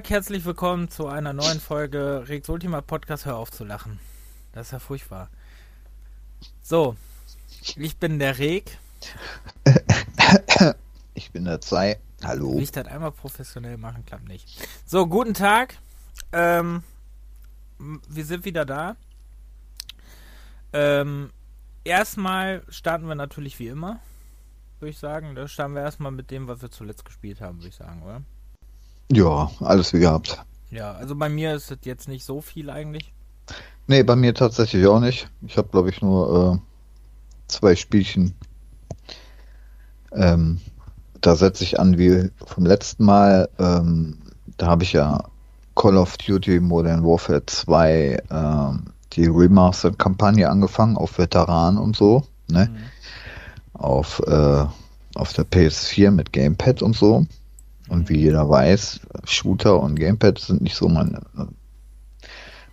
Tag, herzlich willkommen zu einer neuen Folge Rex Ultima Podcast. Hör auf zu lachen. Das ist ja furchtbar. So, ich bin der Reg. Ich bin der Zei. Hallo. Ich das einmal professionell machen, klappt nicht. So, guten Tag. Ähm, wir sind wieder da. Ähm, erstmal starten wir natürlich wie immer, würde ich sagen. Da starten wir erstmal mit dem, was wir zuletzt gespielt haben, würde ich sagen, oder? Ja, alles wie gehabt. Ja, also bei mir ist es jetzt nicht so viel eigentlich. Nee, bei mir tatsächlich auch nicht. Ich habe, glaube ich, nur äh, zwei Spielchen. Ähm, da setze ich an wie vom letzten Mal. Ähm, da habe ich ja Call of Duty Modern Warfare 2 ähm, die Remastered-Kampagne angefangen auf Veteran und so. Ne? Mhm. Auf, äh, auf der PS4 mit Gamepad und so. Und wie jeder weiß, Shooter und Gamepad sind nicht so mein,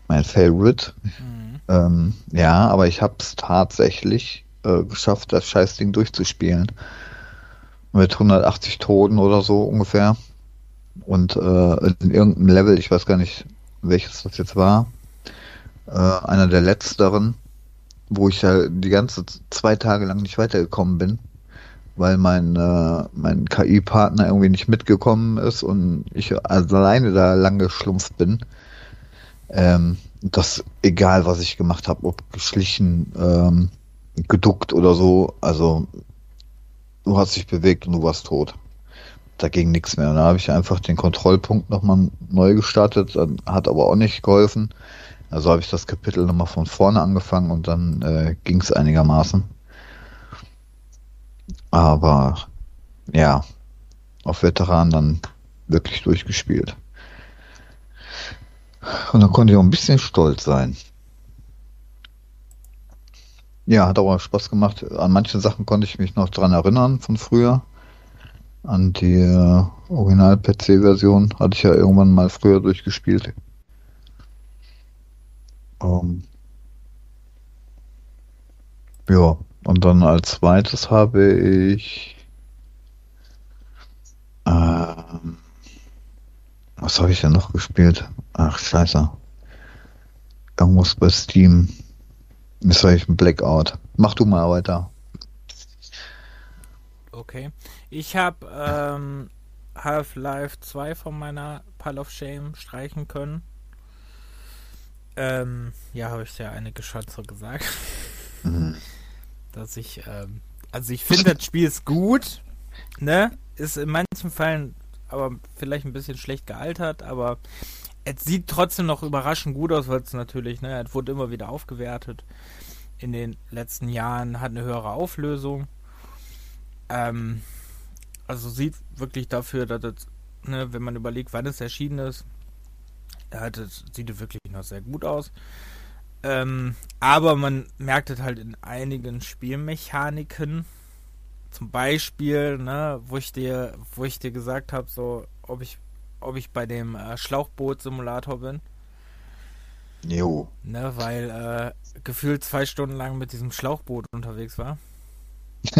mein Favorite. Mhm. Ähm, ja, aber ich habe es tatsächlich äh, geschafft, das Scheißding durchzuspielen. Mit 180 Toten oder so ungefähr. Und äh, in irgendeinem Level, ich weiß gar nicht, welches das jetzt war, äh, einer der letzteren, wo ich ja die ganze zwei Tage lang nicht weitergekommen bin weil mein, äh, mein KI-Partner irgendwie nicht mitgekommen ist und ich alleine da lang geschlumpft bin. Ähm, das egal, was ich gemacht habe, ob geschlichen, ähm, geduckt oder so, also du hast dich bewegt und du warst tot. Da ging nichts mehr. Da habe ich einfach den Kontrollpunkt nochmal neu gestartet, hat aber auch nicht geholfen. Also habe ich das Kapitel nochmal von vorne angefangen und dann äh, ging es einigermaßen. Aber ja, auf Veteran dann wirklich durchgespielt. Und da konnte ich auch ein bisschen stolz sein. Ja, hat aber Spaß gemacht. An manche Sachen konnte ich mich noch dran erinnern von früher. An die äh, Original-PC-Version hatte ich ja irgendwann mal früher durchgespielt. Ähm, ja, und dann als zweites habe ich. Ähm, was habe ich denn noch gespielt? Ach, scheiße. Irgendwas bei Steam. Jetzt habe ich ein Blackout. Mach du mal weiter. Okay. Ich habe ähm, Half-Life 2 von meiner Pile of Shame streichen können. Ähm, ja, habe ich ja einige schon so gesagt. Mhm dass ich, ähm, also ich finde, das Spiel ist gut, ne? Ist in manchen Fällen aber vielleicht ein bisschen schlecht gealtert, aber es sieht trotzdem noch überraschend gut aus, weil es natürlich, ne, es wurde immer wieder aufgewertet in den letzten Jahren, hat eine höhere Auflösung. Ähm, also sieht wirklich dafür, dass es, ne, wenn man überlegt, wann es erschienen ist, hat sieht es wirklich noch sehr gut aus. Ähm, aber man merkt es halt in einigen Spielmechaniken. Zum Beispiel, ne, wo ich dir, wo ich dir gesagt habe, so, ob ich, ob ich bei dem äh, Schlauchboot-Simulator bin. Jo. Ne, weil äh, gefühlt zwei Stunden lang mit diesem Schlauchboot unterwegs war.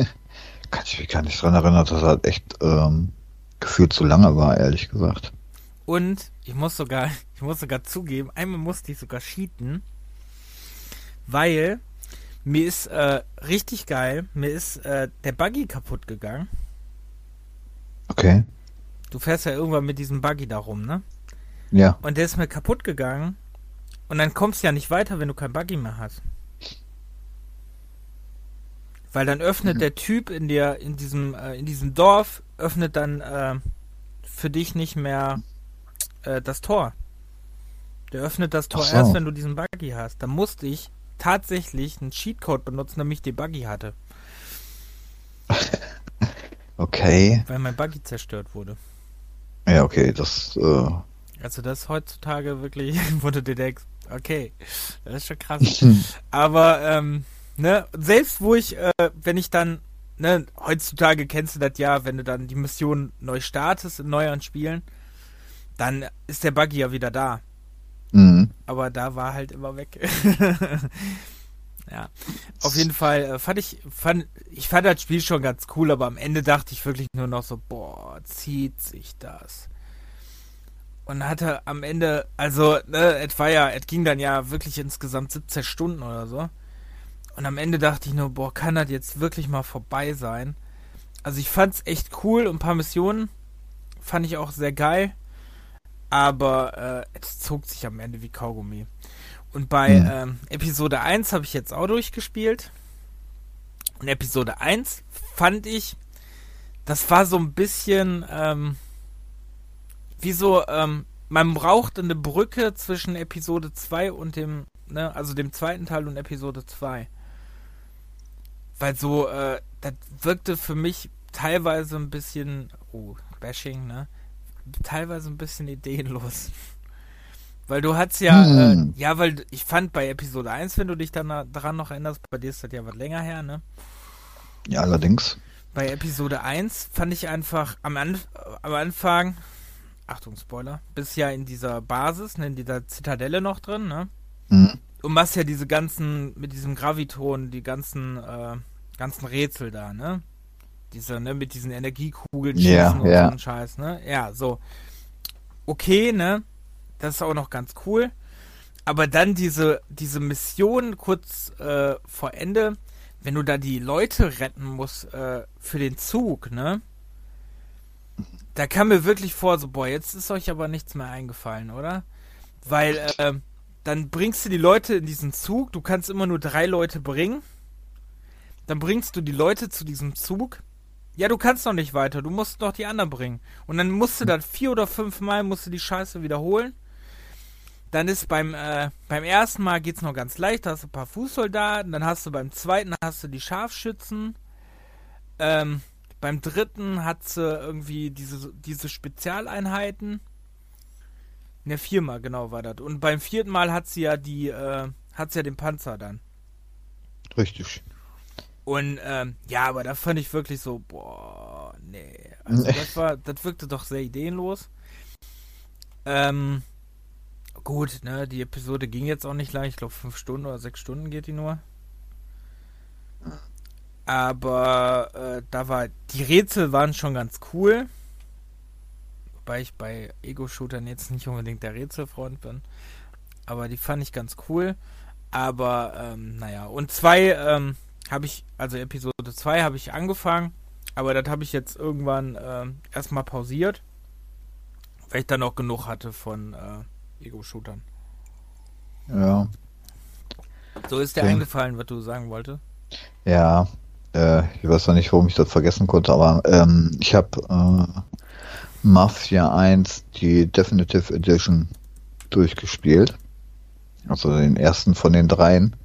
Kann ich mich gar nicht dran erinnern, dass das halt echt ähm, gefühlt zu lange war, ehrlich gesagt. Und ich muss sogar, ich muss sogar zugeben, einmal musste ich sogar cheaten weil mir ist äh, richtig geil, mir ist äh, der Buggy kaputt gegangen. Okay. Du fährst ja irgendwann mit diesem Buggy da rum, ne? Ja. Und der ist mir kaputt gegangen. Und dann kommst du ja nicht weiter, wenn du kein Buggy mehr hast. Weil dann öffnet mhm. der Typ in der, in diesem, äh, in diesem Dorf, öffnet dann äh, für dich nicht mehr äh, das Tor. Der öffnet das Tor so. erst, wenn du diesen Buggy hast. Da musste ich tatsächlich einen Cheatcode benutzen, damit ich den Buggy hatte. Okay. Weil mein Buggy zerstört wurde. Ja, okay, das. Äh... Also, das heutzutage wirklich, wo du dir denkst, okay, das ist schon krass. Aber, ähm, ne, selbst wo ich, äh, wenn ich dann, ne, heutzutage kennst du das ja, wenn du dann die Mission neu startest in neueren Spielen, dann ist der Buggy ja wieder da. Mhm. Aber da war halt immer weg. ja. Auf jeden Fall äh, fand ich, fand, ich fand das Spiel schon ganz cool, aber am Ende dachte ich wirklich nur noch so, boah, zieht sich das. und hatte am Ende, also, ne, es war ja, es ging dann ja wirklich insgesamt 17 Stunden oder so. Und am Ende dachte ich nur, boah, kann das jetzt wirklich mal vorbei sein? Also ich fand's echt cool und ein paar Missionen fand ich auch sehr geil. Aber äh, es zog sich am Ende wie Kaugummi. Und bei mhm. ähm, Episode 1 habe ich jetzt auch durchgespielt. Und Episode 1 fand ich, das war so ein bisschen ähm, wie so, ähm, man braucht eine Brücke zwischen Episode 2 und dem, ne, also dem zweiten Teil und Episode 2. Weil so, äh, das wirkte für mich teilweise ein bisschen, oh, Bashing, ne? Teilweise ein bisschen ideenlos. Weil du hast ja, hm. äh, ja, weil ich fand bei Episode 1, wenn du dich dann daran noch erinnerst, bei dir ist das ja was länger her, ne? Ja, allerdings. Bei Episode 1 fand ich einfach am, Anf am Anfang, Achtung, Spoiler, bist ja in dieser Basis, ne, in dieser Zitadelle noch drin, ne? Mhm. Und machst ja diese ganzen, mit diesem Graviton, die ganzen, äh, ganzen Rätsel da, ne? Diese, ne, mit diesen Energiekugeln yeah, und yeah. so ein Scheiß, ne? Ja, so. Okay, ne? Das ist auch noch ganz cool. Aber dann diese, diese Mission kurz äh, vor Ende, wenn du da die Leute retten musst äh, für den Zug, ne? Da kam mir wirklich vor, so, boah, jetzt ist euch aber nichts mehr eingefallen, oder? Weil, äh, dann bringst du die Leute in diesen Zug, du kannst immer nur drei Leute bringen. Dann bringst du die Leute zu diesem Zug. Ja, du kannst noch nicht weiter, du musst noch die anderen bringen. Und dann musst du dann vier oder fünf Mal musst du die Scheiße wiederholen. Dann ist beim, äh, beim ersten Mal geht's noch ganz leicht, da hast du ein paar Fußsoldaten, dann hast du beim zweiten hast du die Scharfschützen. Ähm, beim dritten hat sie irgendwie diese, diese Spezialeinheiten. Ne, viermal genau war das. Und beim vierten Mal hat sie ja die, äh, hat sie ja den Panzer dann. Richtig. Und ähm, ja, aber da fand ich wirklich so, boah, nee. Also das war, das wirkte doch sehr ideenlos. Ähm, gut, ne, die Episode ging jetzt auch nicht lang. Ich glaube, fünf Stunden oder sechs Stunden geht die nur. Aber äh, da war die Rätsel waren schon ganz cool. Wobei ich bei Ego-Shootern jetzt nicht unbedingt der Rätselfreund bin. Aber die fand ich ganz cool. Aber ähm, naja, und zwei ähm, habe ich, also Episode 2 habe ich angefangen, aber das habe ich jetzt irgendwann ähm, erstmal pausiert, weil ich dann auch genug hatte von äh, Ego-Shootern. Ja. So ist dir okay. eingefallen, was du sagen wolltest? Ja, äh, ich weiß noch nicht, warum ich das vergessen konnte, aber ähm, ich habe äh, Mafia 1, die Definitive Edition, durchgespielt. Also den ersten von den dreien.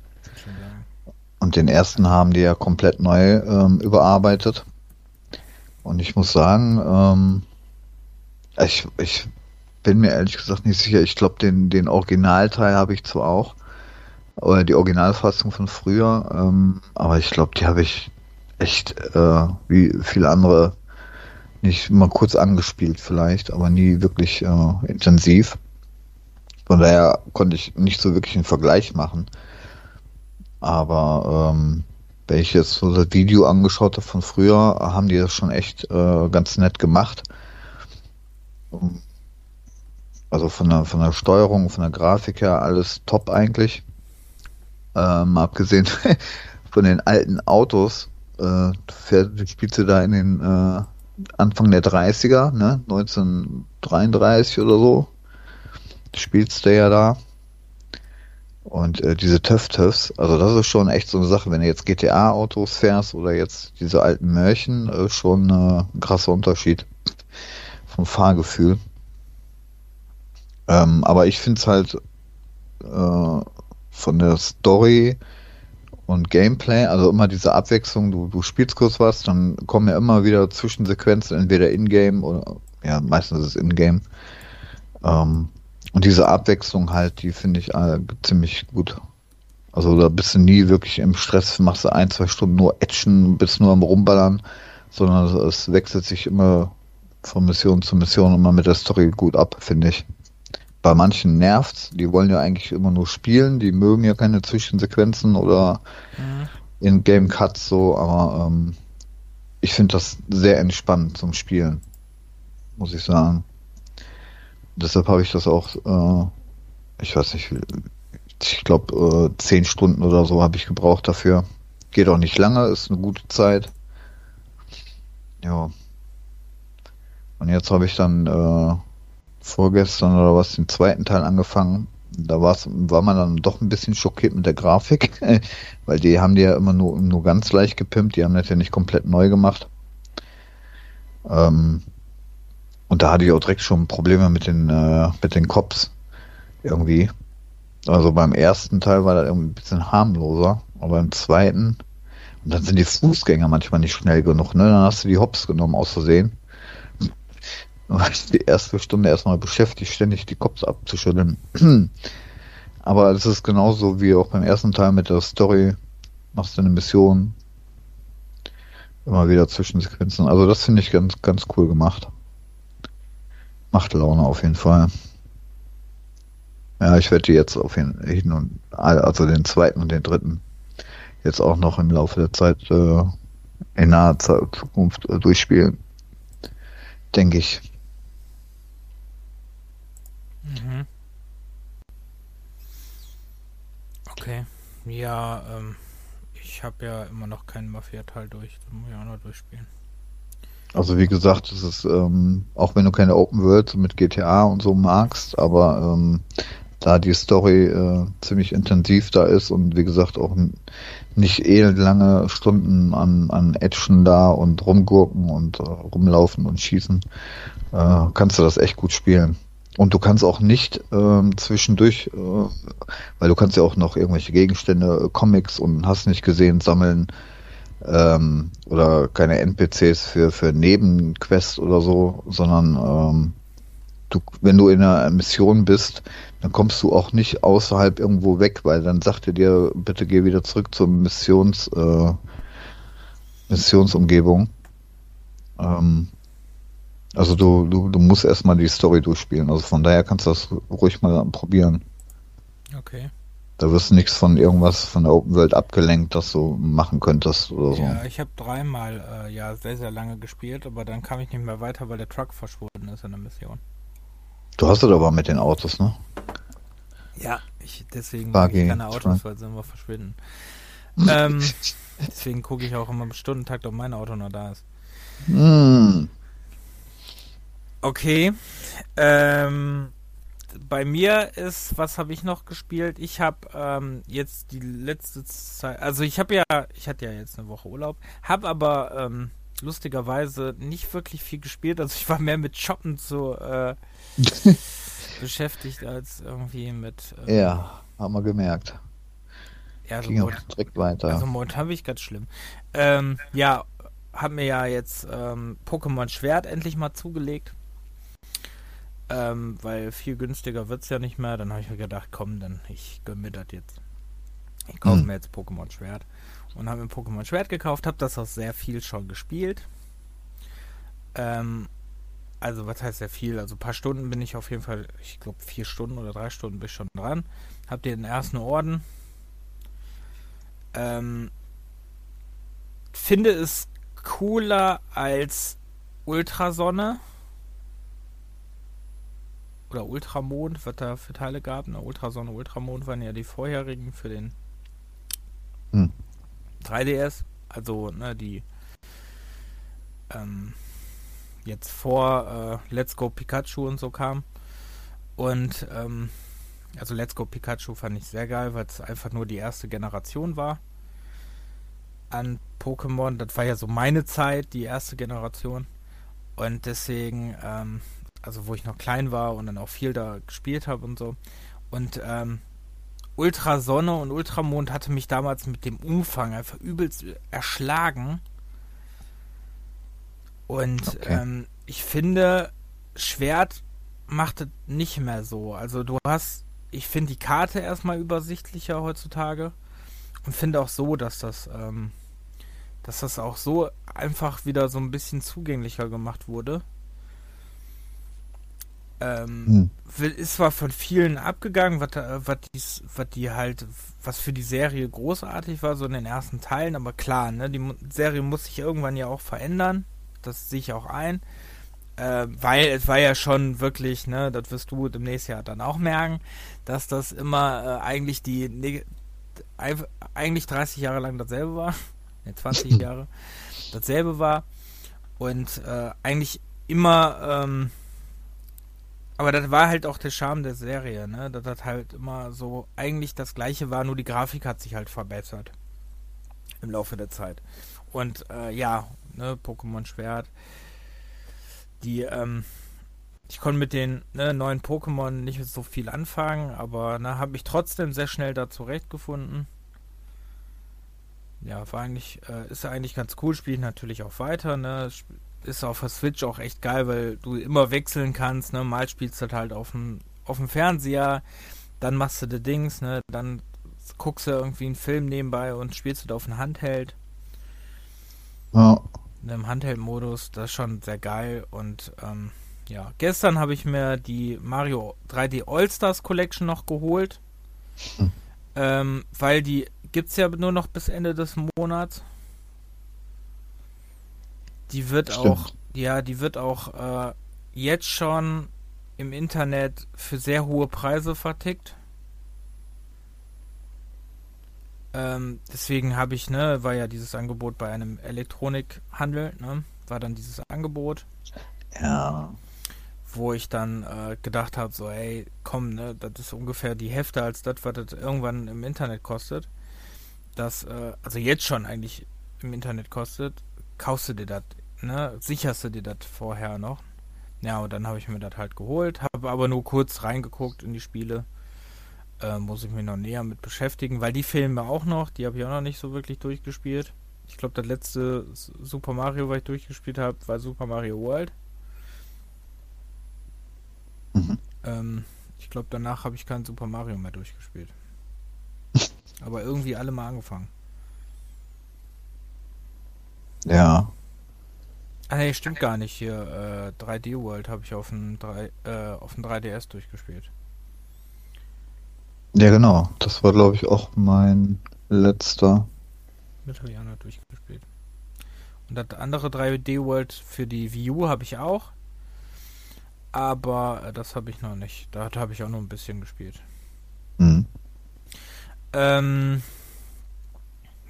Und den ersten haben die ja komplett neu ähm, überarbeitet. Und ich muss sagen, ähm, ich, ich bin mir ehrlich gesagt nicht sicher. Ich glaube, den, den Originalteil habe ich zwar auch, oder die Originalfassung von früher, ähm, aber ich glaube, die habe ich echt äh, wie viele andere nicht mal kurz angespielt vielleicht, aber nie wirklich äh, intensiv. Von daher konnte ich nicht so wirklich einen Vergleich machen. Aber ähm, wenn ich jetzt so das Video angeschaut habe von früher, haben die das schon echt äh, ganz nett gemacht. Also von der, von der Steuerung, von der Grafik her alles top eigentlich. Ähm, abgesehen von den alten Autos, äh, spielst du da in den äh, Anfang der 30er, ne? 1933 oder so. Spielst du ja da. Und äh, diese TÜV-TÜVs, also das ist schon echt so eine Sache, wenn du jetzt GTA-Autos fährst oder jetzt diese alten Märchen, äh, schon äh, ein krasser Unterschied vom Fahrgefühl. Ähm, aber ich finde es halt äh, von der Story und Gameplay, also immer diese Abwechslung, du, du spielst kurz was, dann kommen ja immer wieder Zwischensequenzen, entweder in-game oder ja, meistens ist es in-game. Ähm, und diese Abwechslung halt, die finde ich äh, ziemlich gut. Also da bist du nie wirklich im Stress, machst du ein, zwei Stunden nur Action, bist nur am Rumballern, sondern es wechselt sich immer von Mission zu Mission immer mit der Story gut ab, finde ich. Bei manchen nervt's, die wollen ja eigentlich immer nur spielen, die mögen ja keine Zwischensequenzen oder mhm. in Game Cuts so, aber ähm, ich finde das sehr entspannt zum Spielen, muss ich sagen. Deshalb habe ich das auch, äh, ich weiß nicht, ich glaube, äh, zehn Stunden oder so habe ich gebraucht dafür. Geht auch nicht lange, ist eine gute Zeit. Ja. Und jetzt habe ich dann äh, vorgestern oder was den zweiten Teil angefangen. Da war's, war man dann doch ein bisschen schockiert mit der Grafik, weil die haben die ja immer nur, nur ganz leicht gepimpt, die haben das ja nicht komplett neu gemacht. Ähm, und da hatte ich auch direkt schon Probleme mit den, äh, mit den Cops irgendwie. Also beim ersten Teil war das irgendwie ein bisschen harmloser, aber beim zweiten, und dann sind die Fußgänger manchmal nicht schnell genug, ne? Dann hast du die Hops genommen aus Versehen. Dann war ich die erste Stunde erstmal beschäftigt, ständig die Cops abzuschütteln. aber es ist genauso wie auch beim ersten Teil mit der Story. Machst du eine Mission. Immer wieder Zwischensequenzen. Also das finde ich ganz, ganz cool gemacht. Macht Laune auf jeden Fall. Ja, ich werde jetzt auf jeden und also den zweiten und den dritten jetzt auch noch im Laufe der Zeit äh, in naher Zukunft äh, durchspielen. Denke ich. Mhm. Okay. Ja, ähm, ich habe ja immer noch keinen Mafia-Teil durch. Da muss ich auch noch durchspielen. Also wie gesagt, es ist, ähm, auch wenn du keine Open World mit GTA und so magst, aber ähm, da die Story äh, ziemlich intensiv da ist und wie gesagt auch nicht elendlange Stunden an, an Action da und rumgurken und äh, rumlaufen und schießen, äh, kannst du das echt gut spielen. Und du kannst auch nicht ähm, zwischendurch, äh, weil du kannst ja auch noch irgendwelche Gegenstände, äh, Comics und hast nicht gesehen sammeln ähm, oder keine NPCs für, für Nebenquests oder so, sondern ähm, du, wenn du in einer Mission bist, dann kommst du auch nicht außerhalb irgendwo weg, weil dann sagt er dir, bitte geh wieder zurück zur Missions, äh, Missionsumgebung. Ähm, also du, du, du musst erstmal die Story durchspielen. Also von daher kannst du das ruhig mal probieren. Okay. Da wirst du nichts von irgendwas von der Open World abgelenkt, das du machen könntest oder so. Ja, ich habe dreimal äh, ja sehr, sehr lange gespielt, aber dann kam ich nicht mehr weiter, weil der Truck verschwunden ist in der Mission. Du hast es aber mit den Autos, ne? Ja, ich, deswegen mag ich keine Autos, weil sie immer verschwinden. ähm, deswegen gucke ich auch immer im Stundentakt, ob mein Auto noch da ist. Mm. Okay. Ähm, bei mir ist, was habe ich noch gespielt? Ich habe ähm, jetzt die letzte Zeit, also ich habe ja, ich hatte ja jetzt eine Woche Urlaub, habe aber ähm, lustigerweise nicht wirklich viel gespielt. Also ich war mehr mit Shoppen so äh, beschäftigt als irgendwie mit. Ähm, ja, haben wir gemerkt. Ja, also Ging auch direkt weiter. Also momentan habe ich ganz schlimm. Ähm, ja, habe mir ja jetzt ähm, Pokémon Schwert endlich mal zugelegt. Ähm, weil viel günstiger wird es ja nicht mehr. Dann habe ich mir gedacht, komm, dann ich gönne mir das jetzt. Ich kaufe hm. mir jetzt Pokémon Schwert und habe mir Pokémon Schwert gekauft, habe das auch sehr viel schon gespielt. Ähm, also was heißt sehr viel? Also ein paar Stunden bin ich auf jeden Fall, ich glaube vier Stunden oder drei Stunden bin ich schon dran. Hab den ersten Orden. Ähm, finde es cooler als Ultrasonne oder Ultramond, was da für Teile gab. Na, Ultrasonne, Ultramond waren ja die vorherigen für den hm. 3DS, also ne, die ähm, jetzt vor äh, Let's Go Pikachu und so kam. Und ähm, also Let's Go Pikachu fand ich sehr geil, weil es einfach nur die erste Generation war an Pokémon. Das war ja so meine Zeit, die erste Generation. Und deswegen, ähm, also wo ich noch klein war und dann auch viel da gespielt habe und so. Und ähm, Ultrasonne und Ultramond hatte mich damals mit dem Umfang einfach übelst erschlagen. Und okay. ähm, ich finde, Schwert macht es nicht mehr so. Also du hast, ich finde die Karte erstmal übersichtlicher heutzutage und finde auch so, dass das, ähm, dass das auch so einfach wieder so ein bisschen zugänglicher gemacht wurde. Ähm, hm. Ist zwar von vielen abgegangen, was, was, dies, was die halt, was für die Serie großartig war, so in den ersten Teilen, aber klar, ne, die Serie muss sich irgendwann ja auch verändern. Das sehe ich auch ein. äh, weil es war ja schon wirklich, ne, das wirst du demnächst ja dann auch merken, dass das immer äh, eigentlich die ne, eigentlich 30 Jahre lang dasselbe war, ne, 20 Jahre dasselbe war und äh, eigentlich immer, ähm, aber das war halt auch der Charme der Serie, ne, dass das halt immer so eigentlich das gleiche war, nur die Grafik hat sich halt verbessert im Laufe der Zeit. Und äh, ja, ne, Pokémon Schwert, die, ähm, ich konnte mit den ne, neuen Pokémon nicht so viel anfangen, aber ne, habe ich trotzdem sehr schnell da zurechtgefunden. Ja, war eigentlich, äh, ist eigentlich ganz cool, spiele ich natürlich auch weiter, ne? Ist auf der Switch auch echt geil, weil du immer wechseln kannst, ne? Mal spielst du halt auf dem, auf dem Fernseher, dann machst du die Dings, ne? Dann guckst du irgendwie einen Film nebenbei und spielst du auf dem Handheld. Ja. Im Handheld-Modus, das ist schon sehr geil und ähm, ja, gestern habe ich mir die Mario 3D All-Stars Collection noch geholt. Hm. Ähm, weil die gibt es ja nur noch bis Ende des Monats. Die wird Stimmt. auch, ja, die wird auch äh, jetzt schon im Internet für sehr hohe Preise vertickt. Ähm, deswegen habe ich, ne, war ja dieses Angebot bei einem Elektronikhandel, ne, war dann dieses Angebot. Ja. Wo ich dann äh, gedacht habe, so, ey, komm, ne, das ist ungefähr die Hälfte als das, was das irgendwann im Internet kostet. Das, äh, also jetzt schon eigentlich im Internet kostet, kaufst du dir das, ne, sicherst du dir das vorher noch. Ja, und dann habe ich mir das halt geholt, habe aber nur kurz reingeguckt in die Spiele äh, muss ich mich noch näher mit beschäftigen, weil die fehlen mir auch noch. Die habe ich auch noch nicht so wirklich durchgespielt. Ich glaube, das letzte Super Mario, was ich durchgespielt habe, war Super Mario World. Mhm. Ähm, ich glaube, danach habe ich kein Super Mario mehr durchgespielt. Aber irgendwie alle mal angefangen. Ja. Ah, nee, stimmt gar nicht. Hier, äh, 3D World habe ich auf dem, 3, äh, auf dem 3DS durchgespielt. Ja, genau. Das war, glaube ich, auch mein letzter. Mit habe ich auch noch durchgespielt. Und das andere 3D World für die Wii U habe ich auch. Aber äh, das habe ich noch nicht. Da habe ich auch nur ein bisschen gespielt. Mhm. Ähm,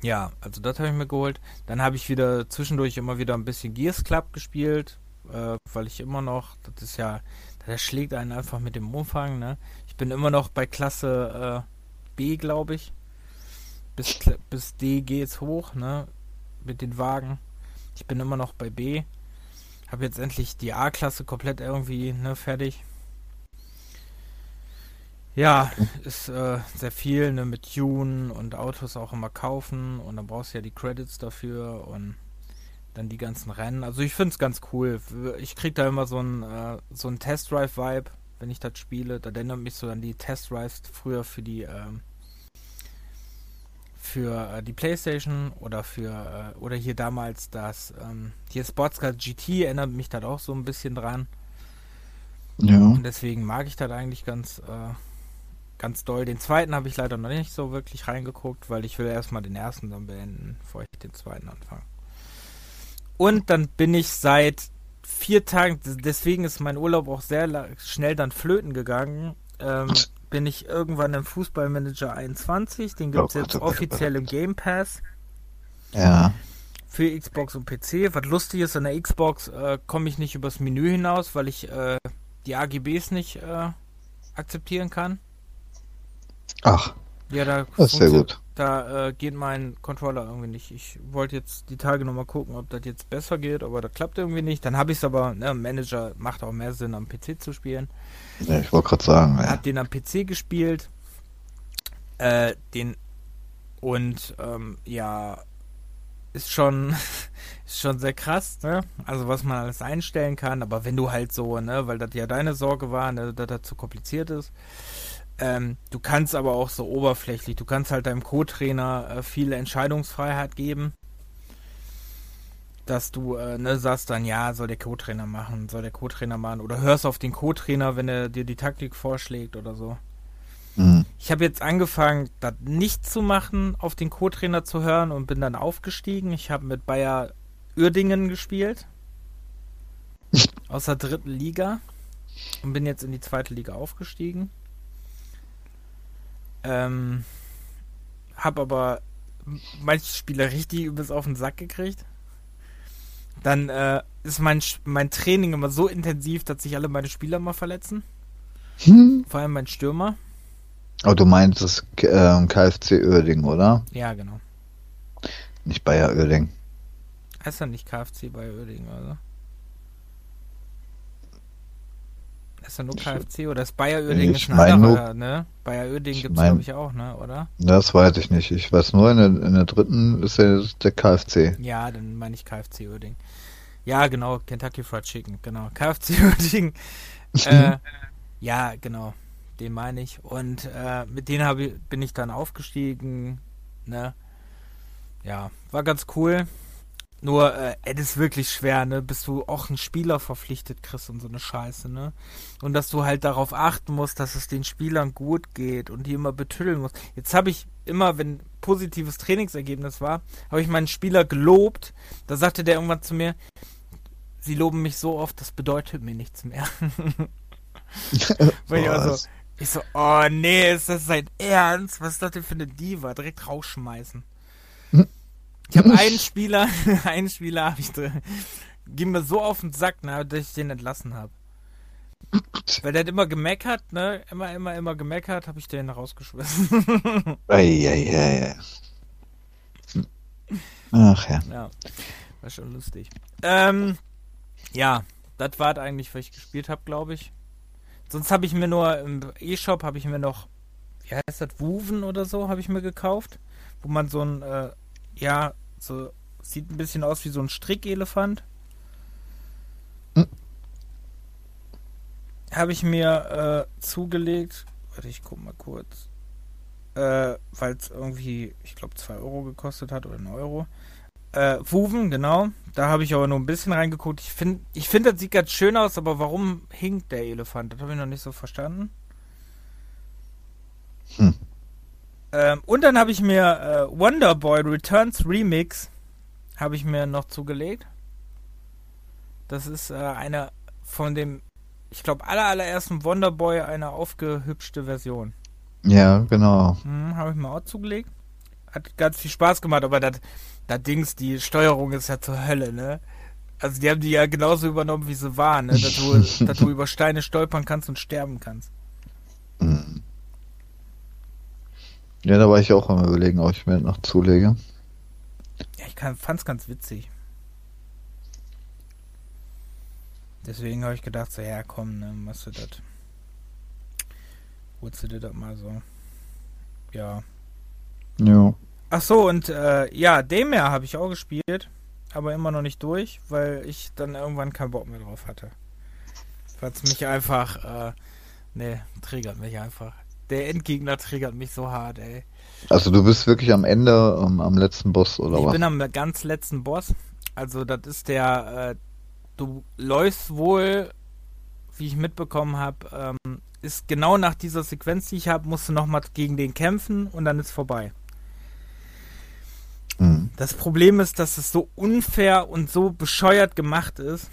ja, also das habe ich mir geholt. Dann habe ich wieder zwischendurch immer wieder ein bisschen Gears Club gespielt, äh, weil ich immer noch, das ist ja, das schlägt einen einfach mit dem Umfang, ne? Ich bin immer noch bei Klasse äh, B, glaube ich. Bis, bis D geht's hoch, ne? Mit den Wagen. Ich bin immer noch bei B. Habe jetzt endlich die A-Klasse komplett irgendwie ne, fertig. Ja, ist äh, sehr viel ne, mit Tune und Autos auch immer kaufen und dann brauchst du ja die Credits dafür und dann die ganzen Rennen. Also ich finde es ganz cool. Ich kriege da immer so einen äh, so einen Test Drive Vibe wenn ich das spiele. Da erinnert mich so an die Test Drives früher für die ähm, für äh, die Playstation oder für äh, oder hier damals das ähm, hier Sportscar GT erinnert mich da auch so ein bisschen dran. Ja. Und deswegen mag ich das eigentlich ganz äh, ganz doll. Den zweiten habe ich leider noch nicht so wirklich reingeguckt, weil ich will erstmal den ersten dann beenden, bevor ich den zweiten anfange. Und dann bin ich seit vier Tagen, deswegen ist mein Urlaub auch sehr schnell dann flöten gegangen. Ähm, bin ich irgendwann im Fußballmanager 21, den gibt es oh jetzt oh offiziell im Game Pass. Ja. Für Xbox und PC. Was lustig ist, an der Xbox äh, komme ich nicht übers Menü hinaus, weil ich äh, die AGBs nicht äh, akzeptieren kann. Ach. Ja, da ist sehr gut. Da äh, geht mein Controller irgendwie nicht. Ich wollte jetzt die Tage nochmal gucken, ob das jetzt besser geht, aber das klappt irgendwie nicht. Dann habe ich es aber, ne, Manager macht auch mehr Sinn, am PC zu spielen. Ja, ich wollte gerade sagen. Ja. Hab den am PC gespielt. Äh, den und ähm, ja, ist schon ist schon sehr krass, ne? Also was man alles einstellen kann, aber wenn du halt so, ne, weil das ja deine Sorge war, ne, dass das zu kompliziert ist, ähm, du kannst aber auch so oberflächlich, du kannst halt deinem Co-Trainer äh, viel Entscheidungsfreiheit geben. Dass du äh, ne, sagst dann, ja, soll der Co-Trainer machen, soll der Co-Trainer machen. Oder hörst auf den Co-Trainer, wenn er dir die Taktik vorschlägt oder so. Mhm. Ich habe jetzt angefangen, das nicht zu machen, auf den Co-Trainer zu hören und bin dann aufgestiegen. Ich habe mit Bayer Uerdingen gespielt. aus der dritten Liga und bin jetzt in die zweite Liga aufgestiegen. Ähm, hab aber manche Spieler richtig übelst auf den Sack gekriegt. Dann äh, ist mein, mein Training immer so intensiv, dass sich alle meine Spieler mal verletzen. Hm. Vor allem mein Stürmer. Oh, du meinst das äh, KFC Oerding, oder? Ja, genau. Nicht Bayer Oerding. Heißt ja nicht KFC Bayer Oerding, oder? Ist ja nur KFC oder ist Bayer Oerding ist ein anderer, ne? Bayer Oerding gibt es, glaube ich, auch, ne? Oder? Das weiß ich nicht. Ich weiß nur, in der, in der dritten ist der, der KFC. Ja, dann meine ich KFC Oerding. Ja, genau, Kentucky Fried Chicken, genau. KFC Oerding. äh, ja, genau, den meine ich. Und äh, mit denen ich, bin ich dann aufgestiegen, ne? Ja, war ganz cool. Nur, äh, es ist wirklich schwer, ne? Bis du auch einen Spieler verpflichtet kriegst und so eine Scheiße, ne? Und dass du halt darauf achten musst, dass es den Spielern gut geht und die immer betüddeln musst. Jetzt habe ich immer, wenn positives Trainingsergebnis war, habe ich meinen Spieler gelobt. Da sagte der irgendwann zu mir, sie loben mich so oft, das bedeutet mir nichts mehr. ich, also, ich so, oh nee, ist das sein Ernst? Was ist das denn für eine Diva? Direkt rausschmeißen. Ich habe einen Spieler, einen Spieler habe ich drin. Ging mir so auf den Sack, ne, dass ich den entlassen habe. Weil der hat immer gemeckert, ne? Immer, immer, immer gemeckert, habe ich den rausgeschmissen. Eieiei. Ach ja. Ja, war schon lustig. Ähm, ja, das war eigentlich, was ich gespielt habe, glaube ich. Sonst habe ich mir nur im E-Shop habe ich mir noch, wie heißt das, Wuven oder so, habe ich mir gekauft, wo man so ein, äh, ja, so, sieht ein bisschen aus wie so ein Strickelefant. Hm. Habe ich mir äh, zugelegt. Warte, ich guck mal kurz. Äh, Weil es irgendwie, ich glaube, 2 Euro gekostet hat oder 1 Euro. Äh, Wuven, genau. Da habe ich aber nur ein bisschen reingeguckt. Ich finde, ich find, das sieht ganz schön aus, aber warum hinkt der Elefant? Das habe ich noch nicht so verstanden. Hm. Ähm, und dann habe ich mir äh, Wonderboy Returns Remix habe ich mir noch zugelegt. Das ist äh, eine von dem, ich glaube, aller allerersten Wonderboy eine aufgehübschte Version. Ja, genau. Hm, habe ich mir auch zugelegt. Hat ganz viel Spaß gemacht, aber das Dings, die Steuerung ist ja zur Hölle, ne? Also die haben die ja genauso übernommen, wie sie waren, ne? Dass du, dass du über Steine stolpern kannst und sterben kannst. Mhm. Ja, da war ich auch am überlegen, ob ich mir noch zulege. Ja, ich fand es ganz witzig. Deswegen habe ich gedacht, so, ja komm, ne, machst du das. Holst du dir das mal so. Ja. Ja. Ach so, und äh, ja, Daymare habe ich auch gespielt, aber immer noch nicht durch, weil ich dann irgendwann keinen Bock mehr drauf hatte. Weil es mich einfach, äh, ne, triggert mich einfach der Endgegner triggert mich so hart, ey. Also du bist wirklich am Ende, um, am letzten Boss, oder ich was? Ich bin am ganz letzten Boss. Also das ist der, äh, du läufst wohl, wie ich mitbekommen habe, ähm, ist genau nach dieser Sequenz, die ich habe, musst du nochmal gegen den kämpfen und dann ist vorbei. Mhm. Das Problem ist, dass es so unfair und so bescheuert gemacht ist,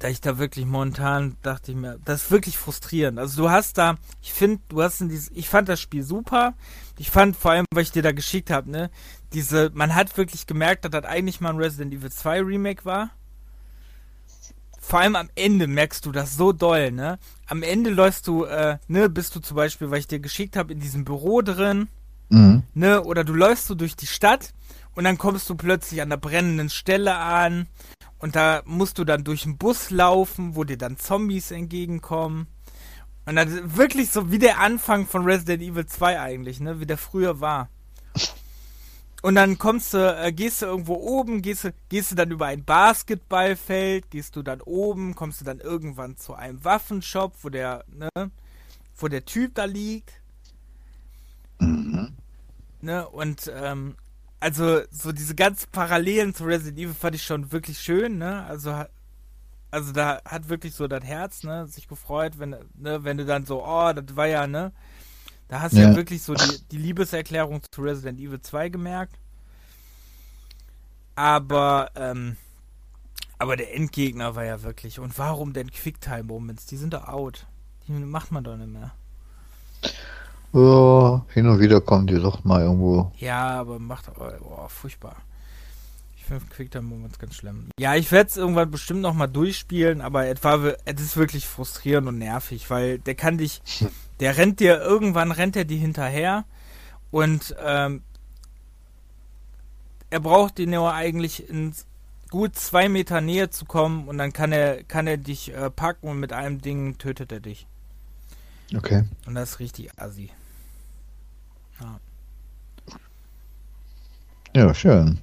da ich da wirklich momentan dachte ich mir, das ist wirklich frustrierend. Also du hast da, ich finde, du hast in dieses, ich fand das Spiel super. Ich fand vor allem, weil ich dir da geschickt habe, ne, diese, man hat wirklich gemerkt, dass das eigentlich mal ein Resident Evil 2 Remake war. Vor allem am Ende merkst du das so doll, ne? Am Ende läufst du, äh, ne, bist du zum Beispiel, weil ich dir geschickt habe, in diesem Büro drin, mhm. ne, oder du läufst so durch die Stadt und dann kommst du plötzlich an der brennenden Stelle an und da musst du dann durch einen Bus laufen, wo dir dann Zombies entgegenkommen. Und dann wirklich so wie der Anfang von Resident Evil 2 eigentlich, ne? Wie der früher war. Und dann kommst du, äh, gehst du irgendwo oben, gehst du, gehst du dann über ein Basketballfeld, gehst du dann oben, kommst du dann irgendwann zu einem Waffenshop, wo der, ne, wo der Typ da liegt. Mhm. Ne, und ähm, also so diese ganz Parallelen zu Resident Evil fand ich schon wirklich schön, ne? Also also da hat wirklich so das Herz, ne, sich gefreut, wenn ne, wenn du dann so, oh, das war ja, ne? Da hast du ja. ja wirklich so die, die Liebeserklärung zu Resident Evil 2 gemerkt. Aber ähm, Aber der Endgegner war ja wirklich. Und warum denn Quicktime Moments? Die sind doch out. Die macht man doch nicht mehr. Ja, hin und wieder kommen die doch mal irgendwo. Ja, aber macht. Oh, furchtbar. Ich finde Quicktime Moments ganz schlimm. Ja, ich werde es irgendwann bestimmt nochmal durchspielen, aber es, war, es ist wirklich frustrierend und nervig, weil der kann dich. Der rennt dir, irgendwann rennt er dir hinterher und ähm, er braucht den nur eigentlich ins gut zwei Meter Nähe zu kommen und dann kann er, kann er dich äh, packen und mit einem Ding tötet er dich. Okay. Und das ist richtig assi. Ja. Ja, schön.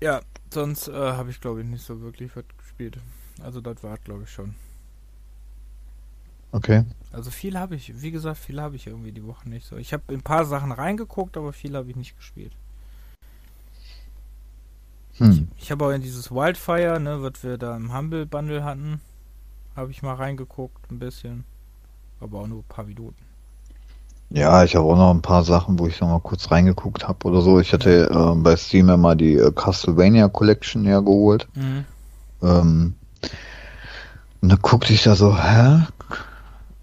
Ja, sonst äh, habe ich glaube ich nicht so wirklich was gespielt. Also das war glaube ich schon. Okay. Also viel habe ich, wie gesagt, viel habe ich irgendwie die Woche nicht so. Ich habe ein paar Sachen reingeguckt, aber viel habe ich nicht gespielt. Hm. Ich, ich habe auch in dieses Wildfire, ne, was wir da im Humble Bundle hatten, habe ich mal reingeguckt, ein bisschen. Aber auch nur ein paar Minuten. Ja, ich habe auch noch ein paar Sachen, wo ich noch mal kurz reingeguckt habe oder so. Ich hatte äh, bei Steam ja mal die äh, Castlevania Collection ja geholt. Mhm. Ähm, und da guckte ich da so, hä?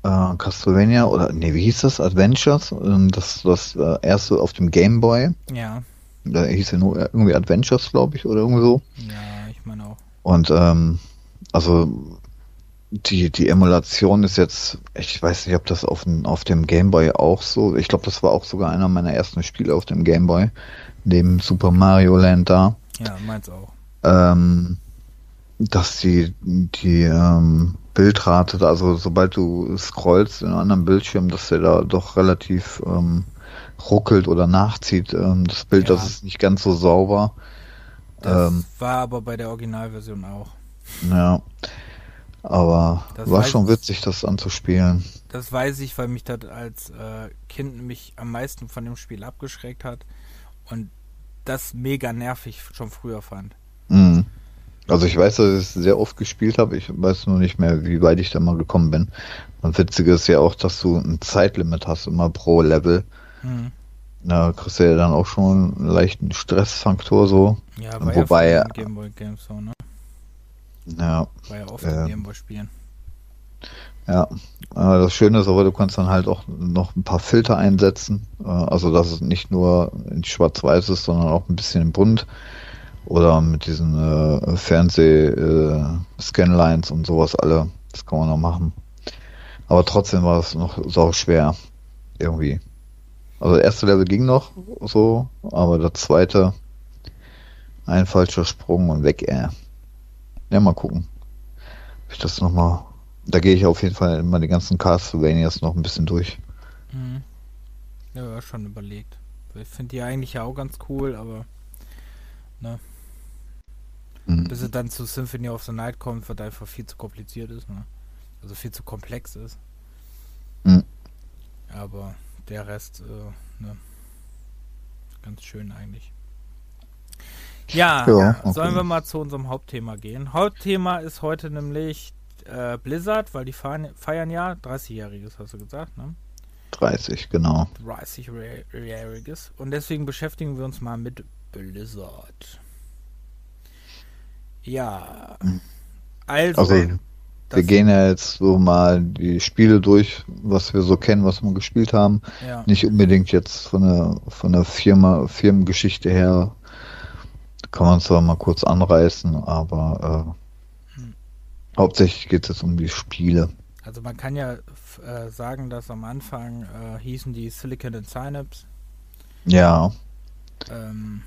Äh, Castlevania oder nee, wie hieß das? Adventures? Ähm, das das äh, erste auf dem Game Boy. Ja. Da hieß ja nur irgendwie Adventures, glaube ich, oder irgendwie so. Ja, ich meine auch. Und ähm, also die, die Emulation ist jetzt, ich weiß nicht, ob das auf, dem auf dem Gameboy auch so, ich glaube, das war auch sogar einer meiner ersten Spiele auf dem Gameboy, neben Super Mario Land da. Ja, meins auch. Ähm, dass die, die ähm, Bildrate, also sobald du scrollst in einem anderen Bildschirm, dass der da doch relativ ähm, ruckelt oder nachzieht. Ähm, das Bild, ja. das ist nicht ganz so sauber. Das ähm, war aber bei der Originalversion auch. Ja. Aber das war schon witzig, das anzuspielen. Das weiß ich, weil mich das als äh, Kind mich am meisten von dem Spiel abgeschreckt hat und das mega nervig schon früher fand. Mhm. Also ich weiß, dass ich es sehr oft gespielt habe. Ich weiß nur nicht mehr, wie weit ich da mal gekommen bin. Und witzig ist ja auch, dass du ein Zeitlimit hast, immer pro Level. Mhm. Da kriegst du ja dann auch schon einen leichten Stressfaktor so. Ja, wobei ja Gameboy Games so, ne? Ja. War ja oft äh, Gameboy spielen. Ja, das Schöne ist aber, du kannst dann halt auch noch ein paar Filter einsetzen. Äh, also, dass es nicht nur in schwarz-weiß ist, sondern auch ein bisschen in bunt. Oder mit diesen äh, Fernseh-Scanlines äh, und sowas alle. Das kann man noch machen. Aber trotzdem war es noch sau schwer. Irgendwie. Also, das erste Level ging noch so, aber das zweite, ein falscher Sprung und weg, äh. Ja, mal gucken. Ich das noch mal. Da gehe ich auf jeden Fall immer die ganzen Castlevanias noch ein bisschen durch. Mhm. Ja, schon überlegt. Ich finde die eigentlich ja auch ganz cool, aber ne. Mhm. Bis es dann zu Symphony of the Night kommt, was einfach viel zu kompliziert ist, ne? Also viel zu komplex ist. Mhm. Aber der Rest, äh, ne? Ganz schön eigentlich. Ja, ja okay. sollen wir mal zu unserem Hauptthema gehen. Hauptthema ist heute nämlich äh, Blizzard, weil die feiern, feiern ja 30-jähriges, hast du gesagt, ne? 30, genau. 30-jähriges. Und deswegen beschäftigen wir uns mal mit Blizzard. Ja. Also. also wir gehen ja jetzt so mal die Spiele durch, was wir so kennen, was wir gespielt haben. Ja. Nicht unbedingt jetzt von der, von der Firma, Firmengeschichte her kann man zwar mal kurz anreißen, aber äh, hm. hauptsächlich geht es um die Spiele. Also man kann ja äh, sagen, dass am Anfang äh, hießen die Silicon and Synapse. Ja. Ähm,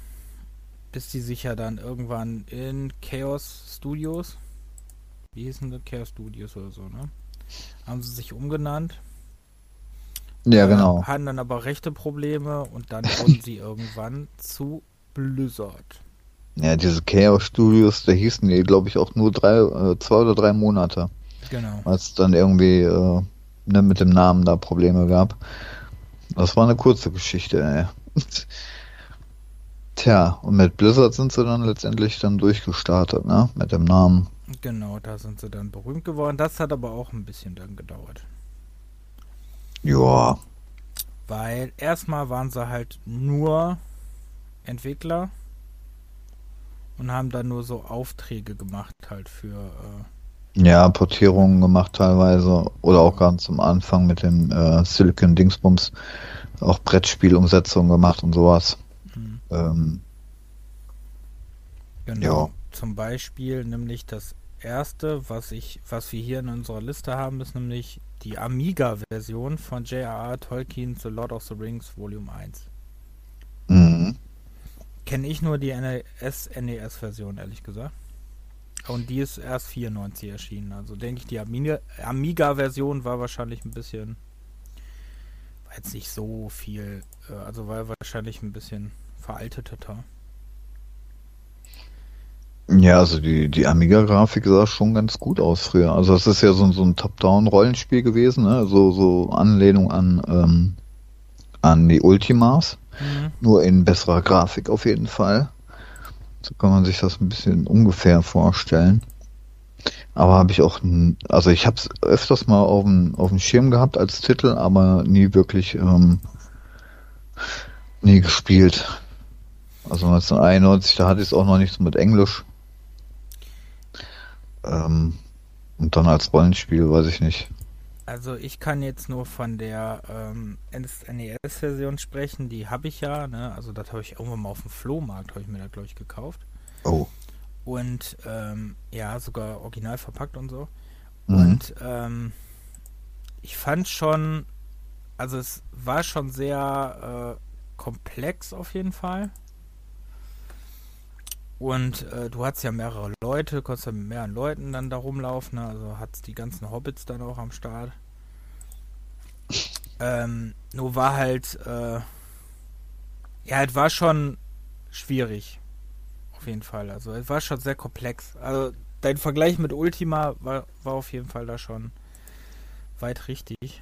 bis die sich ja dann irgendwann in Chaos Studios, wie hießen die? Chaos Studios oder so, ne? Haben sie sich umgenannt. Ja, genau. Hatten dann aber rechte Probleme und dann wurden sie irgendwann zu Blizzard. Ja, diese Chaos Studios, da hießen die, glaube ich, auch nur drei, äh, zwei oder drei Monate. Genau. Weil es dann irgendwie äh, ne, mit dem Namen da Probleme gab. Das war eine kurze Geschichte, ey. Tja, und mit Blizzard sind sie dann letztendlich dann durchgestartet, ne? Mit dem Namen. Genau, da sind sie dann berühmt geworden. Das hat aber auch ein bisschen dann gedauert. Ja. Weil erstmal waren sie halt nur Entwickler und haben dann nur so Aufträge gemacht halt für. Äh ja, Portierungen gemacht teilweise oder auch ganz am Anfang mit dem äh, Silicon Dingsbums auch Brettspielumsetzungen gemacht und sowas. Mhm. Ähm, genau. Ja. Zum Beispiel nämlich das erste, was ich, was wir hier in unserer Liste haben, ist nämlich die Amiga-Version von J.R.R. Tolkien The Lord of the Rings Volume 1. Kenne ich nur die NES-NES-Version, ehrlich gesagt. Und die ist erst 94 erschienen. Also denke ich, die Amiga-Version war wahrscheinlich ein bisschen. War jetzt nicht so viel. Äh, also war wahrscheinlich ein bisschen veralteter. Ja, also die, die Amiga-Grafik sah schon ganz gut aus früher. Also es ist ja so, so ein Top-Down-Rollenspiel gewesen, ne? so, so Anlehnung an, ähm, an die Ultimas. Nur in besserer Grafik auf jeden Fall. So kann man sich das ein bisschen ungefähr vorstellen. Aber habe ich auch, also ich habe es öfters mal auf dem, auf dem Schirm gehabt als Titel, aber nie wirklich, ähm, nie gespielt. Also 1991, da hatte ich es auch noch nicht so mit Englisch. Ähm, und dann als Rollenspiel, weiß ich nicht. Also ich kann jetzt nur von der ähm, NES-Version sprechen, die habe ich ja, ne? Also das habe ich irgendwann mal auf dem Flohmarkt, habe ich mir da glaube ich gekauft. Oh. Und ähm, ja, sogar original verpackt und so. Mhm. Und ähm, ich fand schon, also es war schon sehr äh, komplex auf jeden Fall. Und äh, du hattest ja mehrere Leute, konntest ja mit mehreren Leuten dann da rumlaufen, ne? also hattest die ganzen Hobbits dann auch am Start. Ähm, nur war halt, äh, ja, es war schon schwierig. Auf jeden Fall. Also es war schon sehr komplex. Also dein Vergleich mit Ultima war, war auf jeden Fall da schon weit richtig.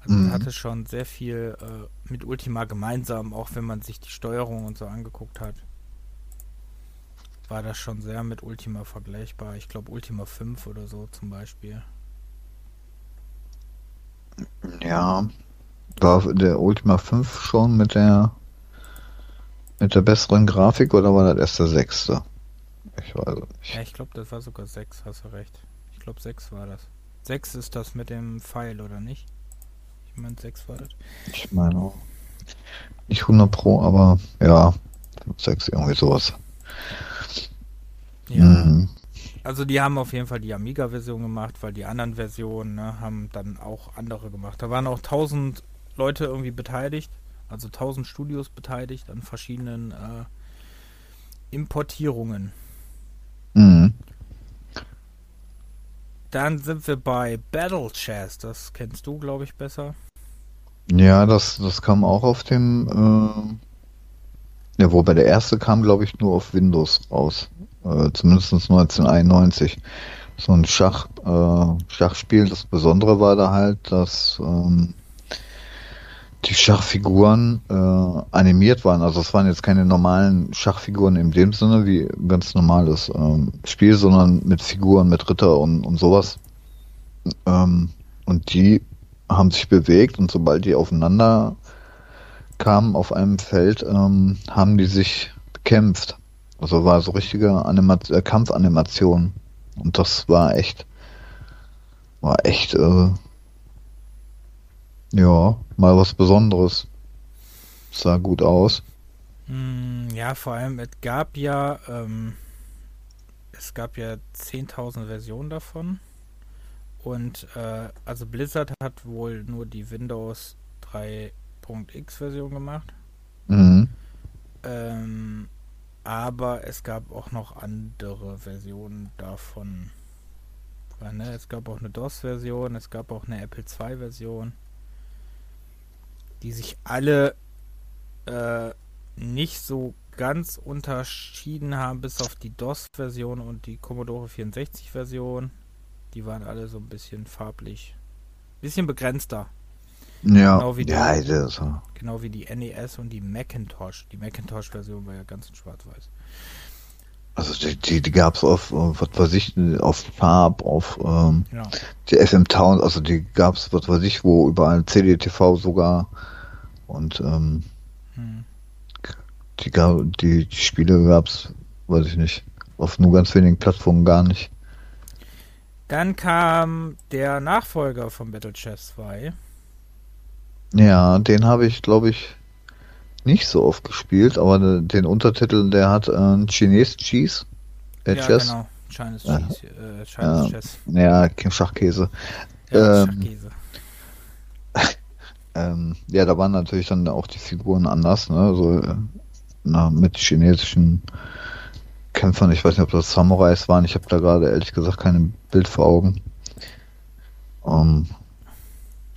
Also mhm. hatte schon sehr viel äh, mit Ultima gemeinsam, auch wenn man sich die Steuerung und so angeguckt hat war das schon sehr mit Ultima vergleichbar. Ich glaube Ultima 5 oder so zum Beispiel. Ja, war der Ultima 5 schon mit der mit der besseren Grafik oder war das erst der sechste? Ich weiß nicht. Ja, ich glaube, das war sogar 6, hast du recht. Ich glaube 6 war das. 6 ist das mit dem Pfeil, oder nicht? Ich meine 6 war das. Ich meine auch. Nicht 100 Pro, aber ja, 6 irgendwie sowas. Ja. Mhm. Also die haben auf jeden Fall die Amiga-Version gemacht, weil die anderen Versionen ne, haben dann auch andere gemacht. Da waren auch tausend Leute irgendwie beteiligt, also tausend Studios beteiligt an verschiedenen äh, Importierungen. Mhm. Dann sind wir bei Battle Chess, das kennst du, glaube ich, besser. Ja, das, das kam auch auf dem, äh, ja, wobei der erste kam, glaube ich, nur auf Windows raus äh, zumindest 1991. So ein Schach, äh, Schachspiel. Das Besondere war da halt, dass ähm, die Schachfiguren äh, animiert waren. Also es waren jetzt keine normalen Schachfiguren in dem Sinne wie ein ganz normales ähm, Spiel, sondern mit Figuren, mit Ritter und, und sowas. Ähm, und die haben sich bewegt und sobald die aufeinander kamen auf einem Feld, ähm, haben die sich bekämpft. Also war so richtige Animat äh, Kampfanimation. Und das war echt, war echt, äh, ja, mal was Besonderes. Sah gut aus. Hm, ja, vor allem, es gab ja, ähm, es gab ja 10.000 Versionen davon. Und, äh, also Blizzard hat wohl nur die Windows 3.x Version gemacht. Mhm. Ähm, aber es gab auch noch andere Versionen davon. Ne? Es gab auch eine DOS-Version, es gab auch eine Apple II-Version, die sich alle äh, nicht so ganz unterschieden haben, bis auf die DOS-Version und die Commodore 64-Version. Die waren alle so ein bisschen farblich, bisschen begrenzter. Ja, genau wie die, ja, das Genau wie die NES und die Macintosh. Die Macintosh-Version war ja ganz in schwarz-weiß. Also die, die, die gab es auf, was weiß ich, auf Farb, auf ähm, ja. die FM Town, also die gab es, was weiß ich, wo überall CDTV sogar und ähm, hm. die, die, die Spiele gab es weiß ich nicht. Auf nur ganz wenigen Plattformen gar nicht. Dann kam der Nachfolger von Battle Chess 2. Ja, den habe ich, glaube ich, nicht so oft gespielt, aber den Untertitel, der hat äh, Chinese Cheese. Äh, ja, Chess. genau. Chinese Cheese. Äh, Chinese ja, Chess. Ja, Schachkäse. Ja, ähm, Schachkäse. ähm, ja, da waren natürlich dann auch die Figuren anders, ne? So, äh, na, mit chinesischen Kämpfern. Ich weiß nicht, ob das Samurais waren. Ich habe da gerade ehrlich gesagt kein Bild vor Augen. Um, ähm,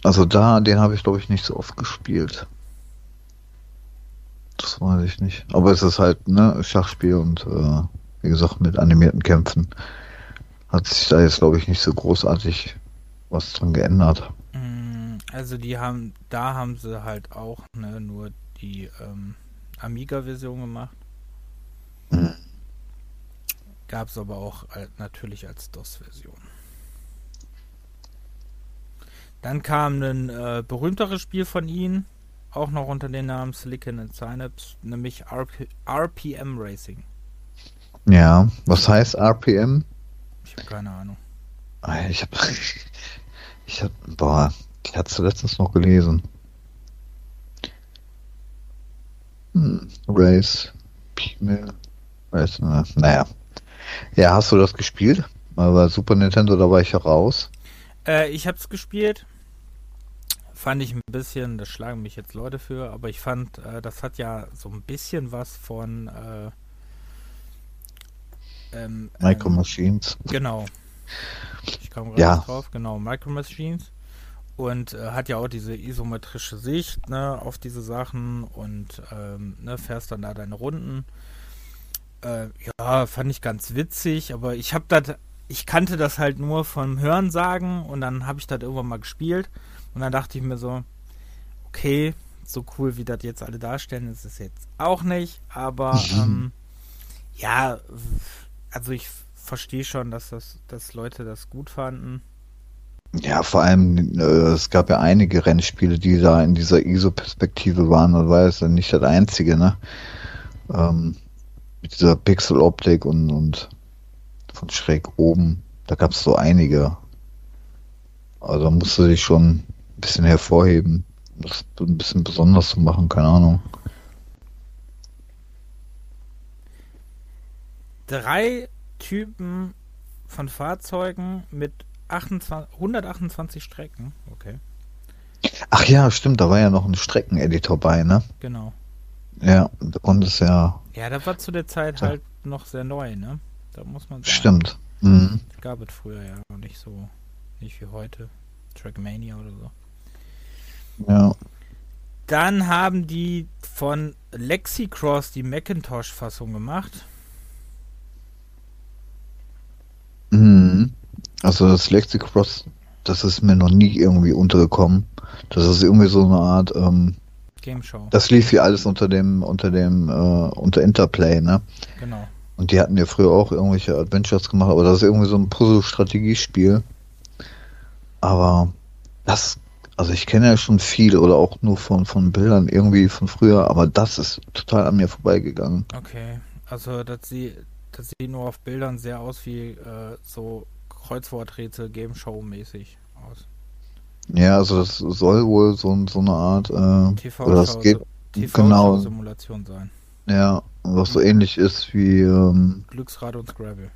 also da, den habe ich glaube ich nicht so oft gespielt. Das weiß ich nicht. Aber es ist halt ne Schachspiel und äh, wie gesagt mit animierten Kämpfen hat sich da jetzt glaube ich nicht so großartig was dran geändert. Mm, also die haben, da haben sie halt auch ne, nur die ähm, Amiga-Version gemacht. Mhm. Gab es aber auch natürlich als DOS-Version. Dann kam ein äh, berühmteres Spiel von ihnen, auch noch unter dem Namen Silicon and Synapse, nämlich RP RPM Racing. Ja, was heißt RPM? Ich habe keine Ahnung. Ich habe, ich habe, boah, ich hatte es letztens noch gelesen. Hm, Race, Pimel, Race, naja, ja, hast du das gespielt? Bei Super Nintendo, da war ich ja raus. Äh, ich hab's gespielt. Fand ich ein bisschen, das schlagen mich jetzt Leute für, aber ich fand, äh, das hat ja so ein bisschen was von äh, ähm, Micro ähm, Machines. Genau. Ich kam gerade ja. drauf, genau, Micro Machines. Und äh, hat ja auch diese isometrische Sicht ne, auf diese Sachen und ähm, ne, fährst dann da deine Runden. Äh, ja, fand ich ganz witzig, aber ich habe das, ich kannte das halt nur vom Hörensagen und dann habe ich das irgendwann mal gespielt und dann dachte ich mir so, okay, so cool wie das jetzt alle darstellen, ist es jetzt auch nicht, aber ähm, ja, also ich verstehe schon, dass das, dass Leute das gut fanden. Ja, vor allem, äh, es gab ja einige Rennspiele, die da in dieser ISO-Perspektive waren, das war jetzt nicht das einzige, ne? Ähm, mit dieser Pixeloptik und, und von schräg oben. Da gab es so einige. Also da musste sich schon bisschen hervorheben, das ein bisschen besonders zu machen, keine Ahnung. Drei Typen von Fahrzeugen mit 28, 128 Strecken. Okay. Ach ja, stimmt, da war ja noch ein Streckeneditor bei, ne? Genau. Ja, konnte es ja. Ja, das war zu der Zeit ja. halt noch sehr neu, ne? Da muss man sagen. Stimmt. Mhm. Gab es früher ja nicht so, nicht wie heute. Trackmania oder so. Ja. Dann haben die von Lexicross die Macintosh-Fassung gemacht. Mhm. Also das Lexicross, das ist mir noch nie irgendwie untergekommen. Das ist irgendwie so eine Art ähm, Game Show. Das lief hier alles unter dem, unter dem, äh, unter Interplay, ne? Genau. Und die hatten ja früher auch irgendwelche Adventures gemacht, aber das ist irgendwie so ein Puzzle-Strategiespiel. Aber das, also ich kenne ja schon viel oder auch nur von, von Bildern irgendwie von früher, aber das ist total an mir vorbeigegangen. Okay, also das sieht, das sieht nur auf Bildern sehr aus wie äh, so Kreuzworträtsel Game Show mäßig aus. Ja, also das soll wohl so, so eine Art äh, TV-Simulation genau, sein. Ja, was so ähnlich ist wie ähm, Glücksrad und Scrabble.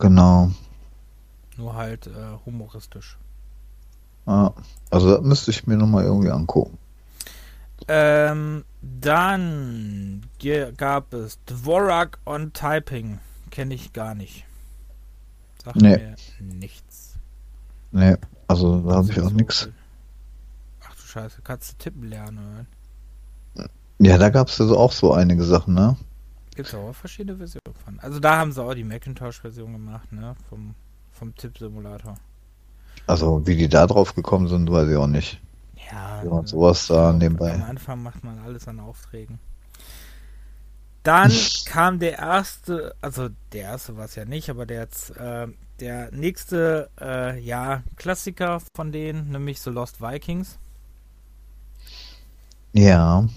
Genau. Nur halt äh, humoristisch. Ah, also das müsste ich mir nochmal irgendwie angucken. Ähm, dann gab es Dvorak on Typing. Kenne ich gar nicht. Sagt nee. mir nichts. Nee. Also da habe ich auch so nichts. Ach du Scheiße, kannst du tippen lernen? Ja, da gab es also auch so einige Sachen, ne? Gibt es auch verschiedene Versionen von. Also da haben sie auch die Macintosh-Version gemacht, ne? Vom, vom Tippsimulator. Also wie die da drauf gekommen sind, weiß ich auch nicht. Ja. Wie man sowas da nebenbei. Am Anfang macht man alles an Aufträgen. Dann kam der erste, also der erste war es ja nicht, aber der jetzt äh, der nächste, äh, ja, Klassiker von denen, nämlich The Lost Vikings. Ja.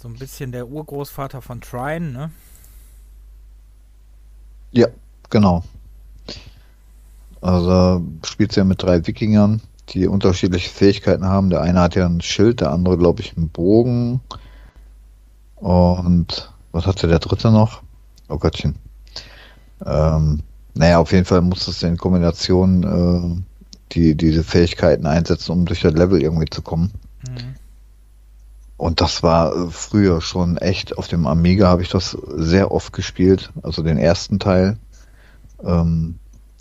So ein bisschen der Urgroßvater von Trine, ne? Ja, genau. Also spielt ja mit drei Wikingern, die unterschiedliche Fähigkeiten haben. Der eine hat ja ein Schild, der andere, glaube ich, einen Bogen. Und was hatte der dritte noch? Oh Gottchen. Ähm, naja, auf jeden Fall muss es in Kombination äh, die diese Fähigkeiten einsetzen, um durch das Level irgendwie zu kommen. Mhm. Und das war früher schon echt. Auf dem Amiga habe ich das sehr oft gespielt, also den ersten Teil. Ähm,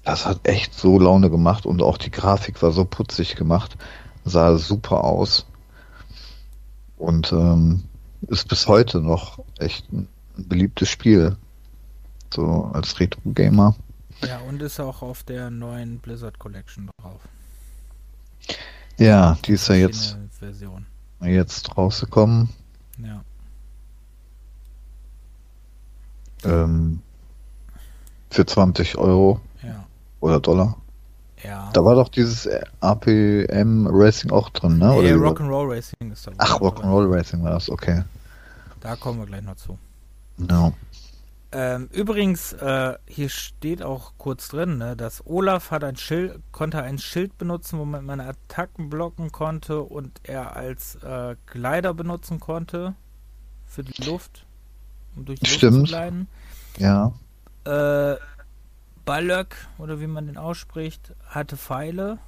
das hat echt so Laune gemacht und auch die Grafik war so putzig gemacht, sah super aus und ähm, ist bis heute noch echt ein beliebtes Spiel. So als Retro-Gamer. Ja, und ist auch auf der neuen Blizzard Collection drauf. Ja, die ist ja jetzt, Version. jetzt rausgekommen. Ja. Ähm, für 20 Euro. Oder Dollar. Ja. Da war doch dieses APM Racing auch drin, ne? Oder ja, Rock'n'Roll Racing ist da. Ach, Rock'n'Roll Racing war das, okay. Da kommen wir gleich noch zu. No. Ähm, übrigens, äh, hier steht auch kurz drin, ne, dass Olaf hat ein Schild, konnte ein Schild benutzen, womit man Attacken blocken konnte und er als äh, Glider benutzen konnte für die Luft, um durch die Stimmt. Luft zu gleiten. Ja. Äh, Balök, oder wie man den ausspricht, hatte Pfeile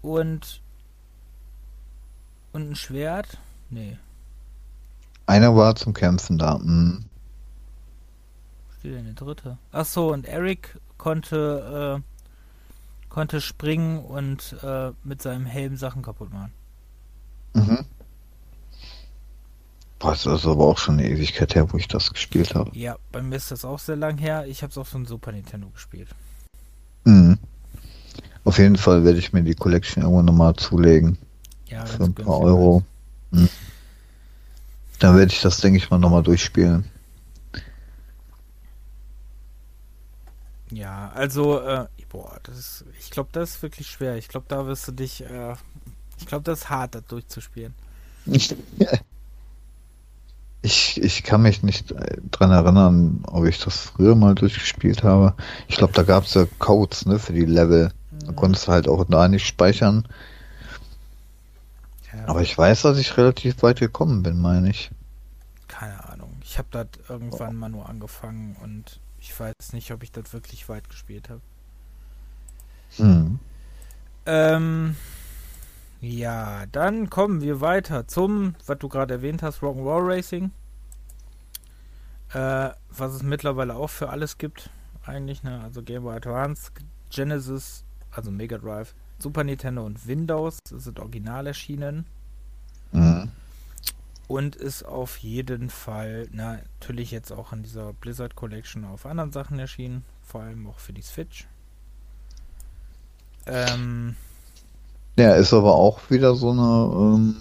und und ein Schwert. Nee. Einer war zum Kämpfen da. Hm. Steht denn der dritte? Achso, und Eric konnte, äh, konnte springen und äh, mit seinem Helm Sachen kaputt machen. Mhm. Boah, das ist aber auch schon eine Ewigkeit her, wo ich das gespielt habe. Ja, bei mir ist das auch sehr lang her. Ich habe es auf so einem Super Nintendo gespielt. Mhm. Auf jeden Fall werde ich mir die Collection irgendwann nochmal zulegen. Ja, für ein paar Euro. Mhm. Dann werde ich das, denke ich mal, nochmal durchspielen. Ja, also, äh, boah, das ist, ich glaube, das ist wirklich schwer. Ich glaube, da wirst du dich, äh, ich glaube, das ist hart, das durchzuspielen. Ich, ich kann mich nicht äh, dran erinnern, ob ich das früher mal durchgespielt habe. Ich glaube, da gab es ja Codes ne, für die Level. Da mhm. konntest du halt auch da nicht speichern. Ja. Aber ich weiß, dass ich relativ weit gekommen bin, meine ich. Keine Ahnung. Ich habe das irgendwann mal nur angefangen und ich weiß nicht, ob ich das wirklich weit gespielt habe. Hm. Ähm, ja, dann kommen wir weiter zum, was du gerade erwähnt hast, Rock'n'Roll Racing. Äh, was es mittlerweile auch für alles gibt, eigentlich, ne? Also Game Boy Advance, Genesis, also Mega Drive, Super Nintendo und Windows sind original erschienen. Mhm. Und ist auf jeden Fall na, natürlich jetzt auch in dieser Blizzard Collection auf anderen Sachen erschienen, vor allem auch für die Switch. Ähm, ja, ist aber auch wieder so eine ähm,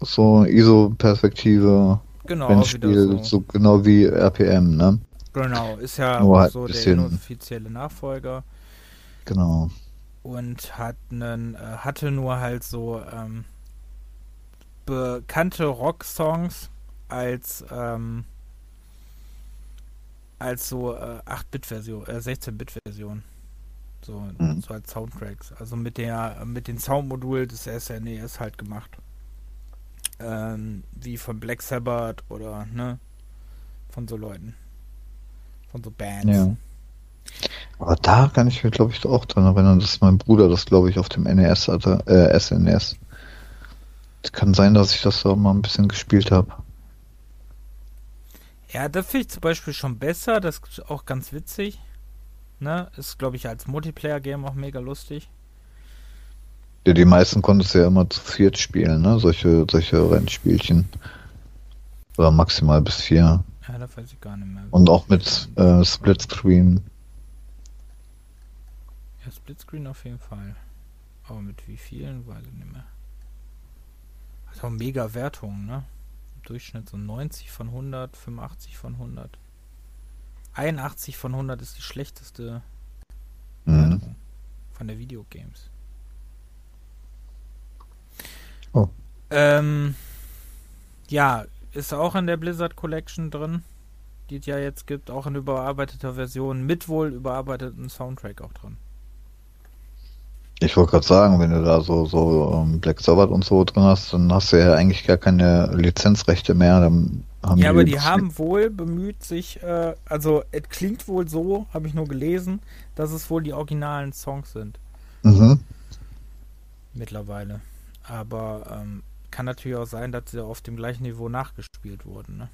so ISO-Perspektive. Genau, so. so. genau wie RPM, ne? Genau, ist ja Nur halt so der inoffizielle Nachfolger. Genau und hat einen, äh, hatte nur halt so ähm, bekannte Rock-Songs als ähm, als so äh, 8-Bit-Version, äh, 16-Bit-Version. So, mhm. so als Soundtracks. Also mit der mit den Soundmodul des SNES halt gemacht. Ähm, wie von Black Sabbath oder ne von so Leuten. Von so Bands. Ja. Aber da kann ich mir, glaube ich, auch dran erinnern, dass mein Bruder das, glaube ich, auf dem NES hatte, äh, SNES. Kann sein, dass ich das da mal ein bisschen gespielt habe. Ja, das finde ich zum Beispiel schon besser, das ist auch ganz witzig. Ne? Ist, glaube ich, als Multiplayer-Game auch mega lustig. Ja, die meisten konntest du ja immer zu viert spielen, ne? Solche, solche Rennspielchen. Oder maximal bis vier. Ja, da weiß ich gar nicht mehr. Und auch mit äh, Splitscreen. Ja, Splitscreen auf jeden Fall. Aber mit wie vielen, weiß ich nicht mehr. Hat auch mega Wertungen, ne? Im Durchschnitt so 90 von 100, 85 von 100. 81 von 100 ist die schlechteste mhm. Von der Videogames. Oh. Ähm, ja, ist auch in der Blizzard Collection drin. die es ja jetzt gibt, auch in überarbeiteter Version, mit wohl überarbeiteten Soundtrack auch drin. Ich wollte gerade sagen, wenn du da so, so um, Black Sabbath und so drin hast, dann hast du ja eigentlich gar keine Lizenzrechte mehr. Dann haben ja, die aber die haben wohl bemüht sich, äh, also es klingt wohl so, habe ich nur gelesen, dass es wohl die originalen Songs sind. Mhm. Mittlerweile. Aber ähm, kann natürlich auch sein, dass sie auf dem gleichen Niveau nachgespielt wurden. Ne?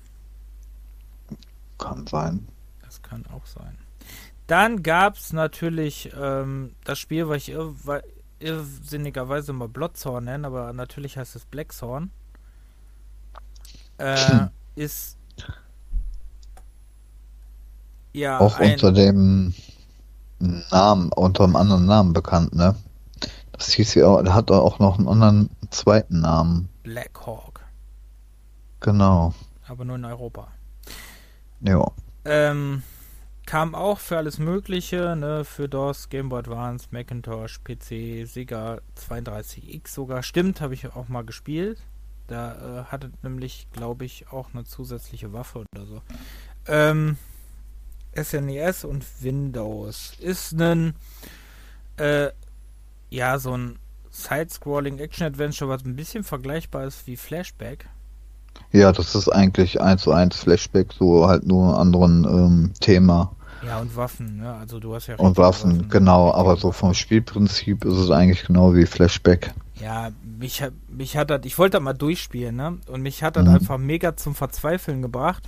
Kann sein. Das kann auch sein. Dann gab es natürlich ähm, das Spiel, was ich irr irrsinnigerweise mal Bloodthorn nenne, aber natürlich heißt es Blackthorn. Äh, hm. Ist ja auch unter dem Namen, unter einem anderen Namen bekannt, ne? Das hieß ja auch, der hat auch noch einen anderen zweiten Namen. Black Hawk. Genau. Aber nur in Europa. Ja. Ähm, kam auch für alles Mögliche, ne, für DOS, Game Boy Advance, Macintosh, PC, Sega 32X sogar. Stimmt, habe ich auch mal gespielt. Da äh, hatte nämlich, glaube ich, auch eine zusätzliche Waffe oder so. Ähm, SNES e und Windows ist ein äh, ja so ein Side-Scrolling Action-Adventure, was ein bisschen vergleichbar ist wie Flashback. Ja, das ist eigentlich eins zu eins Flashback, so halt nur anderen ähm, Thema. Ja, und Waffen, ne? Also du hast ja Und Waffen, Waffen, genau, aber so vom Spielprinzip ist es eigentlich genau wie Flashback. Ja, mich, mich hat das, ich wollte das mal durchspielen, ne? Und mich hat das mhm. einfach mega zum Verzweifeln gebracht,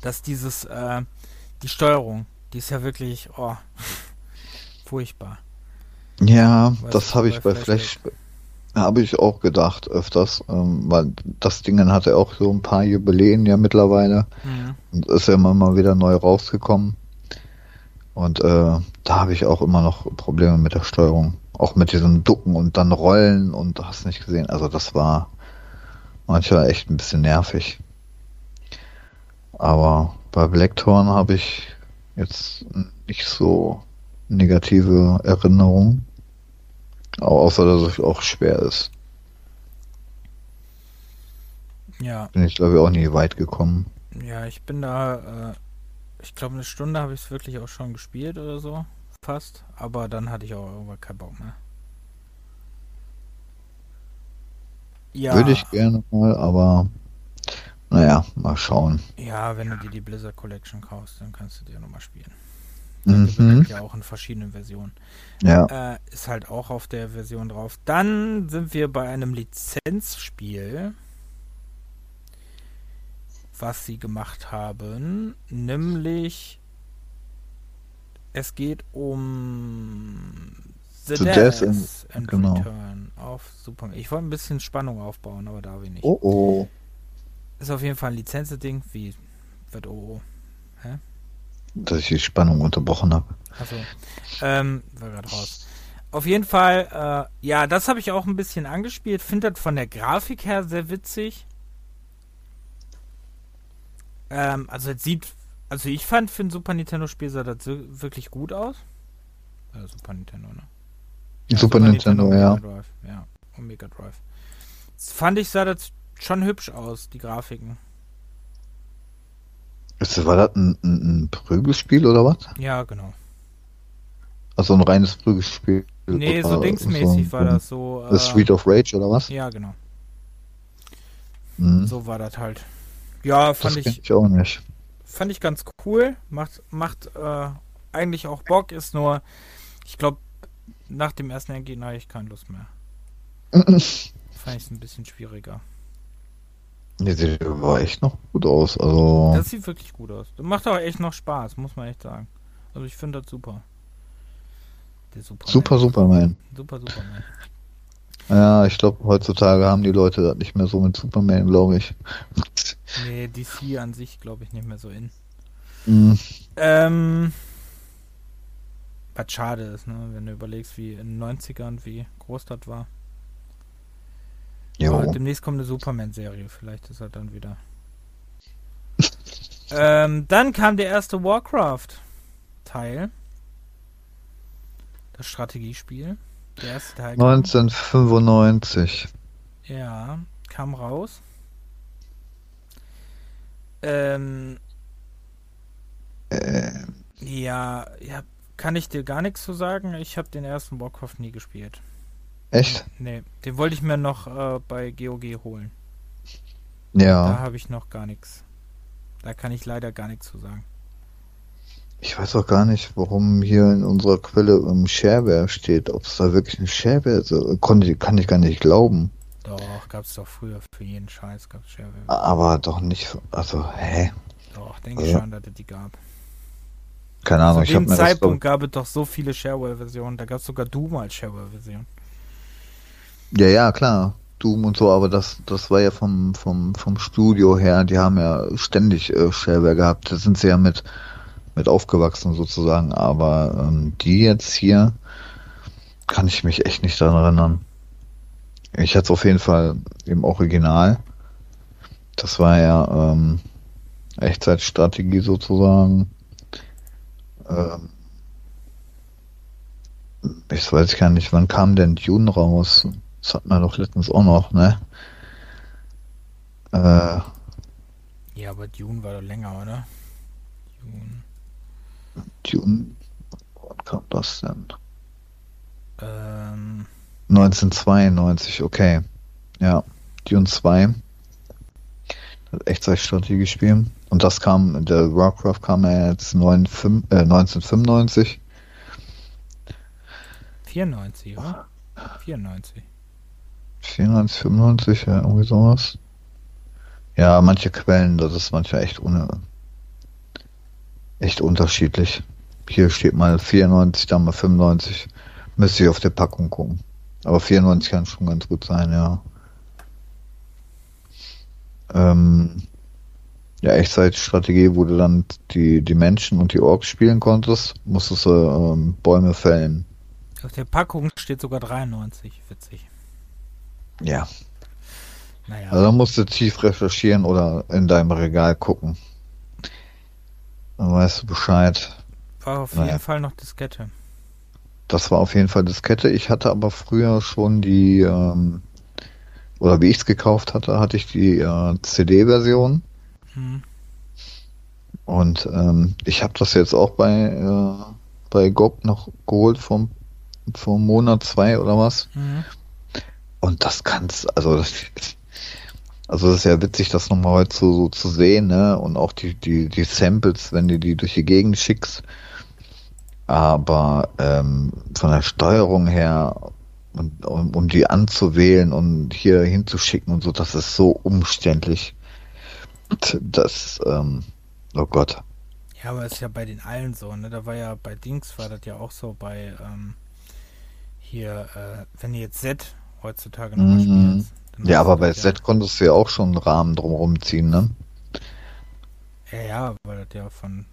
dass dieses, äh, die Steuerung, die ist ja wirklich, oh, furchtbar. Ja, weißt das habe ich bei Flash, habe ich auch gedacht öfters, ähm, weil das Ding hat ja auch so ein paar Jubiläen ja mittlerweile mhm. und ist ja immer mal wieder neu rausgekommen. Und äh, da habe ich auch immer noch Probleme mit der Steuerung. Auch mit diesem Ducken und dann Rollen und hast nicht gesehen. Also das war manchmal echt ein bisschen nervig. Aber bei Blackthorn habe ich jetzt nicht so negative Erinnerungen. Außer, dass es auch schwer ist. Ja. Bin ich, glaube ich, auch nie weit gekommen. Ja, ich bin da, äh, ich glaube, eine Stunde habe ich es wirklich auch schon gespielt oder so. Fast. Aber dann hatte ich auch irgendwann keinen Bock mehr. Ja. Würde ich gerne mal, aber naja, mal schauen. Ja, wenn du dir die Blizzard Collection kaufst, dann kannst du dir nochmal spielen. Das mhm. ja auch in verschiedenen Versionen. Ja. Äh, ist halt auch auf der Version drauf. Dann sind wir bei einem Lizenzspiel, was sie gemacht haben, nämlich es geht um The, The Death and, and genau. Return auf Super. Ich wollte ein bisschen Spannung aufbauen, aber da will ich nicht. Oh oh. Ist auf jeden Fall ein Lizenzding, wie wird oh oh. Hä? Dass ich die Spannung unterbrochen habe. Achso. Ähm, war gerade raus. Auf jeden Fall, äh, ja, das habe ich auch ein bisschen angespielt. Finde das von der Grafik her sehr witzig. Ähm, also es sieht, also ich fand für ein Super Nintendo Spiel sah das wirklich gut aus. Äh, Super Nintendo, ne? Ja, Super, Super, Nintendo, Nintendo ja. Drive, ja. Und Mega Drive. Das fand ich sah das schon hübsch aus, die Grafiken. War das ein, ein, ein Prügelspiel oder was? Ja, genau. Also ein reines Prügelspiel. Nee, so dingsmäßig so, war das so. Äh, Street of Rage oder was? Ja, genau. Mhm. So war das halt. Ja, fand das ich, ich auch nicht. Fand ich ganz cool. Macht, macht äh, eigentlich auch Bock, ist nur, ich glaube, nach dem ersten Ergebnis habe ich keine Lust mehr. fand ich es ein bisschen schwieriger. Nee, sieht aber echt noch gut aus. Also. Das sieht wirklich gut aus. Das macht auch echt noch Spaß, muss man echt sagen. Also ich finde das super. Der Superman. Super Superman. Super Superman. Ja, ich glaube, heutzutage haben die Leute das nicht mehr so mit Superman, glaube ich. Nee, DC an sich, glaube ich, nicht mehr so in. Mhm. Ähm, was schade ist, ne? wenn du überlegst, wie in den 90ern, wie groß das war. Jo. Demnächst kommt eine Superman-Serie, vielleicht ist er dann wieder. ähm, dann kam der erste Warcraft-Teil. Das Strategiespiel. Der erste Teil. 1995. Ja, kam raus. Ähm, Äh, Ja, ja, kann ich dir gar nichts zu sagen. Ich habe den ersten Warcraft nie gespielt. Echt? Nee, den wollte ich mir noch äh, bei GOG holen. Da Ja. habe ich noch gar nichts. Da kann ich leider gar nichts zu sagen. Ich weiß auch gar nicht, warum hier in unserer Quelle im Shareware steht. Ob es da wirklich ein Shareware ist, äh, konnte, kann ich gar nicht glauben. Doch, gab's doch früher für jeden Scheiß, gab's Shareware. Aber doch nicht, also, hä? Doch, denke ich Ja. schon, dass es die gab. Keine Ahnung, Zu ich habe mir das, Zeitpunkt gab es doch so viele Shareware-Versionen. Da gab es sogar Doom als Shareware-Version. Ja, ja, klar. Doom und so, aber das, das war ja vom, vom, vom Studio her, die haben ja ständig äh, Shareware gehabt. Da sind sie ja mit, mit aufgewachsen sozusagen. Aber ähm, die jetzt hier, kann ich mich echt nicht daran erinnern. Ich hatte es auf jeden Fall im Original. Das war ja ähm, Echtzeitstrategie sozusagen. Ähm, ich weiß gar nicht, wann kam denn Dune raus? Das hatten wir doch letztens auch noch, ne? Äh, Ja, aber Dune war doch länger, oder? Dune. Dune, wann kam das denn? Ähm, 1992, okay. Ja, Dune 2. Das Echtzeitstrategiespiel. Und das kam, der Warcraft kam ja jetzt 95, äh, 1995. 94, oder? 94. 94, 95, ja, irgendwie sowas. Ja, manche Quellen, das ist manchmal echt ohne, echt unterschiedlich. Hier steht mal 94, da mal 95. Müsste ich auf der Packung gucken. Aber 94 kann schon ganz gut sein, ja. Ähm, ja, Echtzeitstrategie, wo du dann die, die Menschen und die Orks spielen konntest, musstest du ähm, Bäume fällen. Auf der Packung steht sogar 93. Witzig. Ja. Naja. Also musst du tief recherchieren oder in deinem Regal gucken. Dann weißt du Bescheid. war auf naja. jeden Fall noch Diskette. Das war auf jeden Fall Diskette. Ich hatte aber früher schon die, ähm, oder wie ich es gekauft hatte, hatte ich die äh, CD-Version. Hm. Und ähm, ich habe das jetzt auch bei, äh, bei GOG noch geholt vom, vom Monat zwei oder was. Mhm. Und das kannst, also das, also das ist ja witzig, das nochmal heute so, so zu sehen, ne? Und auch die, die, die Samples, wenn du die durch die Gegend schickst. Aber ähm, von der Steuerung her, und, um, um die anzuwählen und hier hinzuschicken und so, das ist so umständlich. Das, ähm, oh Gott. Ja, aber ist ja bei den allen so, ne? Da war ja bei Dings war das ja auch so bei ähm, hier, äh, wenn du jetzt Z heutzutage nochmal Mhm. spielst. Ja, aber du bei Z konntest du ja auch schon einen Rahmen drumherum ziehen, ne? Ja, ja, weil das ja von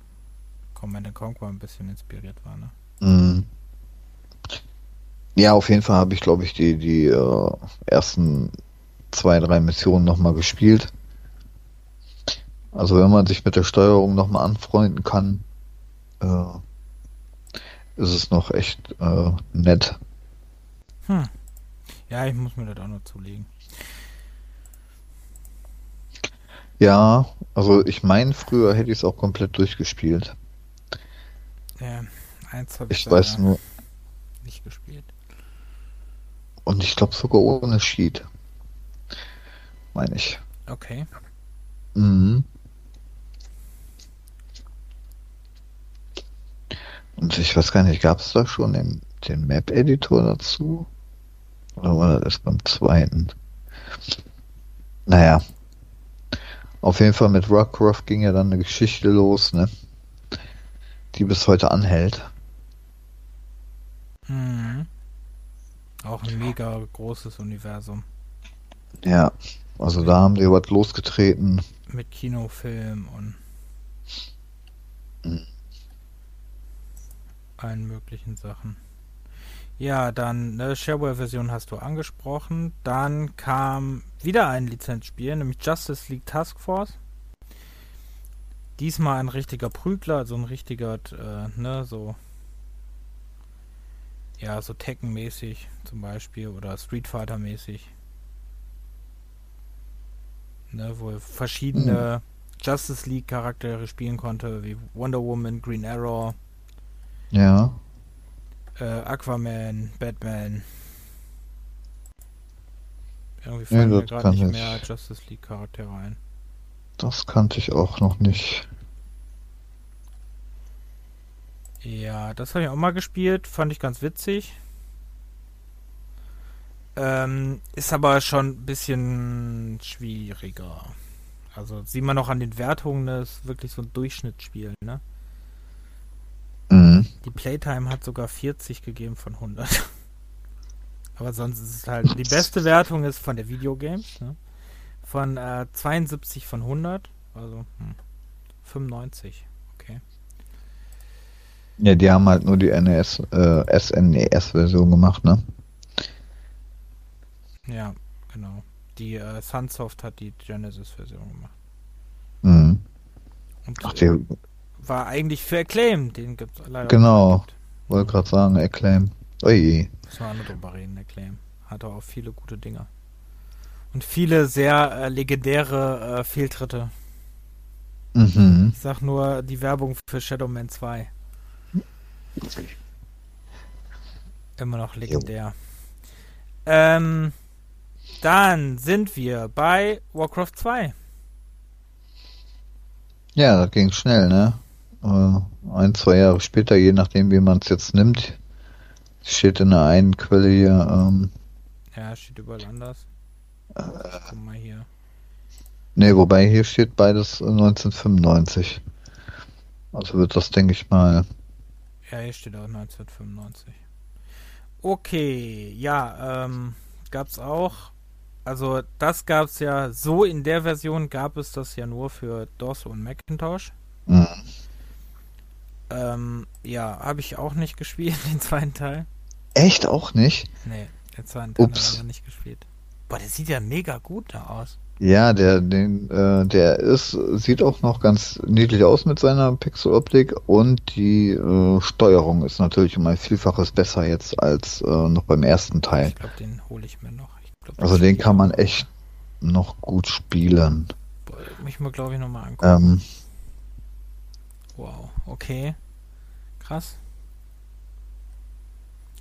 Command Conquer ein bisschen inspiriert war, ne? Mhm. Ja, auf jeden Fall habe ich, glaube ich, die, die äh, ersten zwei, drei Missionen nochmal gespielt. Also wenn man sich mit der Steuerung nochmal anfreunden kann, äh, ist es noch echt äh, nett. Hm. Ja, ich muss mir das auch noch zulegen. Ja, also ich meine, früher hätte ich es auch komplett durchgespielt. Ja, eins habe ich, Ich weiß nur, nicht gespielt. und ich glaube sogar ohne Sheet. Meine ich. Okay. Mhm. Und ich weiß gar nicht, gab es da schon den, den Map-Editor dazu? Oder war das erst beim zweiten? Naja. Auf jeden Fall mit Rockcroft ging ja dann eine Geschichte los, ne? Die bis heute anhält. Mhm. Auch ein mega großes Universum. Ja. Also da haben die was losgetreten. Mit Kinofilm und Mhm. allen möglichen Sachen. Ja, dann ne, Shareware-Version hast du angesprochen. Dann kam wieder ein Lizenzspiel, nämlich Justice League Task Force. Diesmal ein richtiger Prügler, also ein richtiger, äh, ne, so. Ja, so Tekken-mäßig zum Beispiel oder Street Fighter-mäßig. Ne, wo verschiedene Justice League Charaktere spielen konnte, wie Wonder Woman, Green Arrow, Ja. Äh, Aquaman, Batman. Irgendwie Nee, fallen mir das gerade nicht ich. mehr Justice League Charaktere ein. Das kannte ich auch noch nicht. Ja, das habe ich auch mal gespielt, fand ich ganz witzig. Ähm, ist aber schon ein bisschen schwieriger. Also sieht man auch an den Wertungen, das ist wirklich so ein Durchschnittsspiel, ne? Mhm. Die Playtime hat sogar 40 gegeben von 100. Aber sonst ist es halt. Die beste Wertung ist von der Videogames, ne? Von äh, 72 von 100. Also hm, 95. Okay. Ja, die haben halt nur die NES, äh, SNES-Version gemacht, ne? Ja, genau. Die äh, Sunsoft hat die Genesis-Version gemacht. Mhm. Und Ach, die war eigentlich für Acclaim. Den gibt es leider Genau. nicht. wollte gerade sagen, Acclaim. Ui. Müssen wir auch noch drüber reden, Acclaim. Hat auch viele gute Dinge. Und viele sehr äh, legendäre äh, Fehltritte. Mhm. Ich sag nur die Werbung für Shadow Man 2. Immer noch legendär. Ähm, dann sind wir bei Warcraft 2. Ja, das ging schnell, ne? Äh, ein, zwei Jahre später, je nachdem, wie man es jetzt nimmt, steht in der einen Quelle hier, ähm, Ja, steht überall anders. Guck mal hier. ne, wobei hier steht beides 1995. Also wird das, denke ich mal, Ja, hier steht auch 1995. Okay, ja, ähm, gab's auch. Also, das gab's ja, so in der Version gab es das ja nur für DOS und Macintosh. mh, Ähm, ja, habe ich auch nicht gespielt, den zweiten Teil. echt auch nicht. Nee, den zweiten Teil habe ich ja nicht gespielt. Boah, der sieht ja mega gut da aus. Ja, der, den, äh, der ist, sieht auch noch ganz niedlich aus mit seiner Pixeloptik und die äh, Steuerung ist natürlich um ein Vielfaches besser jetzt als äh, noch beim ersten Teil. Ich glaube, den hole ich mir noch. Ich glaub, Also den kann man echt noch gut spielen. Boah, mich mal, glaube ich, nochmal angucken. Ähm, Wow, okay. Krass.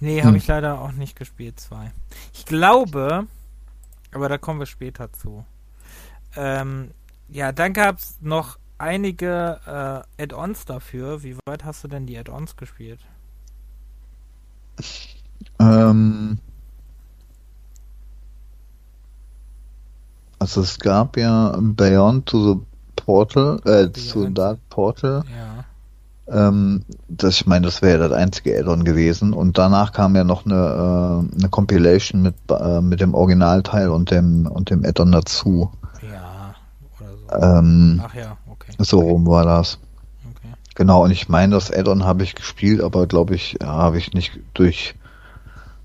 Nee, habe Hm. ich leider auch nicht gespielt, zwei. Ich glaube, aber da kommen wir später zu. Ähm, ja, dann gab es noch einige äh, Add-ons dafür. Wie weit hast du denn die Add-ons gespielt? ähm, also es gab ja Beyond to the Portal, äh, zu Beyond. Dark Portal. Ja. Ähm, das, ich meine, das wäre ja das einzige Add-on gewesen. Und danach kam ja noch eine, äh, eine Compilation mit, äh, mit dem Originalteil und dem, und dem Add-on dazu. Ja, oder so. Ähm, Ach ja, okay. so rum war das. okay. Genau, und ich meine, das Add-on habe ich gespielt, aber glaube ich, ja, habe ich nicht durch.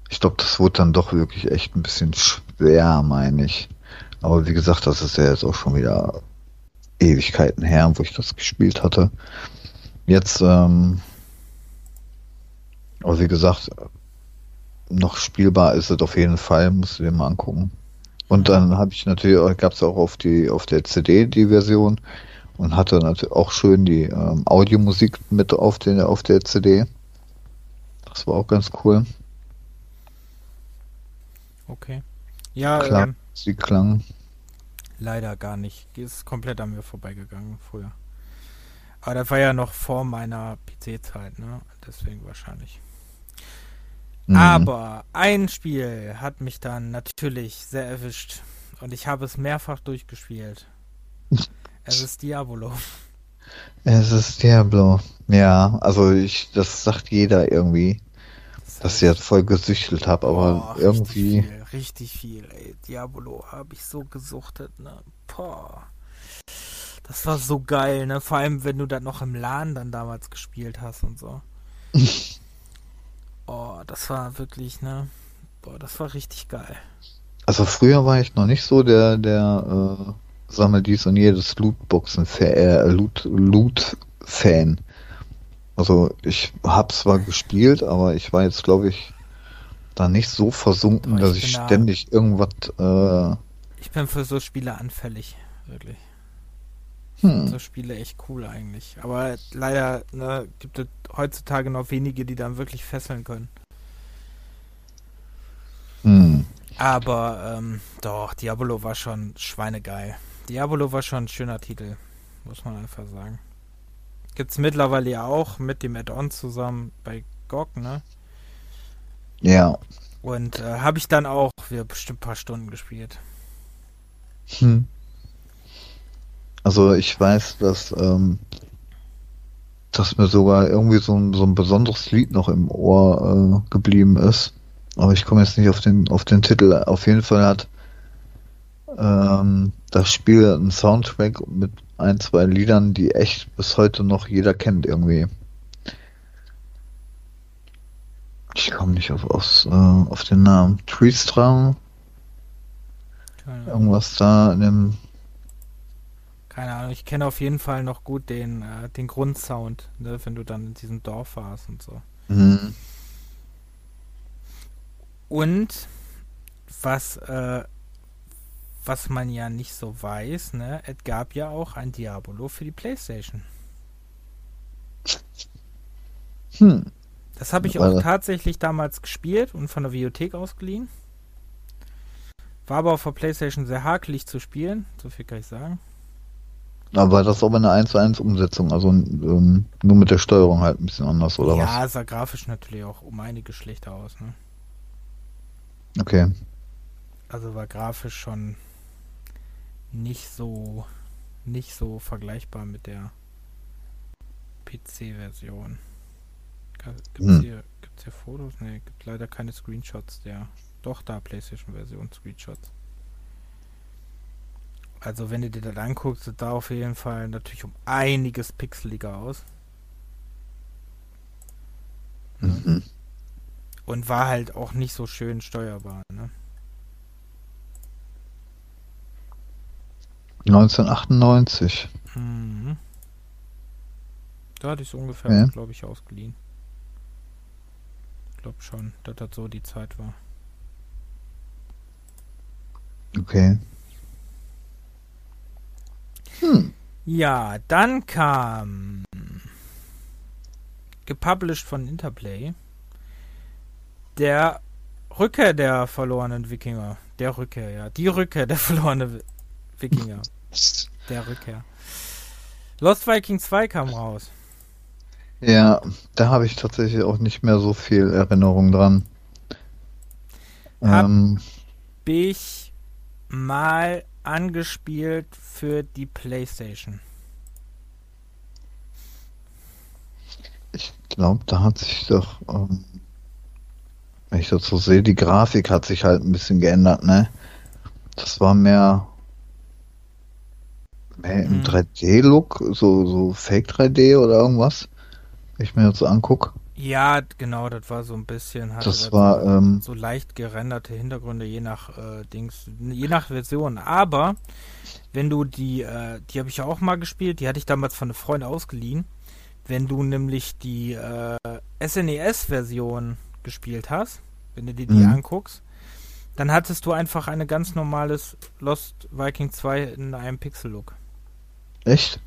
Ich glaube, das wurde dann doch wirklich echt ein bisschen schwer, meine ich. Aber wie gesagt, das ist ja jetzt auch schon wieder Ewigkeiten her, wo ich das gespielt hatte. Jetzt, ähm, aber wie gesagt, noch spielbar ist es auf jeden Fall, musst du dir mal angucken. Und dann habe ich natürlich, gab es auch auf die auf der CD die Version und hatte natürlich auch schön die ähm, Audiomusik mit auf den auf der CD. Das war auch ganz cool. Okay. Ja, Klar, ähm, sie klang. leider gar nicht. Die ist komplett an mir vorbeigegangen früher. Aber das war ja noch vor meiner PC-Zeit, ne? Deswegen wahrscheinlich. Mhm. Aber ein Spiel hat mich dann natürlich sehr erwischt. Und ich habe es mehrfach durchgespielt. es ist Diabolo. Es ist Diablo. Ja, also ich, das sagt jeder irgendwie, dass ich jetzt voll gesüchtelt habe, aber Boah, irgendwie. Richtig viel, richtig viel, ey. Diabolo habe ich so gesuchtet, ne? Boah. Das war so geil, ne? Vor allem, wenn du dann noch im LAN dann damals gespielt hast und so. oh, das war wirklich, ne? Boah, das war richtig geil. Also früher war ich noch nicht so der, der äh, sammel dies und jedes Lootboxen äh, Loot, Loot Fan. Also ich habe zwar gespielt, aber ich war jetzt glaube ich da nicht so versunken, ich dass ich da- ständig irgendwas äh, Ich bin für so Spiele anfällig, wirklich. Hm. so Spiele echt cool eigentlich. Aber leider ne, gibt es heutzutage noch wenige, die dann wirklich fesseln können. Hm. Aber ähm, doch, Diablo war schon schweinegeil. Diablo war schon ein schöner Titel, muss man einfach sagen. Gibt's mittlerweile ja auch mit dem Add-on zusammen bei GOG, ne? Ja. Und äh, habe ich dann auch wieder bestimmt ein paar Stunden gespielt. Hm. Also ich weiß, dass, ähm, dass mir sogar irgendwie so ein, so ein besonderes Lied noch im Ohr äh, geblieben ist. Aber ich komme jetzt nicht auf den, auf den Titel. Auf jeden Fall hat ähm, das Spiel einen Soundtrack mit ein, zwei Liedern, die echt bis heute noch jeder kennt irgendwie. Ich komme nicht auf, aufs, äh, auf den Namen. Treestrum. Irgendwas da in dem. Keine Ahnung, ich kenne auf jeden Fall noch gut den, äh, den Grundsound, ne, wenn du dann in diesem Dorf warst und so. Mhm. Und was, äh, was man ja nicht so weiß, ne, es gab ja auch ein Diabolo für die Playstation. Hm. Das habe ich auch tatsächlich damals gespielt und von der Videothek ausgeliehen. War aber auf der Playstation sehr hakelig zu spielen, so viel kann ich sagen. Aber das ist aber eine 1 zu 1 Umsetzung, also ähm, nur mit der Steuerung halt ein bisschen anders, oder ja, was? Ja, sah grafisch natürlich auch um einiges schlechter aus, ne? Okay. Also war grafisch schon nicht so nicht so vergleichbar mit der PC-Version. Gibt es hm. hier, hier Fotos? Ne, gibt leider keine Screenshots der. Doch, da PlayStation-Version Screenshots. Also wenn du dir das anguckst, sieht da auf jeden Fall natürlich um einiges pixeliger aus. Mhm. Und war halt auch nicht so schön steuerbar, ne? 1998. Mhm. Da hatte ich es ungefähr, ja. glaube ich, ausgeliehen. Ich glaube schon, dass das so die Zeit war. Okay. Hm. Ja, dann kam gepublished von Interplay der Rückkehr der verlorenen Wikinger. Der Rückkehr, ja. Die Rückkehr der verlorenen Wikinger. Der Rückkehr. Lost Viking 2 kam raus. Ja, da habe ich tatsächlich auch nicht mehr so viel Erinnerung dran. Hab ähm, ich mal angespielt für die Playstation. Ich glaube, da hat sich doch, ähm, wenn ich das so sehe, die Grafik hat sich halt ein bisschen geändert, ne? Das war mehr Mehr im mhm. 3D-Look, so, so Fake 3D oder irgendwas, wenn ich mir das so angucke. Ja, genau, das war so ein bisschen. das, das war so, ähm, so leicht gerenderte Hintergründe, je nach äh, Dings, je nach Version. Aber wenn du die, äh, die habe ich ja auch mal gespielt, die hatte ich damals von einem Freund ausgeliehen. Wenn du nämlich die äh, SNES-Version gespielt hast, wenn du dir die mhm. anguckst, dann hattest du einfach ein ganz normales Lost Viking 2 in einem Pixel-Look. Echt?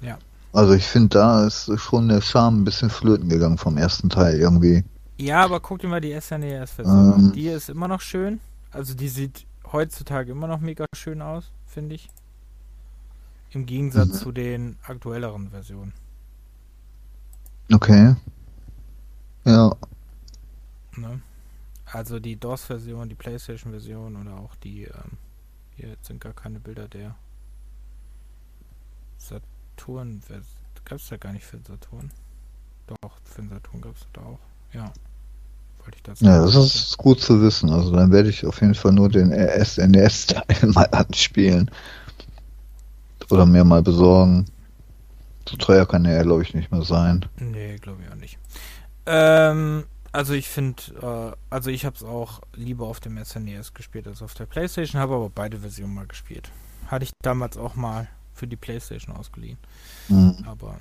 Ja. Also ich finde, da ist schon der Charme ein bisschen flöten gegangen vom ersten Teil irgendwie. Ja, aber guck dir mal die SNES-Version ähm, Die ist immer noch schön. Also die sieht heutzutage immer noch mega schön aus, finde ich. Im Gegensatz mhm. zu den aktuelleren Versionen. Okay. Ja. Ne? Also die DOS-Version, die PlayStation-Version oder auch die, ähm, hier sind gar keine Bilder der Saturn. Gab es ja gar nicht für den Saturn. Doch, für den Saturn gab es da auch. Ja. Wollte ich dazu Ja, das ist gut zu wissen. Also dann werde ich auf jeden Fall nur den SNES-Teil mal anspielen. Oder mir mal besorgen. So teuer kann er, glaube ich, nicht mehr sein. Nee, glaube ich auch nicht. Ähm, also ich finde, äh, also ich habe es auch lieber auf dem SNES gespielt als auf der Playstation, habe aber beide Versionen mal gespielt. Hatte ich damals auch mal für die PlayStation ausgeliehen. Mhm. Aber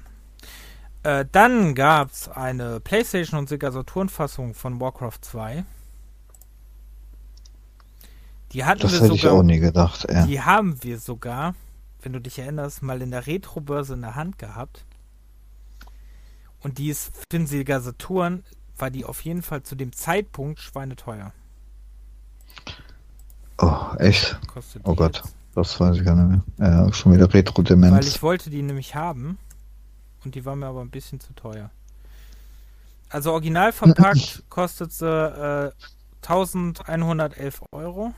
äh, dann gab es eine PlayStation und Sega Saturn-Fassung von Warcraft 2. Die hatten das wir hätte sogar, ich auch nie gedacht. Ja. Die haben wir sogar wenn du dich erinnerst, mal in der Retro-Börse in der Hand gehabt. Und die ist für Sega Saturn, war die auf jeden Fall zu dem Zeitpunkt schweineteuer. Oh, echt? Kostet Oh Gott, jetzt. Das weiß ich gar nicht mehr. Ja, schon wieder Retro-Demenz. Weil ich wollte die nämlich haben und die war mir aber ein bisschen zu teuer. Also original verpackt kostet sie äh, 1111 Euro.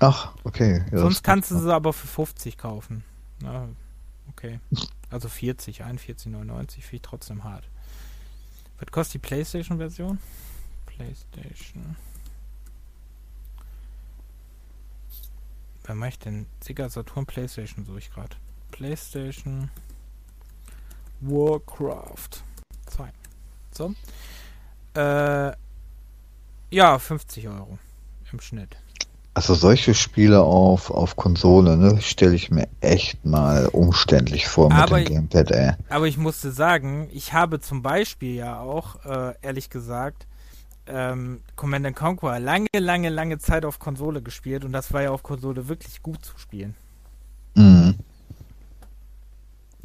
Ach, okay. Ja, Sonst kannst du sie aber für 50 kaufen. Na, okay. Also 40, 41,99 finde ich trotzdem hart. Was kostet die Playstation-Version? Playstation. Wer mache ich denn? Sega Saturn Playstation suche ich gerade. Playstation Warcraft 2. So. Äh, ja, 50 Euro im Schnitt. Also solche Spiele auf, auf Konsole, ne, stelle ich mir echt mal umständlich vor mit Aber- dem Gamepad, ey. Aber ich musste sagen, ich habe zum Beispiel ja auch, äh, ehrlich gesagt, ähm, Command Conquer lange, lange, lange Zeit auf Konsole gespielt und das war ja auf Konsole wirklich gut zu spielen. Mhm.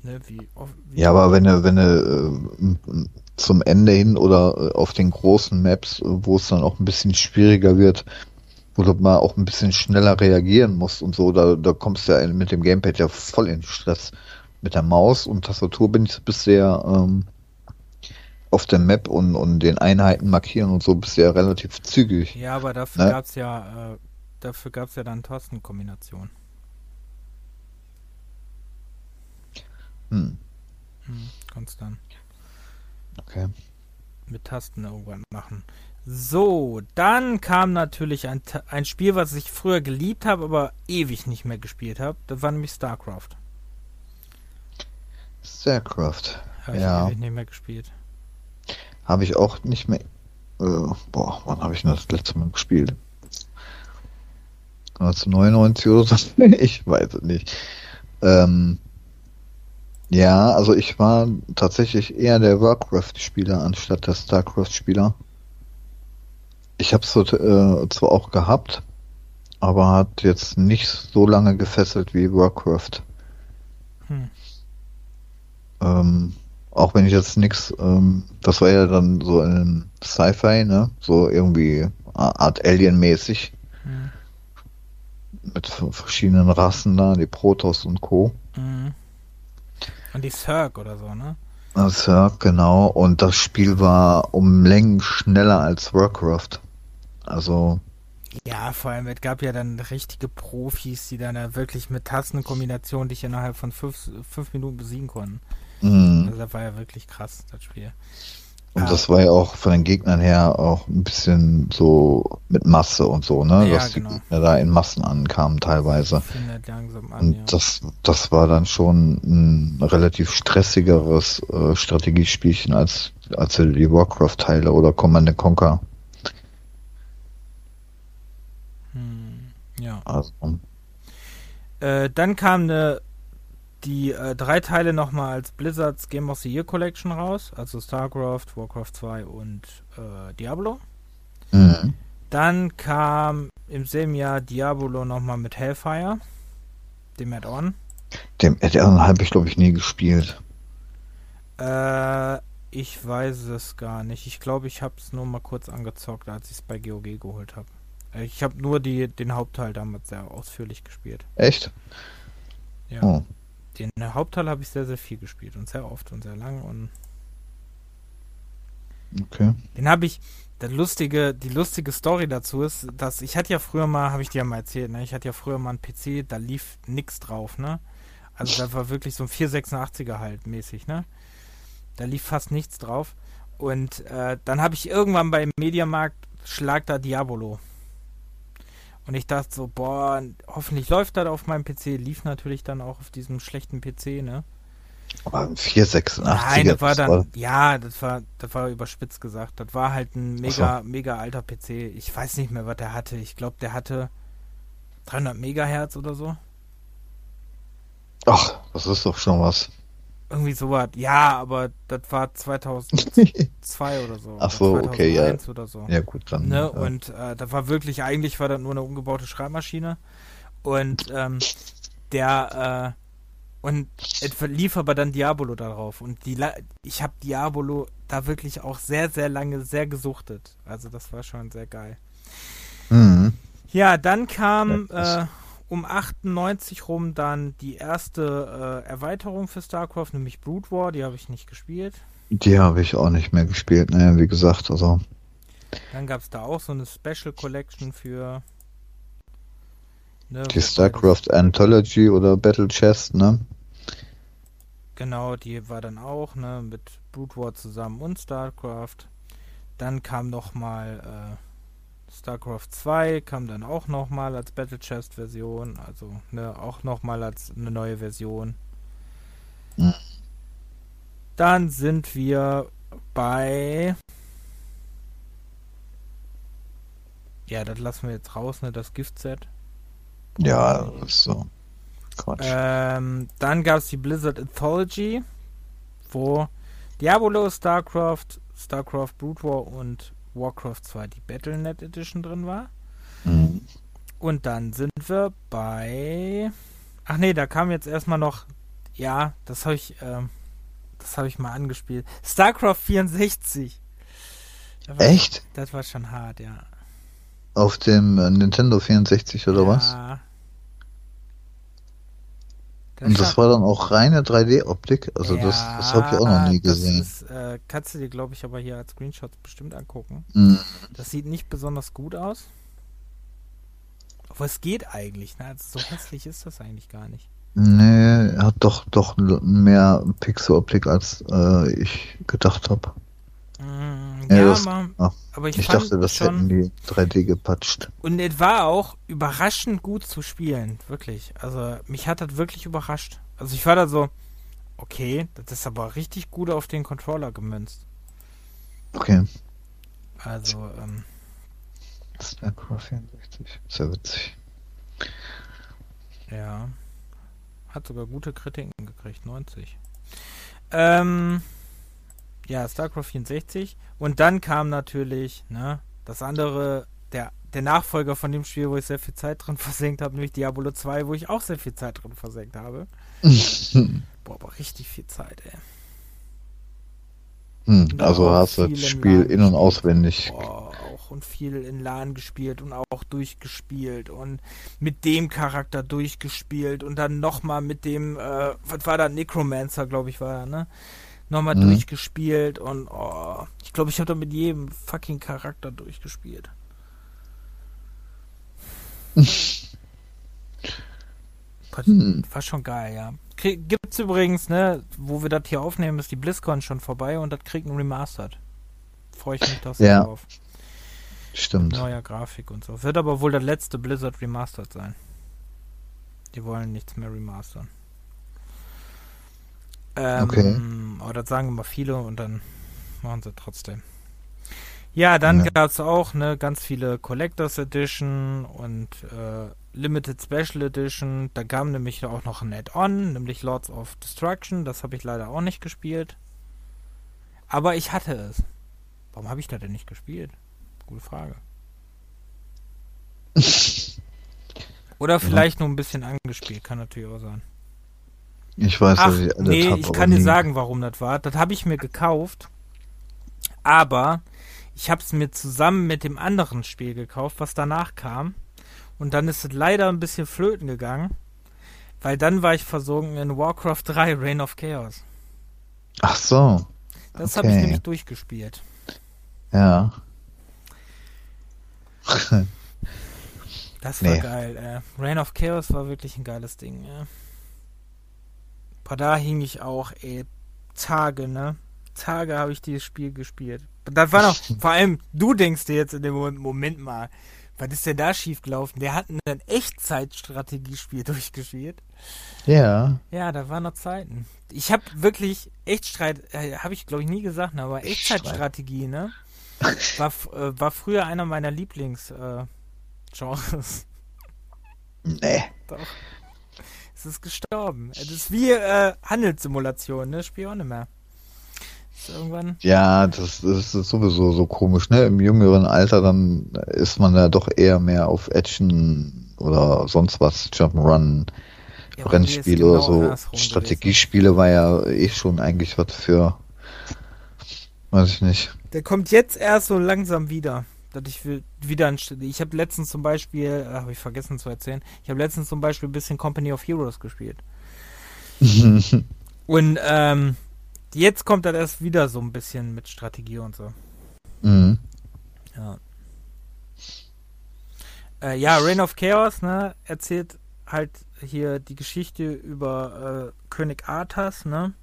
Ne, wie, auf- wie Ja, aber wenn du, wenn du äh, zum Ende hin oder äh, auf den großen Maps, äh, wo es dann auch ein bisschen schwieriger wird, wo du mal auch ein bisschen schneller reagieren musst und so, da, da kommst du ja mit dem Gamepad ja voll in Stress. Mit der Maus und Tastatur bin ich bisher ähm, auf der Map und, und den Einheiten markieren und so bisher relativ zügig. Ja, aber dafür Ne? gab's ja, äh, dafür ja dann Tastenkombination. Hm, Hm, kannst dann okay. mit Tasten irgendwann machen. So, dann kam natürlich ein, ein Spiel, was ich früher geliebt habe, aber ewig nicht mehr gespielt habe. Das war nämlich StarCraft. StarCraft. Habe ich Ja. ewig nicht mehr gespielt. Habe ich auch nicht mehr. Äh, boah, wann habe ich denn das letzte Mal gespielt? 1999 oder so? ich weiß es nicht. Ähm, ja, also ich war tatsächlich eher der Warcraft-Spieler anstatt der StarCraft-Spieler. Ich habe es äh, zwar auch gehabt, aber hat jetzt nicht so lange gefesselt wie Warcraft. Hm. Ähm, auch wenn ich jetzt nix, ähm, das war ja dann so in Sci-Fi, ne? So irgendwie Art Alien-mäßig Hm. mit verschiedenen Rassen da, die Protoss und Co. Mhm. Und die Cirque oder so, ne? Das, ja, genau. Und das Spiel war um Längen schneller als Warcraft. Also, Ja, vor allem, es gab ja dann richtige Profis, die dann ja wirklich mit Tastenkombinationen dich innerhalb von fünf, fünf Minuten besiegen konnten. Mh. Also das war ja wirklich krass, das Spiel. und das war ja auch von den Gegnern her auch ein bisschen so mit Masse und so, ne? Ja, Dass die genau. Gegner da in Massen ankamen teilweise. Halt langsam an, Und ja. das, das war dann schon ein relativ stressigeres äh, Strategiespielchen als, als die Warcraft-Teile oder Command Conquer. Hm, ja. Also, Äh, dann kam ne, die äh, drei Teile nochmal als Blizzards Game of the Year Collection raus, also StarCraft, Warcraft 2 und äh, Diablo. mhm. Dann kam im selben Jahr Diablo nochmal mit Hellfire, dem Add-on. dem Add-on habe ich glaube ich nie gespielt. Äh, ich weiß es gar nicht. Ich glaube, ich habe es nur mal kurz angezockt, als ich es bei GOG geholt habe. Äh, Ich habe nur die, den Hauptteil damals sehr ausführlich gespielt. Echt? Ja. Oh. Den Hauptteil habe ich sehr, sehr viel gespielt und sehr oft und sehr lang und Okay. Den habe ich. Das lustige, die lustige Story dazu ist, dass ich hatte ja früher mal, habe ich dir ja mal erzählt, ne? Ich hatte ja früher mal einen PC, da lief nix drauf, ne? Also da war wirklich so ein 486er halt mäßig, ne? Da lief fast nichts drauf. Und äh, dann habe ich irgendwann beim Mediamarkt schlag da Diabolo. Und ich dachte so, boah, hoffentlich läuft das auf meinem PC. Lief natürlich dann auch auf diesem schlechten PC, ne? Aber ein 486 Nein, das war dann, ja, das war, das war überspitzt gesagt. Das war halt ein mega, mega alter PC. Ich weiß nicht mehr, was der hatte. Ich glaube, der hatte 300 Megahertz oder so. Ach, das ist doch schon was. Irgendwie sowas. Ja, aber das war 2002 oder so. Ach so, okay, ja. 2001 oder so. ja gut, dann. Ne? ja. Und äh, das war wirklich, eigentlich war das nur eine umgebaute Schreibmaschine. Und ähm, der, äh, Und es lief aber dann Diabolo darauf. Und die, ich habe Diabolo da wirklich auch sehr, sehr lange sehr gesuchtet. Also das war schon sehr geil. Mhm. Ja, dann kam äh, um 98 rum dann die erste äh, Erweiterung für StarCraft, nämlich Brood War. Die habe ich nicht gespielt. Die habe ich auch nicht mehr gespielt, ne, wie gesagt, also. Dann gab es da auch so eine Special Collection für Ne, die StarCraft Anthology oder Battle Chest, ne? Genau, die war dann auch, ne, mit Brood War zusammen und StarCraft. Dann kam nochmal äh, StarCraft 2, kam dann auch nochmal als Battle Chest Version, also ne, auch nochmal als eine neue Version. Dann sind wir bei Ja, das lassen wir jetzt raus, ne, das Gift-Set. Ja, ist so. Quatsch. Ähm, dann gab es die Blizzard Anthology, wo Diablo, StarCraft, StarCraft Brood War und Warcraft 2 die Battlenet Edition drin war. Mhm. Und dann sind wir bei. Ach nee, da kam jetzt erstmal noch. Ja, das habe ich. Ähm, das habe ich mal angespielt. StarCraft 64. Das Echt? Das war schon hart, ja. Auf dem äh, Nintendo 64 oder ja. was? Das Und das war dann auch reine 3D-Optik? Also ja, das, das habe ich auch noch nie gesehen. Das ist, äh, kannst du dir, glaube ich, aber hier als Screenshot bestimmt angucken. Mhm. Das sieht nicht besonders gut aus. Aber es geht eigentlich, ne? Also so hässlich ist das eigentlich gar nicht. Nee, er hat doch, doch mehr Pixel-Optik, als äh, ich gedacht habe. Mm, ja, ja das, aber, aber, ich, ich dachte, das schon, hätten die 3D gepatscht. Und es war auch überraschend gut zu spielen, wirklich. Also mich hat das wirklich überrascht. Also ich war da so, okay, das ist aber richtig gut auf den Controller gemünzt. Okay. Also, ähm. StarCraft 64, sehr witzig. Ja. Hat sogar gute Kritiken gekriegt, 90. Ähm, ja, StarCraft 64. Und dann kam natürlich, ne, das andere, der, der Nachfolger von dem Spiel, wo ich sehr viel Zeit drin versenkt habe, nämlich Diablo 2, wo ich auch sehr viel Zeit drin versenkt habe. Boah, aber richtig viel Zeit, ey. Hm, also hast du das Spiel in- und auswendig. Boah, auch und viel in LAN gespielt und auch durchgespielt und mit dem Charakter durchgespielt und dann nochmal mit dem, äh, was war da, Necromancer, glaube ich, war er, ne? Nochmal mhm. durchgespielt und oh, ich glaube, ich habe da mit jedem fucking Charakter durchgespielt. Hm. War schon geil, ja. Gibt's übrigens, ne, wo wir das hier aufnehmen, ist die BlizzCon schon vorbei und das kriegt ein Remastered. Freue ich mich da sehr ja. drauf. Stimmt. Neuer Grafik und so. Wird aber wohl der letzte Blizzard Remastered sein. Die wollen nichts mehr remastern. Ähm, okay. Aber das sagen immer viele und dann machen sie trotzdem. Ja, dann ja. gab es auch ne, ganz viele Collectors Edition und äh, Limited Special Edition. Da kam nämlich auch noch ein Add-on, nämlich Lords of Destruction. Das habe ich leider auch nicht gespielt. Aber ich hatte es. Warum habe ich da denn nicht gespielt? Gute Frage. Oder vielleicht ja. nur ein bisschen angespielt, kann natürlich auch sein. Ich weiß, Ach, dass ich alles Nee, hab, ich kann nie. dir sagen, warum das war. Das habe ich mir gekauft. Aber ich habe es mir zusammen mit dem anderen Spiel gekauft, was danach kam. Und dann ist es leider ein bisschen flöten gegangen. Weil dann war ich versunken in Warcraft 3 Reign of Chaos. Ach so. Das okay. habe ich nämlich durchgespielt. Ja. das war nee. geil. Äh. Reign of Chaos war wirklich ein geiles Ding. Ja. Boah, da hing ich auch, ey, Tage, ne? Tage habe ich dieses Spiel gespielt. Das war noch, vor allem, du denkst dir jetzt in dem Moment, Moment mal, was ist denn da schiefgelaufen? Der hat ein Echtzeitstrategiespiel durchgespielt. Ja. Ja, da waren noch Zeiten. Ich habe wirklich Echtstreit, äh, habe ich glaube ich nie gesagt, ne, aber Echtzeitstrategie, ne? War, äh, war früher einer meiner Lieblingsgenres. Äh, nee. Doch. Es ist gestorben. Es ist wie äh, Handelssimulation, ne? Spiel auch nicht mehr. irgendwann. Ja, das, ist sowieso so komisch, ne? Im jüngeren Alter dann ist man ja doch eher mehr auf Action oder sonst was, Jump'n'Run Ja, Rennspiele genau oder so. Strategiespiele war ja eh schon eigentlich was für, weiß ich nicht. Der kommt jetzt erst so langsam wieder. Dass ich will, wieder ein, ich habe letztens zum Beispiel, habe ich vergessen zu erzählen, ich habe letztens zum Beispiel ein bisschen Company of Heroes gespielt. Und ähm, jetzt kommt das erst wieder so ein bisschen mit Strategie und so. mhm. Ja. Äh, ja, Reign of Chaos, ne, erzählt halt hier die Geschichte über äh, König Arthas, ne?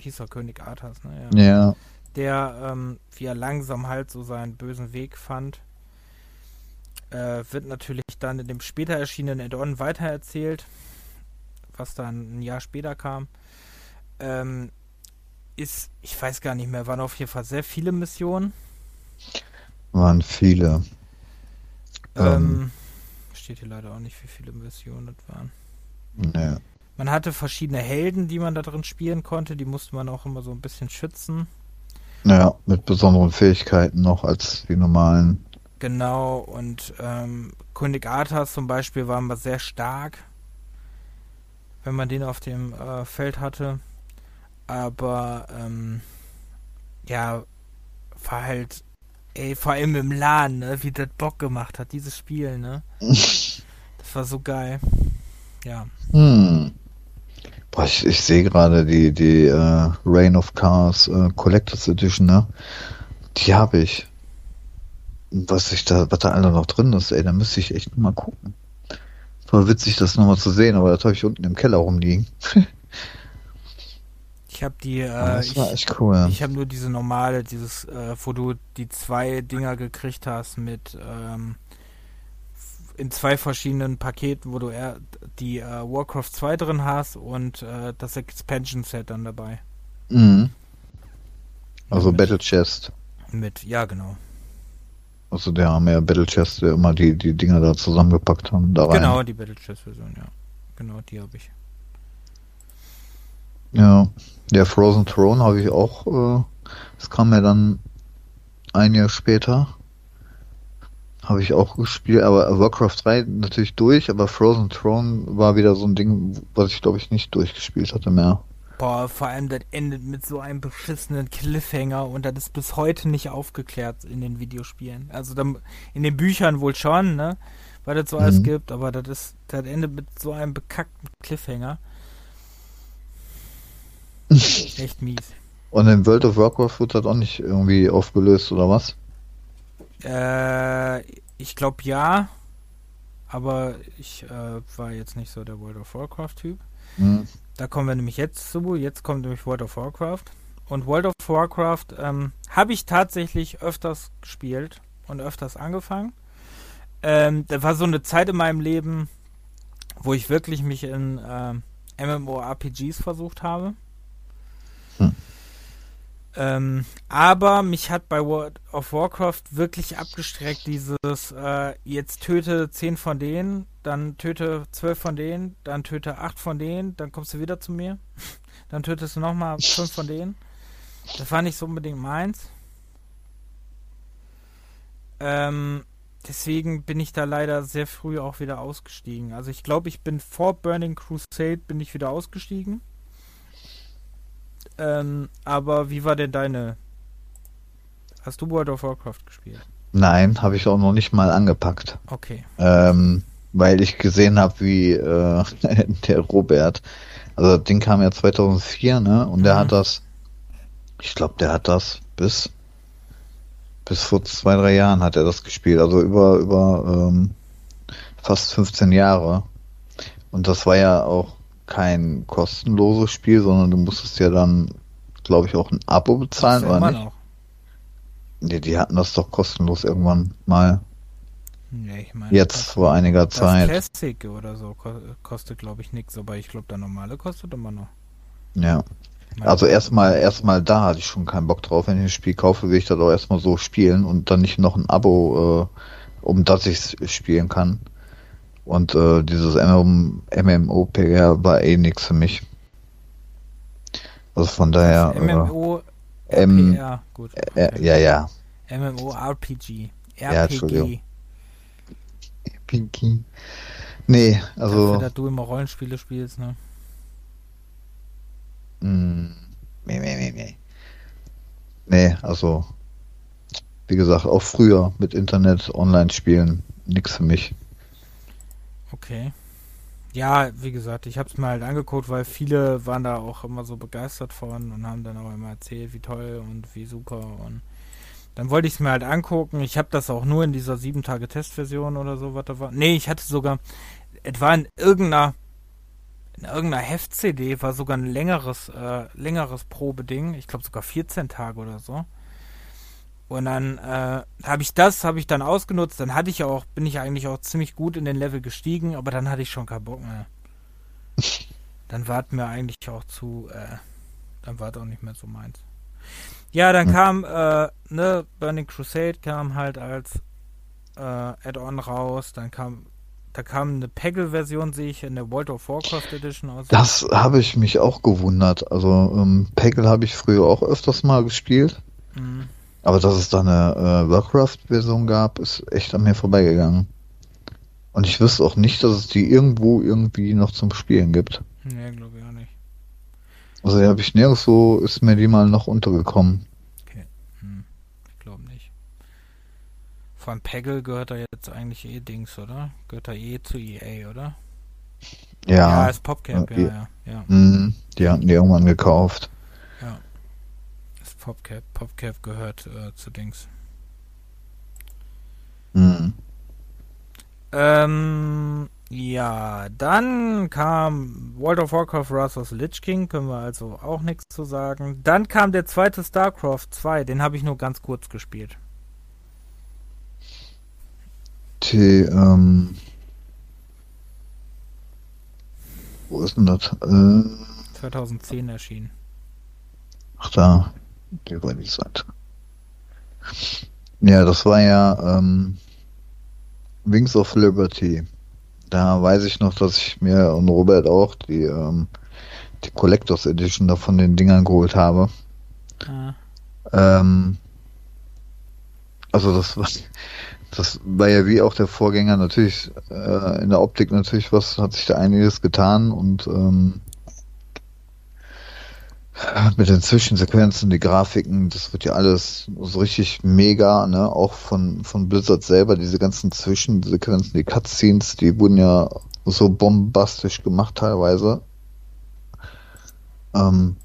Hieß er König Arthas, ne? Ja. Ja. Der, ähm, wie er langsam halt so seinen bösen Weg fand. Äh, wird natürlich dann in dem später erschienenen Add-on weitererzählt, was dann ein Jahr später kam. Ähm, ist, ich weiß gar nicht mehr, waren auf jeden Fall sehr viele Missionen. Waren viele. Ähm, Ähm. steht hier leider auch nicht, wie viele Missionen das waren. Nee. Man hatte verschiedene Helden, die man da drin spielen konnte. Die musste man auch immer so ein bisschen schützen. Ja, mit besonderen Fähigkeiten noch als die normalen. Genau, und ähm, König Arthas zum Beispiel war immer sehr stark, wenn man den auf dem äh, Feld hatte. Aber ähm, ja, war halt, ey, vor allem im LAN, ne, wie das Bock gemacht hat, dieses Spiel, ne? Das war so geil. Ja. Hm. Boah, ich, ich sehe gerade die, die äh, Reign of Cars äh, Collectors Edition, ne? Die habe ich. Was ich da, was da alle noch drin ist, ey, da müsste ich echt mal gucken. War witzig, das nochmal zu sehen, aber das habe ich unten im Keller rumliegen. Ich habe die, äh, das ich, war echt cool. Ich habe nur diese normale, dieses, äh, wo du die zwei Dinger gekriegt hast mit ähm, in zwei verschiedenen Paketen, wo du eher die äh, Warcraft 2 drin hast und äh, das Expansion Set dann dabei. Mhm. Also Mit- Battle Chest. Mit, ja genau. Also der haben ja Battle Chest, der immer die, die Dinger da zusammengepackt haben, da rein. Genau, die Battle Chess Version, ja. Genau, die habe ich. Ja, der Frozen Throne habe ich auch, äh, das kam ja dann ein Jahr später. Habe ich auch gespielt, aber Warcraft 3 natürlich durch, aber Frozen Throne war wieder so ein Ding, was ich glaube ich nicht durchgespielt hatte mehr. Boah, vor allem das endet mit so einem beschissenen Cliffhanger und das ist bis heute nicht aufgeklärt in den Videospielen. Also dann, in den Büchern wohl schon, ne? Weil das so alles Mhm. gibt, aber das ist, das endet mit so einem bekackten Cliffhanger. Echt mies. Und in World of Warcraft wird das auch nicht irgendwie aufgelöst oder was? Äh, ich glaube ja, aber ich äh, war jetzt nicht so der World of Warcraft-Typ. Hm. Da kommen wir nämlich jetzt zu. Jetzt kommt nämlich World of Warcraft. Und World of Warcraft ähm, habe ich tatsächlich öfters gespielt und öfters angefangen. Ähm, da war so eine Zeit in meinem Leben, wo ich wirklich mich in ähm, MMORPGs versucht habe. Hm. Ähm, aber mich hat bei World of Warcraft wirklich abgestreckt dieses, äh, jetzt töte 10 von denen, dann töte 12 von denen, dann töte 8 von denen, dann kommst du wieder zu mir, dann tötest du nochmal 5 von denen. Das war nicht so unbedingt meins. Ähm, deswegen bin ich da leider sehr früh auch wieder ausgestiegen. Also ich glaube, ich bin vor Burning Crusade bin ich wieder ausgestiegen. Ähm, aber wie war denn deine? Hast du World of Warcraft gespielt? Nein, habe ich auch noch nicht mal angepackt. Okay. Ähm, weil ich gesehen habe, wie äh, der Robert, also das Ding kam ja 2004, ne? Und der Mhm. hat das, ich glaube, der hat das bis bis vor zwei, drei Jahren hat er das gespielt, also über über ähm, fast 15 Jahre. Und das war ja auch kein kostenloses Spiel, sondern du musstest ja dann, glaube ich, auch ein Abo bezahlen, ja oder nicht? noch. Nee, die hatten das doch kostenlos irgendwann mal. Nee, ich meine, Jetzt vor einiger das Zeit. Classic oder so ko kostet, glaube ich, nichts, aber ich glaube, der normale kostet immer noch. Ja. Also erstmal erstmal da hatte ich schon keinen Bock drauf. Wenn ich ein Spiel kaufe, will ich das auch erstmal so spielen und dann nicht noch ein Abo, äh, um das ich es spielen kann. Und äh, dieses MM MMOPG war eh nix für mich. Also von daher. MMO, äh, M- gut. Äh, ja, ja. MMO RPG. Ja, RPG. Entschuldigung. Pinky. Nee, also. Dafür, dass du immer Rollenspiele spielst, ne? Mm, nee, nee, nee, nee. Nee, also. Wie gesagt, auch früher mit Internet, Online-Spielen, nix für mich. Okay. Ja, wie gesagt, ich habe es mir halt angeguckt, weil viele waren da auch immer so begeistert von und haben dann auch immer erzählt, wie toll und wie super und dann wollte ich es mir halt angucken. Ich habe das auch nur in dieser 7 Tage Testversion oder so, was da war. Nee, ich hatte sogar etwa in irgendeiner in irgendeiner Heft-CD war sogar ein längeres äh, längeres Probeding, ich glaube sogar 14 Tage oder so. Und dann äh, habe ich das, habe ich dann ausgenutzt. Dann hatte ich auch, bin ich eigentlich auch ziemlich gut in den Level gestiegen, aber dann hatte ich schon keinen Bock mehr. Dann war es mir eigentlich auch zu, äh, dann war es auch nicht mehr so meins. Ja, dann hm. kam, äh, ne, Burning Crusade kam halt als äh, Add-on raus. Dann kam, da kam eine Peggle-Version, sehe ich, in der World of Warcraft Edition aus. Das habe ich mich auch gewundert. Also ähm, Peggle habe ich früher auch öfters mal gespielt. Mhm. Aber dass es da eine äh, Warcraft-Version gab, ist echt an mir vorbeigegangen. Und ich wüsste auch nicht, dass es die irgendwo irgendwie noch zum Spielen gibt. Nee, glaube ich auch nicht. Also die habe ich nirgends so, ist mir die mal noch untergekommen. Okay. Hm. Ich glaube nicht. Vor allem Peggle gehört da jetzt eigentlich eh Dings, oder? Gehört da eh zu EA, oder? Ja. Ja, ist PopCap, ja, ja. ja. Mhm, die hatten die irgendwann gekauft. PopCap. PopCap gehört äh, zu Dings. Mhm. Ähm, ja, dann kam World of Warcraft Wrath of the Lich King, können wir also auch nichts zu sagen. Dann kam der zweite StarCraft 2, den habe ich nur ganz kurz gespielt. Die, ähm, wo ist denn das? Äh, 2010 erschienen. Ach da die Website. Ja, das war ja ähm, Wings of Liberty. Da weiß ich noch, dass ich mir und Robert auch die, ähm, die Collectors Edition da von den Dingern geholt habe. Ah. Ähm, also das war, das war ja wie auch der Vorgänger natürlich äh, in der Optik natürlich was hat sich da einiges getan und ähm, mit den Zwischensequenzen, die Grafiken, das wird ja alles so richtig mega, ne? Auch von, von Blizzard selber, diese ganzen Zwischensequenzen, die Cutscenes, die wurden ja so bombastisch gemacht teilweise. Ähm,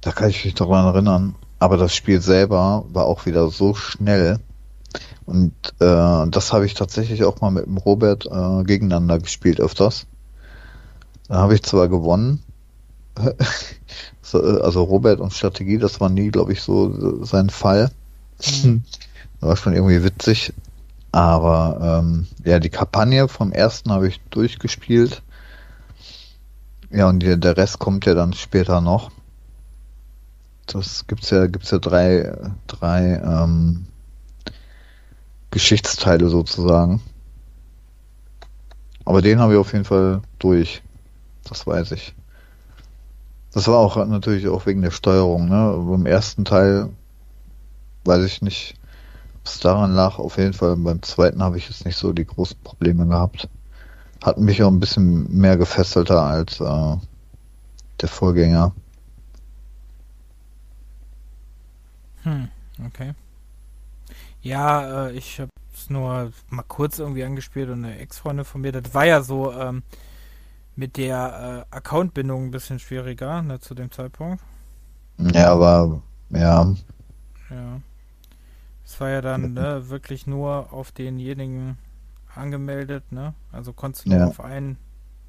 da kann ich mich daran erinnern. Aber das Spiel selber war auch wieder so schnell. Und äh, das habe ich tatsächlich auch mal mit dem Robert äh, gegeneinander gespielt öfters. Da habe ich zwar gewonnen, also Robert und Strategie, das war nie, glaube ich, so sein Fall. Mhm. war schon irgendwie witzig. Aber ähm, ja, die Kampagne vom ersten habe ich durchgespielt. Ja, und die, der Rest kommt ja dann später noch. Das gibt's ja, gibt's ja drei, drei ähm, Geschichtsteile sozusagen. Aber den habe ich auf jeden Fall durch. Das weiß ich. Das war auch natürlich auch wegen der Steuerung. Ne? Beim ersten Teil weiß ich nicht, ob es daran lag. Auf jeden Fall beim zweiten habe ich jetzt nicht so die großen Probleme gehabt. Hat mich auch ein bisschen mehr gefesselter als äh, der Vorgänger. Hm, okay. Ja, äh, ich habe es nur mal kurz irgendwie angespielt und eine Ex-Freundin von mir, das war ja so, ähm, mit der äh, Accountbindung ein bisschen schwieriger ne, zu dem Zeitpunkt. Ja, aber ja. Ja. Es war ja dann ne, wirklich nur auf denjenigen angemeldet, ne? Also konntest du nur ja. auf einen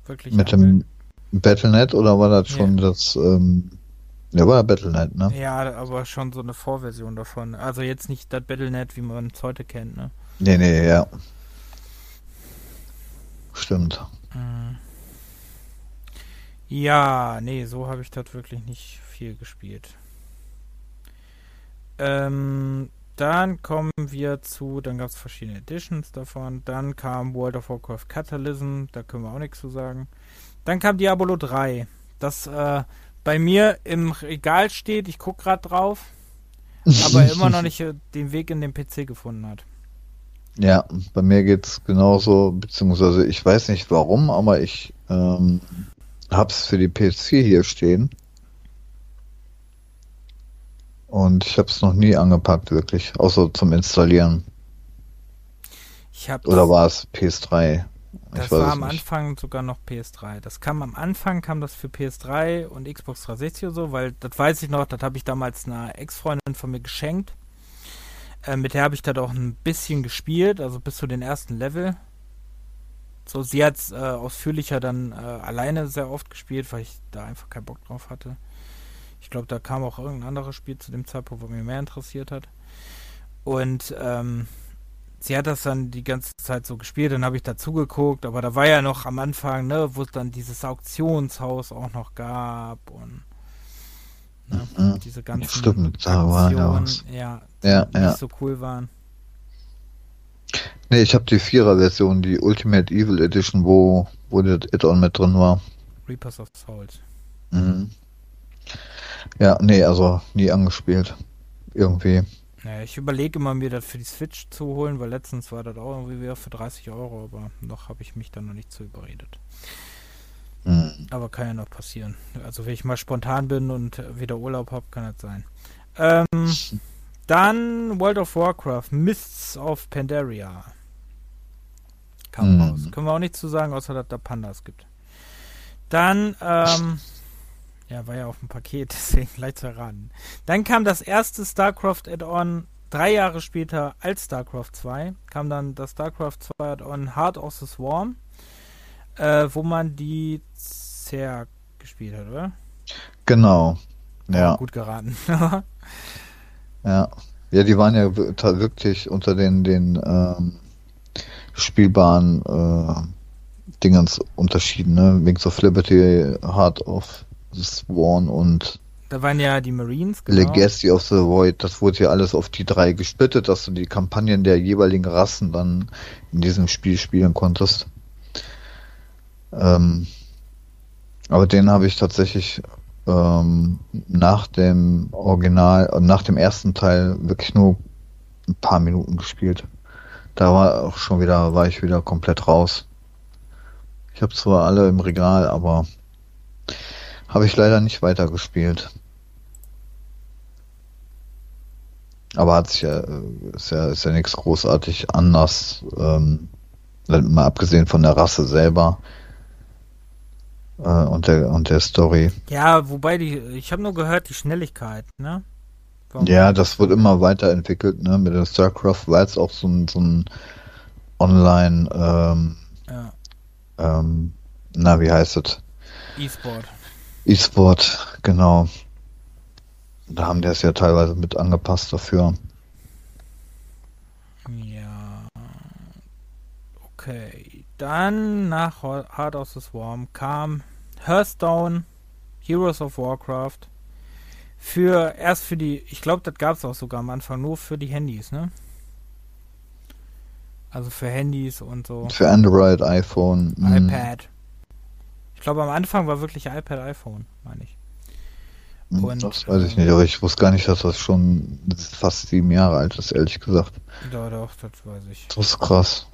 wirklich. Mit anmelden. dem Battlenet oder war das schon ja. das ähm, ja, war Battlenet, ne? Ja, aber schon so eine Vorversion davon. Also jetzt nicht das Battlenet, wie man es heute kennt, ne? Nee, nee, ja. Stimmt. Mhm. Ja, nee, so habe ich das wirklich nicht viel gespielt. Ähm, dann kommen wir zu, dann gab es verschiedene Editions davon. Dann kam World of Warcraft Catalysm, da können wir auch nichts zu sagen. Dann kam Diablo 3, das äh, bei mir im Regal steht. Ich gucke gerade drauf, aber immer noch nicht äh, den Weg in den PC gefunden hat. Ja, bei mir geht's genauso, beziehungsweise ich weiß nicht warum, aber ich ähm, hab's für die PS4 hier stehen. Und ich hab's noch nie angepackt, wirklich, außer zum Installieren. Oder war es PS3? Das ich weiß war es am nicht. Anfang sogar noch PS3. Das kam am Anfang, kam das für PS3 und Xbox 360 oder so, weil das weiß ich noch, das habe ich damals einer Ex-Freundin von mir geschenkt. Äh, mit der habe ich das auch ein bisschen gespielt, also bis zu den ersten Level. So, sie hat es äh, ausführlicher dann äh, alleine sehr oft gespielt, weil ich da einfach keinen Bock drauf hatte. Ich glaube, da kam auch irgendein anderes Spiel zu dem Zeitpunkt, wo mich mehr interessiert hat. Und ähm, sie hat das dann die ganze Zeit so gespielt, dann habe ich dazu geguckt, aber da war ja noch am Anfang, ne, wo es dann dieses Auktionshaus auch noch gab und ne, Mhm. diese ganzen Stimmt, da war ja ja, Ja, die ja. nicht so cool waren. Nee, ich habe die Vierer-Version, die Ultimate Evil Edition, wo, wo das Add-on mit drin war. Reapers of Souls. Mhm. Ja, nee, also nie angespielt. Irgendwie. Ja, ich überlege immer, mir das für die Switch zu holen, weil letztens war das auch irgendwie wieder für 30 Euro, aber noch habe ich mich da noch nicht zu überredet. Mhm. Aber kann ja noch passieren. Also wenn ich mal spontan bin und wieder Urlaub habe, kann das sein. Ähm, dann World of Warcraft, Mists of Pandaria. Kam Hm. raus. Können wir auch nichts zu sagen, außer dass da Pandas gibt. Dann, ähm, ja, war ja auf dem Paket, deswegen leicht zu erraten. Dann kam das erste StarCraft Add-on drei Jahre später als StarCraft 2. Kam dann das StarCraft 2 Add-on Heart of the Swarm, äh, wo man die Zerg gespielt hat, oder? Genau. Ja, Gut geraten. ja. Ja, die waren ja wirklich unter den, den ähm, spielbaren äh, Dingens unterschieden, ne? Wings of Liberty, Heart of the Sworn und da waren ja die Marines, genau. Legacy of the Void, das wurde ja alles auf die drei gesplittet, dass du die Kampagnen der jeweiligen Rassen dann in diesem Spiel spielen konntest. Ähm, aber den habe ich tatsächlich ähm, nach dem Original, äh, nach dem ersten Teil wirklich nur ein paar Minuten gespielt. Da war auch schon wieder, war ich wieder komplett raus. Ich habe zwar alle im Regal, aber habe ich leider nicht weitergespielt. Aber hat sich ja, ist ja, ist ja nichts großartig anders, ähm, mal abgesehen von der Rasse selber äh, und der und der Story. Ja, wobei die, ich habe nur gehört, die Schnelligkeit, ne? Ja, das wird immer weiterentwickelt, ne, mit der StarCraft, weil es auch so ein, so ein Online, ähm, Ja, ähm, na, wie heißt es? E-Sport. E-Sport, genau. Da haben die es ja teilweise mit angepasst dafür. Ja. Okay. Dann nach Heart of the Swarm kam Hearthstone, Heroes of Warcraft. Für erst für die, ich glaube, das gab es auch sogar am Anfang nur für die Handys, ne? Also für Handys und so. Für Android, iPhone, mm, iPad. Ich glaube, am Anfang war wirklich iPad, iPhone, meine ich. mm, und, das weiß ich nicht, aber ich wusste gar nicht, dass das schon fast sieben Jahre alt ist, ehrlich gesagt. Doch, doch, das weiß ich. Das ist krass.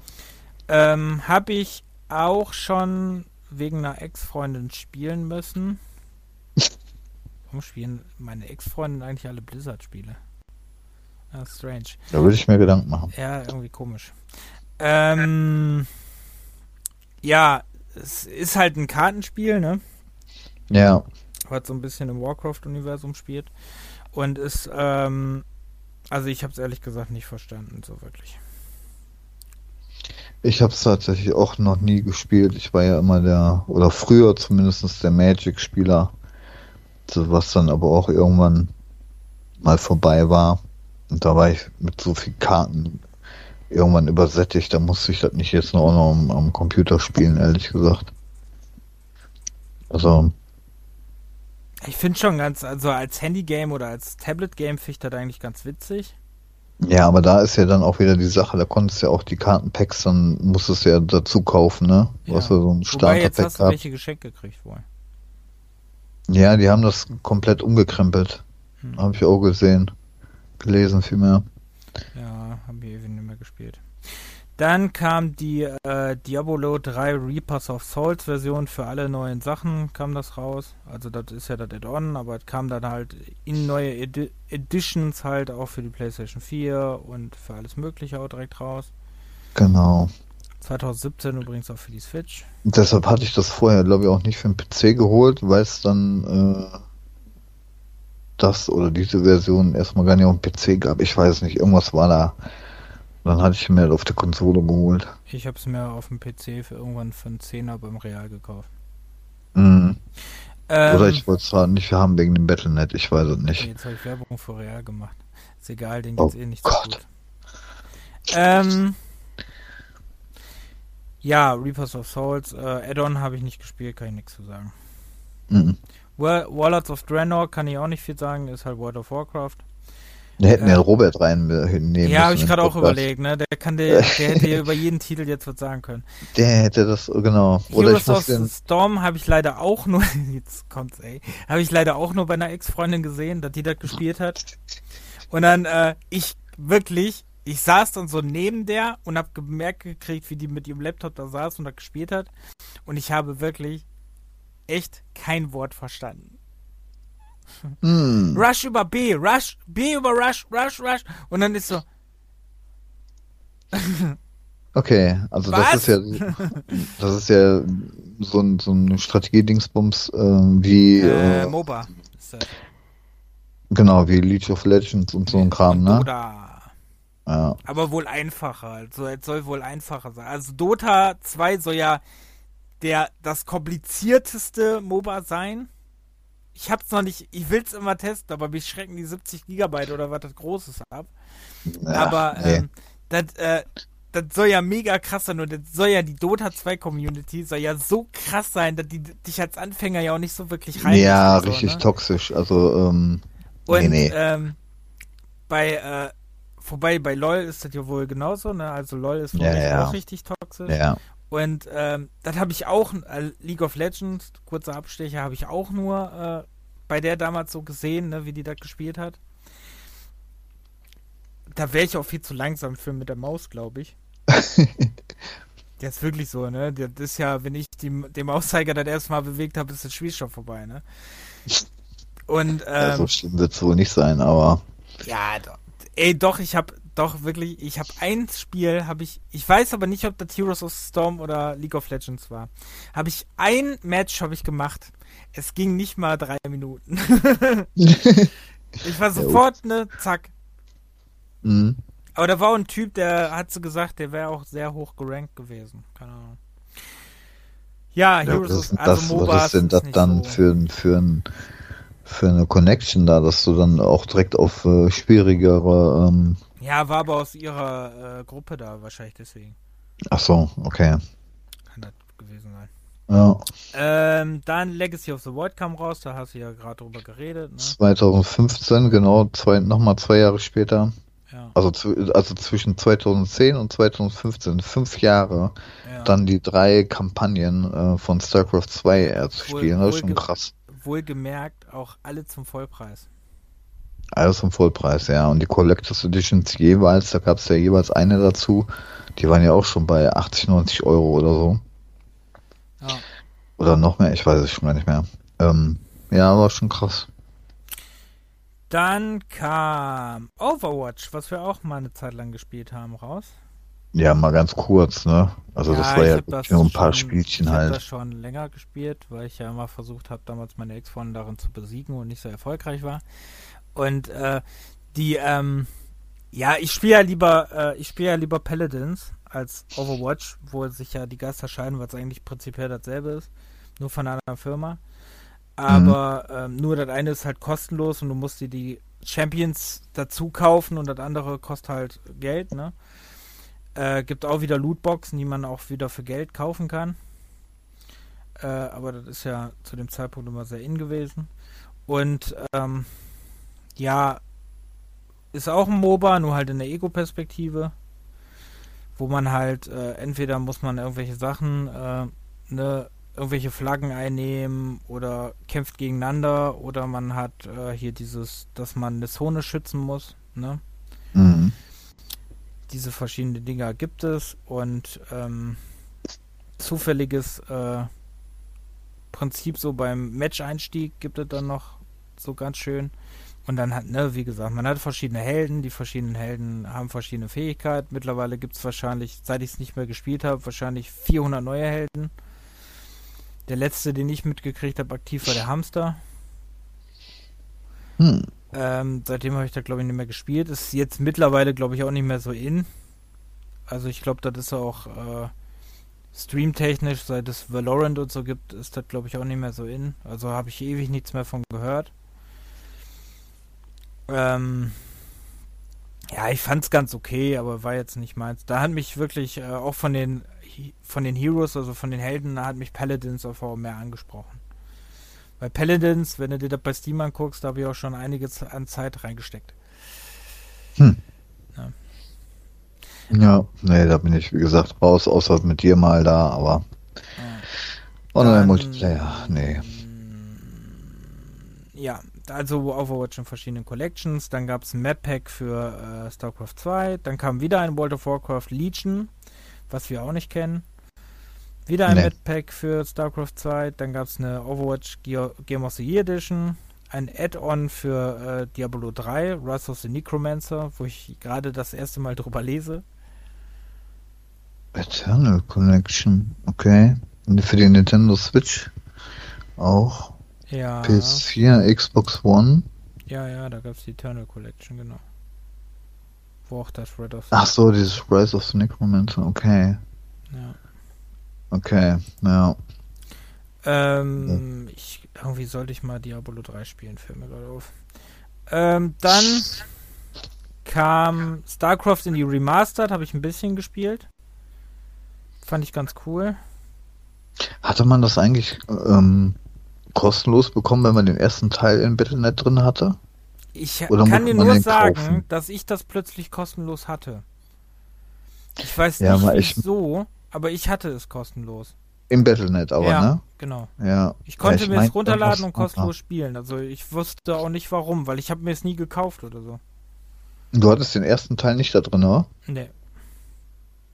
Ähm, habe ich auch schon wegen einer Ex-Freundin spielen müssen. Warum spielen meine Ex-Freundin eigentlich alle Blizzard-Spiele? Ah, strange. Da würde ich mir Gedanken machen. Ja, irgendwie komisch. Ähm, ja, es ist halt ein Kartenspiel, ne? Ja, Was so ein bisschen im Warcraft-Universum spielt. Und ist, ähm, also ich habe es ehrlich gesagt nicht verstanden, so wirklich. ich habe es tatsächlich auch noch nie gespielt. Ich war ja immer der, oder früher zumindest der Magic-Spieler, was dann aber auch irgendwann mal vorbei war. Und da war ich mit so vielen Karten irgendwann übersättigt. Da musste ich das nicht jetzt noch, am, am Computer spielen, ehrlich gesagt. Also, Ich finde schon ganz, also als Handy-Game oder als Tablet-Game finde ich das eigentlich ganz witzig. ja, aber da ist ja dann auch wieder die Sache, da konntest du ja auch die Kartenpacks, dann musstest du ja dazu kaufen, ne? Du Ja. hast ja so ein Wobei jetzt Starterpack hast du welche geschenkt gekriegt wohl. Ja, die haben das komplett umgekrempelt. Hm. Habe ich auch gesehen. Gelesen vielmehr. Ja, haben wir ewig nicht mehr gespielt. Dann kam die äh, Diablo 3 Reapers of Souls Version für alle neuen Sachen, kam das raus. Also das ist ja das Add-on, aber es kam dann halt in neue Edi Editions halt auch für die PlayStation 4 und für alles mögliche auch direkt raus. Genau. 2017 übrigens auch für die Switch. Deshalb hatte ich das vorher, glaube ich, auch nicht für den PC geholt, weil es dann äh, das oder diese Version erstmal gar nicht auf dem PC gab. Ich weiß nicht, irgendwas war da. Dann hatte ich mir auf der Konsole geholt. Ich habe es mir auf dem PC für irgendwann für einen Zehner beim Real gekauft. Mhm. Ähm, oder ich wollte es zwar nicht haben wegen dem Battlenet, ich weiß es nicht. Jetzt habe ich Werbung für Real gemacht. Ist egal, den geht's oh eh nicht so Gott. gut. Ähm, ja, Reapers of Souls. Äh, Add-on habe ich nicht gespielt, kann ich nichts zu sagen. Mhm. Warlords of Draenor kann ich auch nicht viel sagen, ist halt World of Warcraft. Wir hätten ja äh, Robert reinnehmen Ja, habe ich gerade auch überlegt, ne? Der kann der, der hätte ja über jeden Titel jetzt was sagen können. Der hätte das, genau. Oder Heroes of den... Storm habe ich leider auch nur, jetzt kommt's, ey, habe ich leider auch nur bei einer Ex-Freundin gesehen, dass die das gespielt hat. Und dann, äh, ich wirklich, ich saß dann so neben der und habe gemerkt gekriegt, wie die mit ihrem Laptop da saß und da gespielt hat. Und ich habe wirklich echt kein Wort verstanden. Mm. Rush über B, Rush, B über Rush, Rush, Rush. Und dann ist so. okay, also Was? das ist ja, das ist ja so ein, so ein Strategie-Dingsbums äh, wie. Äh, äh, MOBA. Genau, wie League of Legends und so ein Kram, ne? Oder. Ja. Aber wohl einfacher. Also es soll wohl einfacher sein. Also Dota 2 soll ja der das komplizierteste MOBA sein. Ich hab's noch nicht, ich will's immer testen, aber mich schrecken die 70 Gigabyte oder was das Großes ab. Ja, aber nee. ähm, das, äh, das soll ja mega krass sein und das soll ja die Dota 2 Community soll ja so krass sein, dass die dich als Anfänger ja auch nicht so wirklich rein. Ja, so, richtig ne? toxisch. Also, ähm, und, nee, nee. Ähm, bei, äh, vorbei bei LOL ist das ja wohl genauso, ne? Also LOL ist wohl ja, ja. auch richtig toxisch. Ja. Und ähm, das habe ich auch, äh, League of Legends, kurzer Abstecher, habe ich auch nur äh, bei der damals so gesehen, ne, wie die das gespielt hat. Da wäre ich auch viel zu langsam für mit der Maus, glaube ich. der ist wirklich so, ne? Das ist ja, wenn ich die, den Mauszeiger das erste Mal bewegt habe, ist das Spiel schon vorbei, ne? Und, ähm, ja, so schlimm wird es wohl nicht sein, aber. Ja, doch, ey, doch, ich habe doch wirklich, ich habe ein Spiel, habe ich, ich weiß aber nicht, ob das Heroes of Storm oder League of Legends war. Habe ich ein Match habe ich gemacht. Es ging nicht mal drei Minuten. ich war sofort, ne, zack. Mhm. Aber da war ein Typ, der hat so gesagt, der wäre auch sehr hoch gerankt gewesen. Keine Ahnung. Ja, Heroes ja, of also das, Was ist denn das dann so. für, für ein für eine Connection da, dass du dann auch direkt auf äh, schwierigere ähm, ja, war aber aus ihrer äh, Gruppe da wahrscheinlich deswegen. Ach so, okay. Kann das gewesen sein. Ja. Ähm, dann Legacy of the Void kam raus, da hast du ja gerade drüber geredet. Ne? 2015, genau, zwei, nochmal zwei Jahre später. Ja. Also, also zwischen 2010 und 2015, fünf Jahre, ja. dann die drei Kampagnen äh, von StarCraft 2 äh, zu spielen, das ist schon krass. Wohlgemerkt auch alle zum Vollpreis. Alles zum Vollpreis, ja. Und die Collectors Editions jeweils, da gab es ja jeweils eine dazu. Die waren ja auch schon bei 80, 90 Euro oder so. Ja. Oder noch mehr, ich weiß es schon gar nicht mehr. Ähm, ja, war schon krass. Dann kam Overwatch, was wir auch mal eine Zeit lang gespielt haben, raus. Ja, mal ganz kurz, ne? Also ja, das war ja das nur ein paar schon, Spielchen ich halt. Ich habe das schon länger gespielt, weil ich ja immer versucht habe, damals meine Ex-Freundin darin zu besiegen und nicht so erfolgreich war. Und äh, die, ähm, ja, ich spiele ja lieber, äh, ich spiele ja lieber Paladins als Overwatch, wo sich ja die Geister scheiden, was eigentlich prinzipiell dasselbe ist, nur von einer anderen Firma. Aber mhm. ähm, nur das eine ist halt kostenlos und du musst dir die Champions dazu kaufen und das andere kostet halt Geld, ne? Äh, gibt auch wieder Lootboxen, die man auch wieder für Geld kaufen kann. Äh, aber das ist ja zu dem Zeitpunkt immer sehr in gewesen. Und ähm, ja, ist auch ein MOBA, nur halt in der Ego-Perspektive. Wo man halt, äh, entweder muss man irgendwelche Sachen, äh, ne, irgendwelche Flaggen einnehmen oder kämpft gegeneinander oder man hat äh, hier dieses, dass man eine Zone schützen muss, ne? Mhm. Diese verschiedenen Dinger gibt es und ähm, zufälliges äh, Prinzip so beim Match-Einstieg gibt es dann noch so ganz schön. Und dann hat, ne, wie gesagt, man hat verschiedene Helden, die verschiedenen Helden haben verschiedene Fähigkeiten. Mittlerweile gibt es wahrscheinlich, seit ich es nicht mehr gespielt habe, wahrscheinlich 400 neue Helden. Der letzte, den ich mitgekriegt habe, aktiv war der Hamster. Hm. Ähm, seitdem habe ich da, glaube ich, nicht mehr gespielt. Ist jetzt mittlerweile, glaube ich, auch nicht mehr so in. Also ich glaube, das ist auch äh, streamtechnisch, seit es Valorant und so gibt, ist das, glaube ich, auch nicht mehr so in. Also habe ich ewig nichts mehr von gehört. Ähm, ja, ich fand's ganz okay, aber war jetzt nicht meins. Da hat mich wirklich äh, auch von den von den Heroes, also von den Helden, hat mich Paladins auf mehr angesprochen. Weil Paladins, wenn du dir das bei Steam anguckst, da habe ich auch schon einiges an Zeit reingesteckt. Hm. Ja. ja, nee, da bin ich, wie gesagt, raus, außer mit dir mal da, aber ja. Online-Multiplayer, nee. Ja, also Overwatch in verschiedenen Collections. Dann gab es ein Map Pack für äh, StarCraft 2. Dann kam wieder ein World of Warcraft Legion, was wir auch nicht kennen. Wieder ein nee. Pack für StarCraft 2. Dann gab es eine Overwatch Game of the Year Edition. Ein Add-on für äh, Diablo 3, Rise of the Necromancer, wo ich gerade das erste Mal drüber lese. Eternal Collection, okay. Und für die Nintendo Switch auch. Ja. PS4, Xbox One. Ja, ja, da gab es die Eternal Collection, genau. Wo auch das Red of the Ach so, dieses Rise of the Necromancer, okay. Ja. Okay, ja. Ähm, ich, irgendwie sollte ich mal Diablo 3 spielen, fällt mir gerade auf. Ähm, dann kam StarCraft in die Remastered, habe ich ein bisschen gespielt. Fand ich ganz cool. Hatte man das eigentlich ähm, kostenlos bekommen, wenn man den ersten Teil in Battle.net drin hatte? Ich Oder kann dir nur sagen, kaufen? dass ich das plötzlich kostenlos hatte. Ich weiß ja, nicht wieso, aber ich hatte es kostenlos. Im Battle.net aber, ja, ne? genau. Ja. Ich konnte ja, ich mir es runterladen und kostenlos spielen. Also ich wusste auch nicht warum, weil ich habe mir es nie gekauft oder so. Du hattest den ersten Teil nicht da drin, oder? Nee.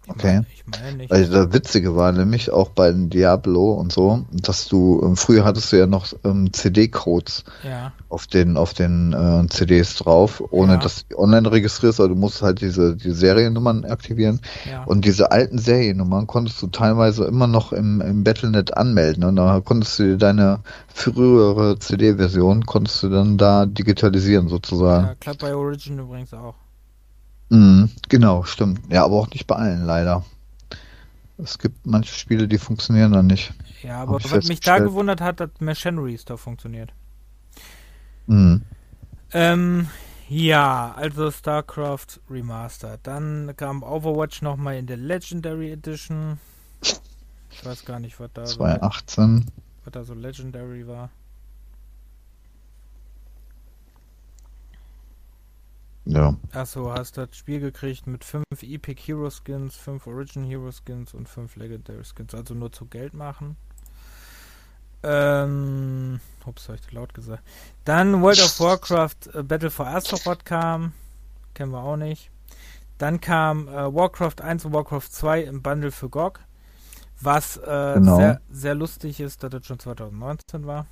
Okay. Ich meine nicht. Weil das Witzige war nämlich auch bei Diablo und so, dass du, ähm, früher hattest du ja noch ähm, CD-Codes ja. auf den, auf den äh, CDs drauf, ohne ja. dass du online registrierst, aber du musst halt diese, die Seriennummern aktivieren. Ja. Und diese alten Seriennummern konntest du teilweise immer noch im, im Battlenet anmelden. Und da konntest du dir deine frühere CD-Version, konntest du dann da digitalisieren sozusagen. Ja, klappt bei Origin übrigens auch. Mhm, genau, stimmt. Ja, aber auch nicht bei allen leider. Es gibt manche Spiele, die funktionieren dann nicht. Ja, aber was mich da gewundert hat, dass Machinery da funktioniert. Mhm. Ähm, ja, also StarCraft Remastered. Dann kam Overwatch nochmal in der Legendary Edition. Ich weiß gar nicht, was da 2018. So, was da so Legendary war. Ja. Achso, hast das Spiel gekriegt mit 5 Epic Hero Skins, 5 Origin Hero Skins und 5 Legendary Skins. Also nur zu Geld machen. Ähm, ups, hab ich laut gesagt. Dann World of Warcraft äh, Battle for Azeroth kam. Kennen wir auch nicht. Dann kam äh, Warcraft 1 und Warcraft 2 im Bundle für GOG. Was äh, genau. sehr, sehr lustig ist, dass das schon 2019 war.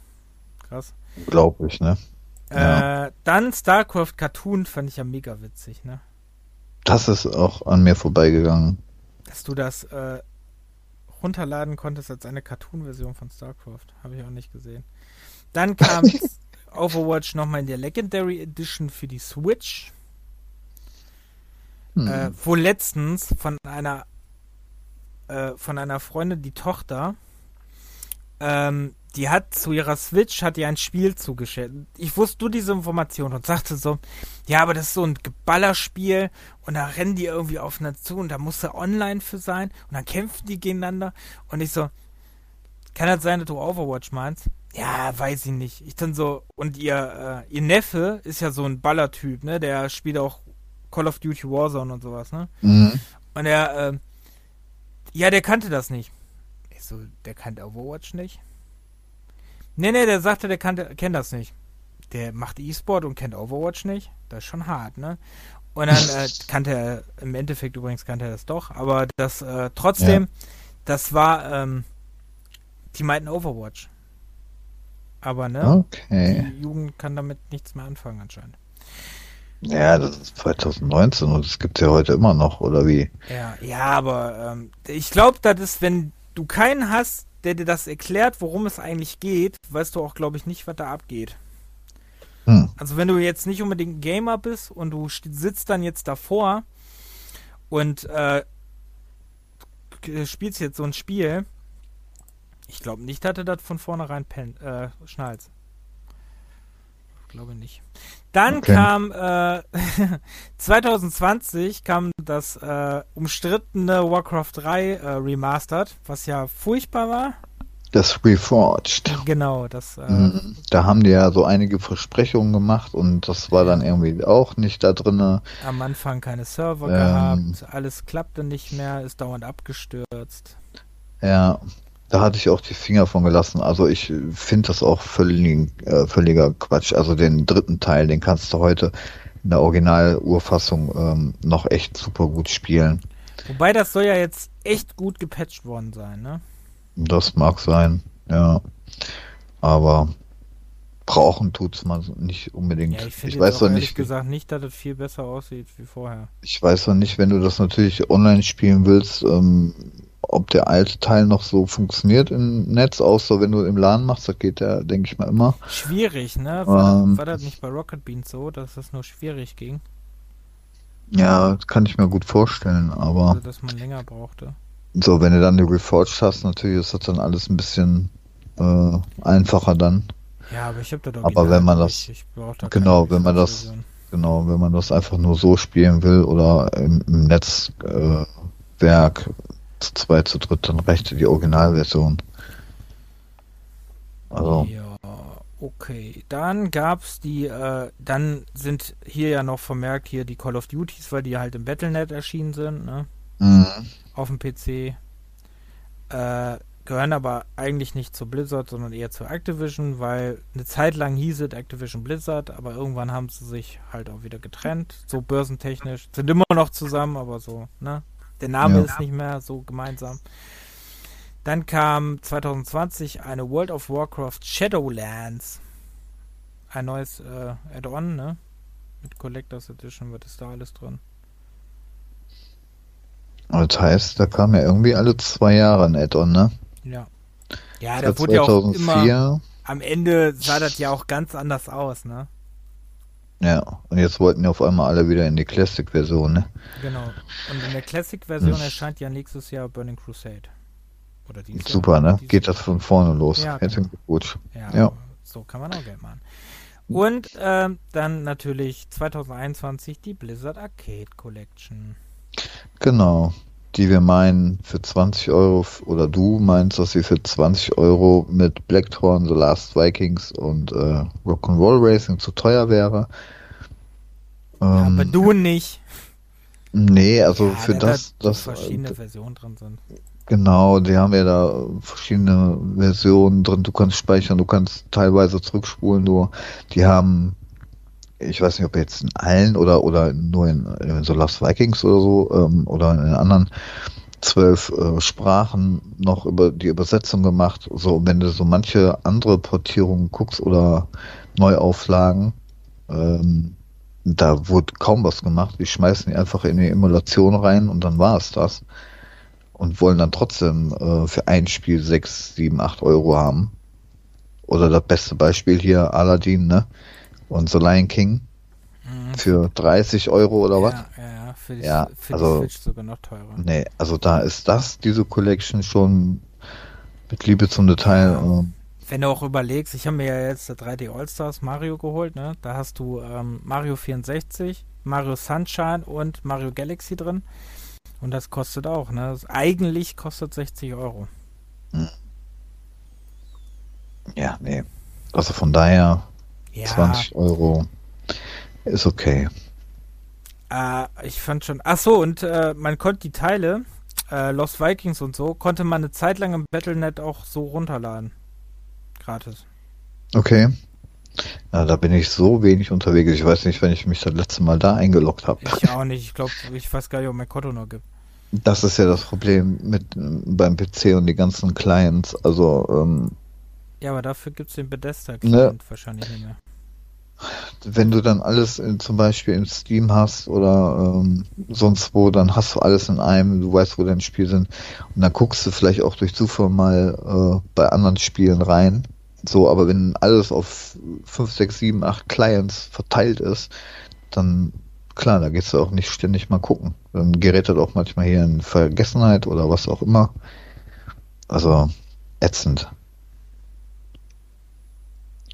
Krass. Glaube ich, ne? Äh, dann StarCraft Cartoon fand ich ja mega witzig, ne? Das ist auch an mir vorbeigegangen. Dass du das äh, runterladen konntest als eine Cartoon-Version von StarCraft. Habe ich auch nicht gesehen. Dann kam Overwatch nochmal in der Legendary Edition für die Switch. Hm. Äh, wo letztens von einer äh, von einer Freundin die Tochter ähm, die hat zu ihrer Switch hat ihr ein Spiel zugeschickt. Ich wusste nur diese Information und sagte so, ja, aber das ist so ein Geballerspiel und da rennen die irgendwie aufeinander zu und da muss er online für sein und dann kämpfen die gegeneinander und ich so, kann das sein, dass du Overwatch meinst? Ja, weiß ich nicht. Ich dann so, und ihr, äh, ihr Neffe ist ja so ein Ballertyp, ne? Der spielt auch Call of Duty Warzone und sowas, ne? Mhm. Und er, äh, ja, der kannte das nicht. Ich so, der kannte Overwatch nicht? Nee, nee, der sagte, der kannte, kennt das nicht. Der macht E-Sport und kennt Overwatch nicht. Das ist schon hart, ne? Und dann äh, kannte er, im Endeffekt übrigens kannte er das doch, aber das äh, trotzdem, ja. das war, ähm, die meinten Overwatch. Aber ne, okay. die Jugend kann damit nichts mehr anfangen anscheinend. Ja, das ist 2019 und das gibt es ja heute immer noch, oder wie? Ja, ja, aber ähm, ich glaube, das ist, wenn du keinen hast, der dir das erklärt, worum es eigentlich geht, weißt du auch, glaube ich, nicht, was da abgeht. Hm. Also wenn du jetzt nicht unbedingt ein Gamer bist und du sitzt dann jetzt davor und äh, spielst jetzt so ein Spiel, ich glaube nicht, dass er das von vornherein pen, äh, schnallt. Glaube nicht. Dann okay. kam äh, 2020 kam das äh, umstrittene Warcraft 3 äh, Remastered, was ja furchtbar war. Das Reforged. Genau, das. Äh, mhm. da haben die ja so einige Versprechungen gemacht und das war dann irgendwie auch nicht da drin. Am Anfang keine Server ähm, gehabt, alles klappte nicht mehr, ist dauernd abgestürzt. Ja, da hatte ich auch die Finger von gelassen. Also ich finde das auch völlig, äh, völliger Quatsch. Also den dritten Teil, den kannst du heute in der Original-Urfassung ähm, noch echt super gut spielen. Wobei das soll ja jetzt echt gut gepatcht worden sein, ne? Das mag sein, ja. Aber brauchen tut's man nicht unbedingt. Ja, ich, ich weiß doch nicht, gesagt nicht, dass es viel besser aussieht wie vorher. Ich weiß doch nicht, wenn du das natürlich online spielen willst, ähm, ob der alte Teil noch so funktioniert im Netz, außer wenn du im LAN machst, das geht ja, denke ich mal, immer. Schwierig, ne? War, ähm, war das nicht bei Rocket Beans so, dass das nur schwierig ging? Ja, das kann ich mir gut vorstellen, aber. Also, dass man länger brauchte. So, wenn du dann die Reforged hast, natürlich ist das dann alles ein bisschen äh, einfacher dann. Ja, aber ich habe da doch Aber wenn man das, da genau, wenn man das, Version. genau, wenn man das einfach nur so spielen will oder im, im Netzwerk äh, zu zweit, zu dritt, dann reichte die Originalversion. Also. Ja, okay. Dann gab's die, äh, dann sind hier ja noch vermerkt hier die Call of Duties, weil die halt im Battlenet erschienen sind, ne? Mhm. Auf dem PC. Äh, gehören aber eigentlich nicht zu Blizzard, sondern eher zu Activision, weil eine Zeit lang hieß es Activision Blizzard, aber irgendwann haben sie sich halt auch wieder getrennt, so börsentechnisch. Sind immer noch zusammen, aber so, ne? Der Name ja. ist nicht mehr so gemeinsam. Dann kam 2020 eine World of Warcraft Shadowlands. Ein neues äh, Add-on, ne? Mit Collectors Edition, was ist da alles drin? Das heißt, da kam ja irgendwie alle zwei Jahre ein Add-on, ne? Ja. Ja, da wurde ja auch immer. Am Ende sah das ja auch ganz anders aus, ne? Ja, und jetzt wollten ja auf einmal alle wieder in die Classic-Version, ne? Genau. Und in der Classic-Version hm. erscheint ja nächstes Jahr Burning Crusade. Oder dieses Super, Jahr, ne? Geht das von vorne los. Ja, genau. Glückwunsch. Ja, ja, so kann man auch Geld machen. Und ähm, dann natürlich 2021 die Blizzard Arcade Collection. Genau die wir meinen für 20 Euro oder du meinst, dass sie für 20 Euro mit Blackthorn, The Last Vikings und äh, Rock'n'Roll Racing zu teuer wäre. Ähm, ja, aber du nicht. Nee, also ja, für das, da das verschiedene äh, Versionen drin sind. Genau, die haben ja da verschiedene Versionen drin. Du kannst speichern, du kannst teilweise zurückspulen, nur die haben ich weiß nicht, ob jetzt in allen oder oder nur in, in so Last Vikings oder so ähm, oder in anderen zwölf äh, Sprachen noch über die Übersetzung gemacht. So, wenn du so manche andere Portierungen guckst oder Neuauflagen, ähm, da wurde kaum was gemacht. Die schmeißen die einfach in die Emulation rein und dann war es das. Und wollen dann trotzdem äh, für ein Spiel sechs, sieben, acht Euro haben. Oder das beste Beispiel hier, Aladdin, ne? Und The Lion King mhm. für 30 Euro oder ja, was? Ja, für die, ja, für also, die Switch sogar noch teurer. Nee, also da ist das, diese Collection schon mit Liebe zum Detail. Ja. Ähm, wenn du auch überlegst, ich habe mir ja jetzt 3D All-Stars Mario geholt, ne? Da hast du ähm, Mario 64, Mario Sunshine und Mario Galaxy drin. Und das kostet auch, ne? Das eigentlich kostet 60 Euro. Hm. Ja, nee. Also von daher ja. 20 Euro ist okay. Äh, ich fand schon. Ach so, und äh, man konnte die Teile, äh, Lost Vikings und so, konnte man eine Zeit lang im Battlenet auch so runterladen. Gratis. Okay. Ja, da bin ich so wenig unterwegs. Ich weiß nicht, wenn ich mich das letzte Mal da eingeloggt habe. Ich auch nicht. Ich glaube, ich weiß gar nicht, ob mein Konto noch gibt. Das ist ja das Problem mit beim PC und die ganzen Clients. Also, ähm, Ja, aber dafür gibt es den Bethesda-Client wahrscheinlich nicht mehr. wenn du dann alles in, zum Beispiel in Steam hast oder ähm, sonst wo, dann hast du alles in einem, du weißt, wo deine Spiele sind. Und dann guckst du vielleicht auch durch Zufall mal äh, bei anderen Spielen rein. So, aber wenn alles auf 5, 6, 7, 8 Clients verteilt ist, dann klar, da gehst du auch nicht ständig mal gucken. Dann gerät das auch manchmal hier in Vergessenheit oder was auch immer. Also ätzend.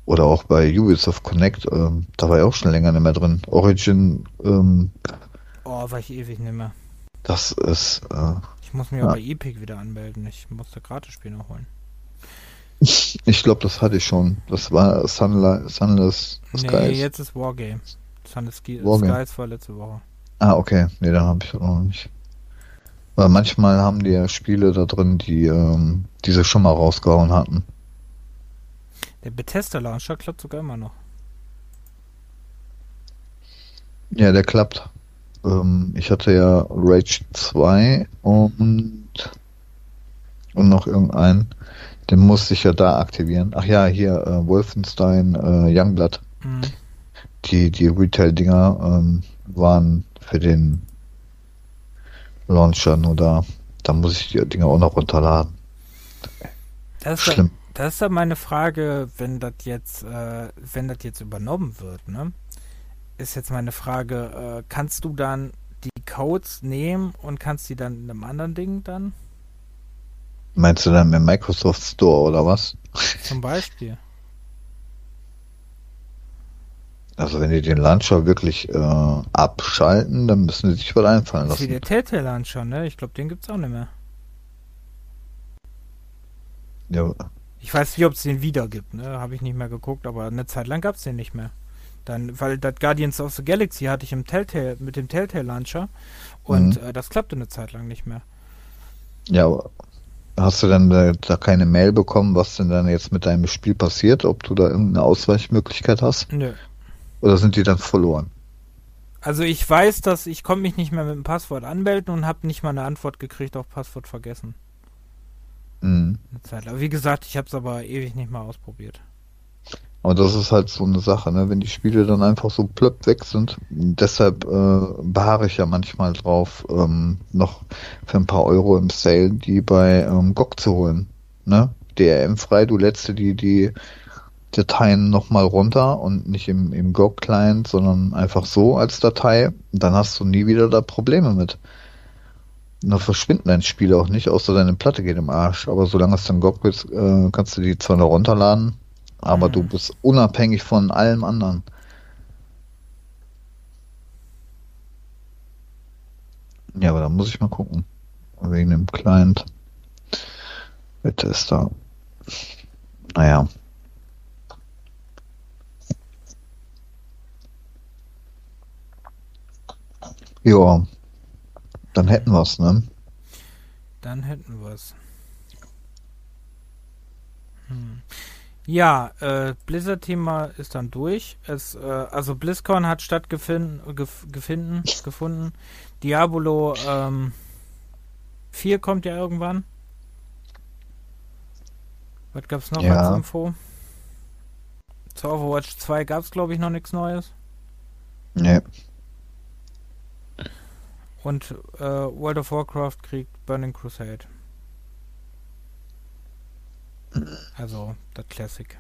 Oder auch bei Ubisoft Connect, ähm, da war ja auch schon länger nicht mehr drin. Origin, ähm, Oh, war ich ewig nicht mehr. das ist, äh, Ich muss mich Ja. auch bei Epic wieder anmelden. Ich muss da Gratis-Spiel noch holen. ich glaube, das hatte ich schon. Das war Sunli Sunless Nee, Skies. jetzt ist Wargame. Sun Ski Wargame. Skies war letzte Woche. Ah, okay. Nee, dann habe ich das noch nicht. Weil manchmal haben die ja Spiele da drin, die ähm, diese schon mal rausgehauen hatten. Der Bethesda Launcher klappt sogar immer noch. Ja, der klappt. Ähm, ich hatte ja Rage 2 und und noch irgendeinen. Den musste ich ja da aktivieren. Ach ja, hier äh, Wolfenstein äh, Youngblood. Mhm. Die, die Retail-Dinger ähm, waren für den Launcher nur da. Da muss ich die Dinger auch noch runterladen. Das ist, Schlimm. Da, das ist dann meine Frage, wenn das jetzt, äh, wenn das jetzt übernommen wird, ne? Ist jetzt meine Frage, äh, kannst du dann die Codes nehmen und kannst die dann in einem anderen Ding dann? Meinst du dann im Microsoft Store oder was? Zum Beispiel. Also wenn die den Launcher wirklich äh, abschalten, dann müssen sie sich was einfallen Das ist wie lassen. der Telltale Launcher, ne? Ich glaube, den gibt's auch nicht mehr. Ja, Ich weiß nicht, ob es den wieder gibt, ne? Habe ich nicht mehr geguckt, aber eine Zeit lang gab's den nicht mehr. Dann, weil das Guardians of the Galaxy hatte ich im Telltale, mit dem Telltale Launcher und Mhm. äh, das klappte eine Zeit lang nicht mehr. ja, aber hast du dann da, da keine Mail bekommen, was denn dann jetzt mit deinem Spiel passiert? Ob du da irgendeine Ausweichmöglichkeit hast? Nö. Oder sind die dann verloren? Also ich weiß, dass ich konnte mich nicht mehr mit dem Passwort anmelden und habe nicht mal eine Antwort gekriegt auf Passwort vergessen. Mhm. Lang. Wie gesagt, ich habe es aber ewig nicht mal ausprobiert. Aber das ist halt so eine Sache, ne? wenn die Spiele dann einfach so plöpp weg sind. Deshalb äh, beharre ich ja manchmal drauf, ähm, noch für ein paar Euro im Sale die bei ähm, GOG zu holen. Ne? DRM-frei, du lädst dir die, die Dateien nochmal runter und nicht im, im GOG-Client, sondern einfach so als Datei. Dann hast du nie wieder da Probleme mit. Dann verschwinden dein Spiel auch nicht, außer deine Platte geht im Arsch. Aber solange es dann GOG ist, äh, kannst du die zwar noch runterladen, aber Mhm. du bist unabhängig von allem anderen. Ja, aber da muss ich mal gucken. Wegen dem Client. Bitte ist da. Naja. Ja. Dann hätten wir's, ne? Dann hätten wir es. Hm. Ja, äh, Blizzard-Thema ist dann durch. Es, äh, also BlizzCon hat stattgefunden, gef gefunden, gefunden. Diablo ähm, 4 kommt ja irgendwann. Was gab's noch Ja. als Info? Zu Overwatch 2 gab's glaube ich noch nichts Neues. Nee. Und äh, World of Warcraft kriegt Burning Crusade. Also, das Classic.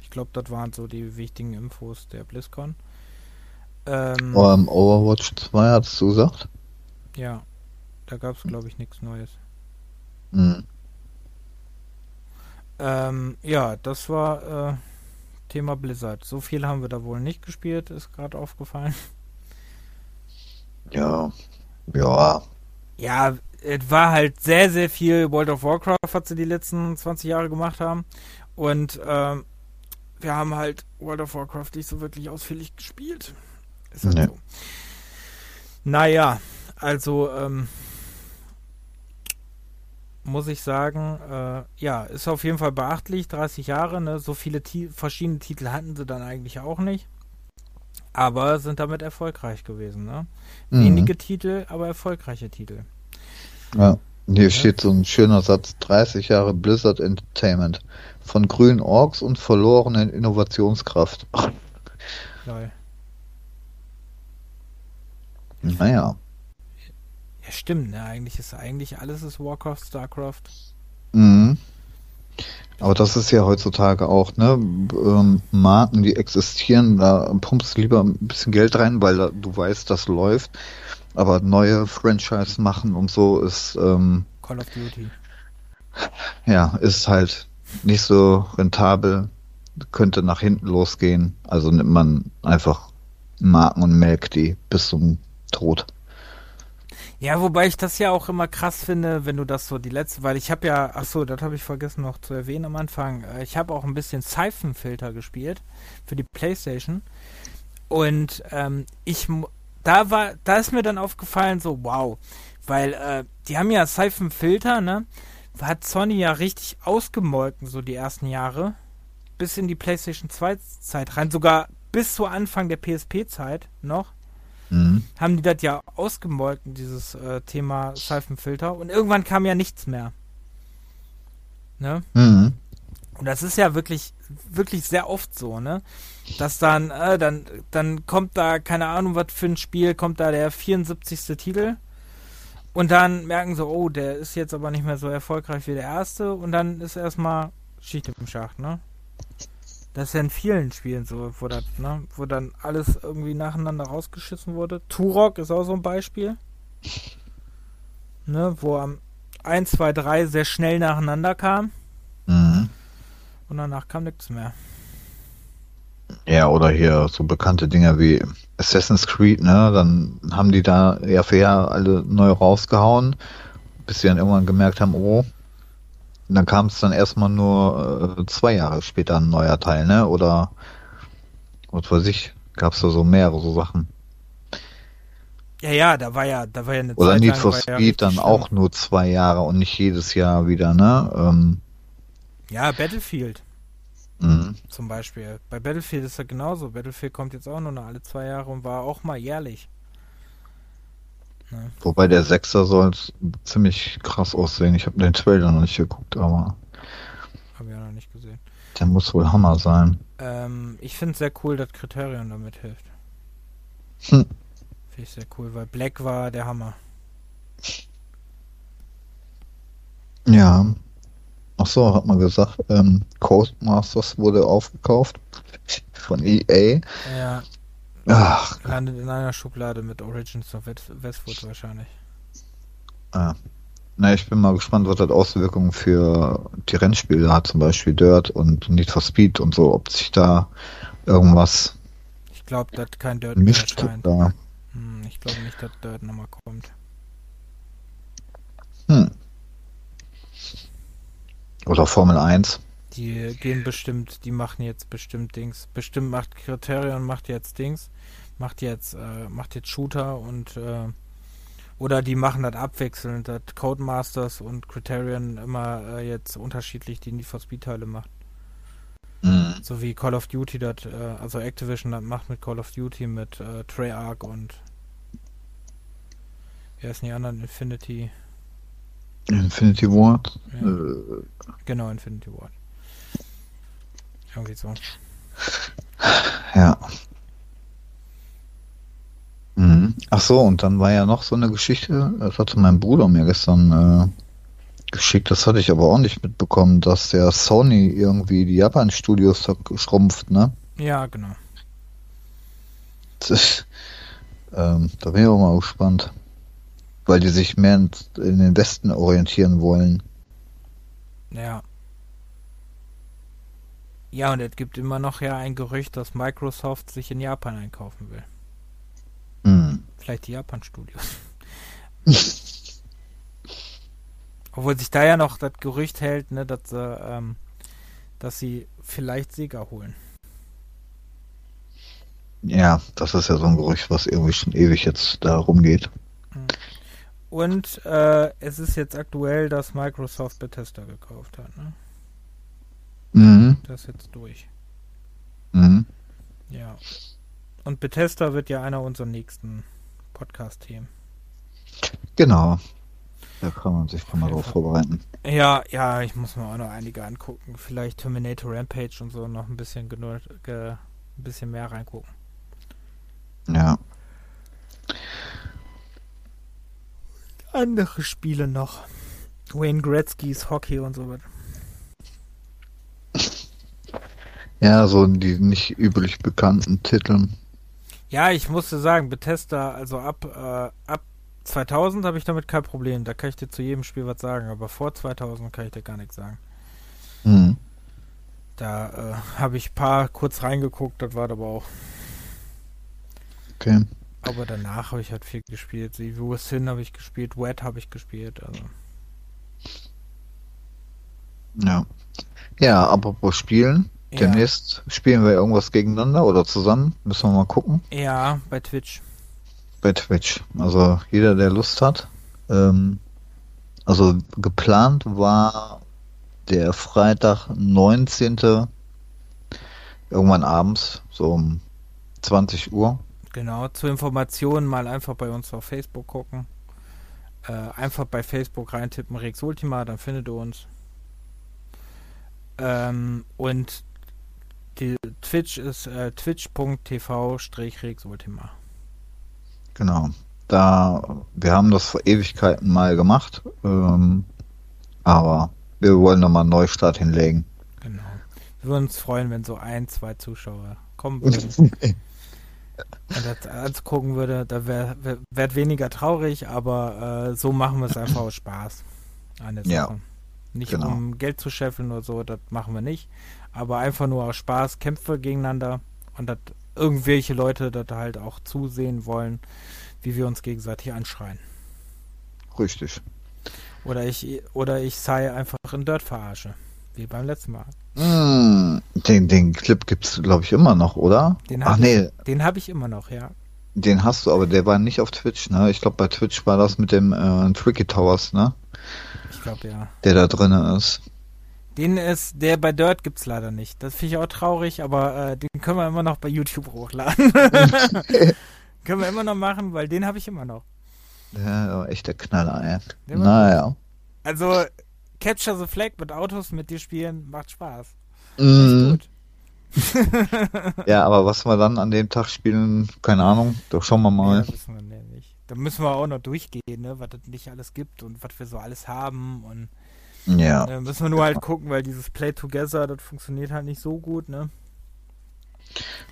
Ich glaube, das waren so die wichtigen Infos der BlizzCon. Ähm, Ähm, Overwatch 2 hattest du gesagt? Ja, da gab es, glaube ich, nichts Neues. Hm. Ähm, ja, das war äh, Thema Blizzard. So viel haben wir da wohl nicht gespielt, ist gerade aufgefallen. Ja. Ja. Ja, es war halt sehr, sehr viel World of Warcraft, was sie die letzten 20 Jahre gemacht haben. Und ähm, wir haben halt World of Warcraft nicht so wirklich ausführlich gespielt. Ist halt Nee. so. Naja, also ähm, muss ich sagen, äh, ja, ist auf jeden Fall beachtlich, 30 Jahre, ne? So viele Ti verschiedene Titel hatten sie dann eigentlich auch nicht. Aber sind damit erfolgreich gewesen, ne? Mhm. Wenige Titel, aber erfolgreiche Titel. Ja, hier ja. steht so ein schöner Satz, 30 Jahre Blizzard Entertainment. Von grünen Orks und verlorenen Innovationskraft. Geil. Naja. Ja, stimmt, ne? Eigentlich ist eigentlich alles ist Warcraft, Starcraft. Mhm. Aber das ist ja heutzutage auch, ne? Ähm, Marken, die existieren, da pumpst du lieber ein bisschen Geld rein, weil da, du weißt, das läuft. Aber neue Franchise machen und so ist ähm, Call of Duty. Ja, ist halt nicht so rentabel, könnte nach hinten losgehen. Also nimmt man einfach Marken und melkt die bis zum Tod. Ja, wobei ich das ja auch immer krass finde, wenn du das so die letzte, weil ich habe ja, ach so, das habe ich vergessen noch zu erwähnen am Anfang. Äh, ich habe auch ein bisschen Seifenfilter gespielt für die PlayStation und ähm, ich da war, da ist mir dann aufgefallen so, wow, weil äh, die haben ja Seifenfilter, ne? Hat Sony ja richtig ausgemolken so die ersten Jahre bis in die PlayStation 2 Zeit rein, sogar bis zu Anfang der PSP Zeit noch mhm. haben die das ja ausgemolken, dieses äh, Thema Seifenfilter. Und irgendwann kam ja nichts mehr. Ne? Mhm. Und das ist ja wirklich, wirklich sehr oft so, ne? Dass dann, äh, dann, dann kommt da, keine Ahnung, was für ein Spiel, kommt da der 74. Titel. Und dann merken sie, oh, der ist jetzt aber nicht mehr so erfolgreich wie der erste. Und dann ist erstmal Schicht im Schacht, ne? Das ist ja in vielen Spielen so, wo, das, ne, wo dann alles irgendwie nacheinander rausgeschissen wurde. Turok ist auch so ein Beispiel. Ne, wo am 1, 2, 3 sehr schnell nacheinander kam. Mhm. Und danach kam nichts mehr. Ja, oder hier so bekannte Dinge wie Assassin's Creed, ne? Dann haben die da ja für Jahr alle neu rausgehauen, bis sie dann irgendwann gemerkt haben, oh, und dann kam es dann erstmal nur äh, zwei Jahre später ein neuer Teil, ne? Oder was weiß ich, gab es da so mehrere so Sachen. Ja, ja, da war ja, da war ja eine Oder Zeit Need for Speed ja dann auch nur zwei Jahre und nicht jedes Jahr wieder, ne? Ähm, ja, Battlefield. Mhm. Zum Beispiel. Bei Battlefield ist ja genauso. Battlefield kommt jetzt auch nur noch alle zwei Jahre und war auch mal jährlich. Ne? Wobei der Sechser soll ziemlich krass aussehen. Ich habe den Trailer noch nicht geguckt, aber. Habe ich ja noch nicht gesehen. Der muss wohl Hammer sein. Ähm, ich finde es sehr cool, dass Kriterion damit hilft. Hm. Finde ich sehr cool, weil Black war der Hammer. Ja. Ach so, hat man gesagt, ähm, Codemasters wurde aufgekauft von EA. Ja, Ach. Landet in einer Schublade mit Origins of Westwood wahrscheinlich. Ah. Na, ich bin mal gespannt, was das Auswirkungen für die Rennspiele hat, zum Beispiel Dirt und Need for Speed und so, ob sich da irgendwas. Ich glaube, dass kein Dirt mischt mehr da. Hm, ich glaube nicht, dass Dirt nochmal kommt. Hm. Oder Formel 1. Die gehen bestimmt, die machen jetzt bestimmt Dings. Bestimmt macht Kriterion macht jetzt Dings macht jetzt, äh, macht jetzt Shooter und äh, oder die machen das abwechselnd, dass Codemasters und Criterion immer äh, jetzt unterschiedlich die Need for Speed Teile macht. Mhm. So wie Call of Duty das, äh, also Activision das macht mit Call of Duty mit äh, Treyarch und wer ist die anderen? Infinity. Infinity Ward? Ja. Äh. Genau, Infinity Ward. Irgendwie so. Ja. Mhm. Ach so, und dann war ja noch so eine Geschichte, das hatte mein Bruder mir gestern äh, geschickt, das hatte ich aber auch nicht mitbekommen, dass der Sony irgendwie die Japan-Studios schrumpft, ne? Ja, genau. Das, ähm, da bin ich auch mal gespannt. Weil die sich mehr in, in den Westen orientieren wollen. Ja. Ja, und es gibt immer noch ja ein Gerücht, dass Microsoft sich in Japan einkaufen will. Mhm. Vielleicht die Japan-Studios. Obwohl sich da ja noch das Gerücht hält, ne, dass, äh, ähm, dass sie vielleicht Sega holen. Ja, das ist ja so ein Gerücht, was irgendwie schon ewig jetzt da rumgeht. Mhm. Und äh, es ist jetzt aktuell, dass Microsoft Bethesda gekauft hat. Ne? Mhm. Das jetzt durch. Mhm. Ja. Und Bethesda wird ja einer unserer nächsten Podcast-Themen. Genau. Da kann man sich schon mal drauf vorbereiten. Ja, ja, ich muss mir auch noch einige angucken. Vielleicht Terminator Rampage und so noch ein bisschen genug, ge, ein bisschen mehr reingucken. Ja. Andere Spiele noch. Wayne Gretzky's Hockey und so weiter. Ja, so die nicht üblich bekannten Titeln. Ja, ich musste sagen, Bethesda, also ab, äh, ab 2000 habe ich damit kein Problem. Da kann ich dir zu jedem Spiel was sagen, aber vor 2000 kann ich dir gar nichts sagen. Mhm. Da äh, habe ich ein paar kurz reingeguckt, das war aber auch. Okay. Aber danach habe ich halt viel gespielt. Wo Sin habe ich gespielt, Wet habe ich gespielt. Also. Ja. Ja, apropos Spielen. Ja. Demnächst spielen wir irgendwas gegeneinander oder zusammen. Müssen wir mal gucken. Ja, bei Twitch. Bei Twitch. Also jeder, der Lust hat. Ähm, also geplant war der Freitag 19. Irgendwann abends, so um 20 Uhr. Genau, zur Information mal einfach bei uns auf Facebook gucken. Äh, einfach bei Facebook reintippen Rex Ultima, dann findet ihr uns. Ähm, und die Twitch ist äh, twitch.tv-rex Ultima. Genau. Da, wir haben das vor Ewigkeiten mal gemacht, ähm, aber wir wollen nochmal einen Neustart hinlegen. Genau. Wir würden uns freuen, wenn so ein, zwei Zuschauer kommen würden. und das angucken würde, da wäre wär, wär weniger traurig, aber äh, so machen wir es einfach aus Spaß. Eine Sache. Ja, nicht genau. um Geld zu scheffeln oder so, das machen wir nicht. Aber einfach nur aus Spaß, Kämpfe gegeneinander und dass irgendwelche Leute das halt auch zusehen wollen, wie wir uns gegenseitig anschreien. Richtig. Oder ich oder ich sei einfach in Dirt verarsche. Wie beim letzten Mal. Mm, den, den Clip gibt's, glaube ich, immer noch, oder? Den Ach hab nee, ich, den habe ich immer noch, ja. den hast du, aber der war nicht auf Twitch, ne? Ich glaube, bei Twitch war das mit dem äh, Tricky Towers, ne? Ich glaube ja. Der da drinne ist. Den ist, der bei Dirt gibt's leider nicht. Das finde ich auch traurig, aber äh, den können wir immer noch bei YouTube hochladen. können wir immer noch machen, weil den habe ich immer noch. Ja, echt der Knaller, ey. War Naja. Also Capture the Flag mit Autos mit dir spielen macht Spaß. Mm, Echt ja, aber was wir dann an dem Tag spielen, keine Ahnung. Doch schauen wir gut. mal. Ja, wissen wir nicht. Da müssen wir auch noch durchgehen, ne, was es nicht alles gibt und was wir so alles haben und Ja. äh, müssen wir nur halt gucken, weil dieses Play Together, das funktioniert halt nicht so gut, ne?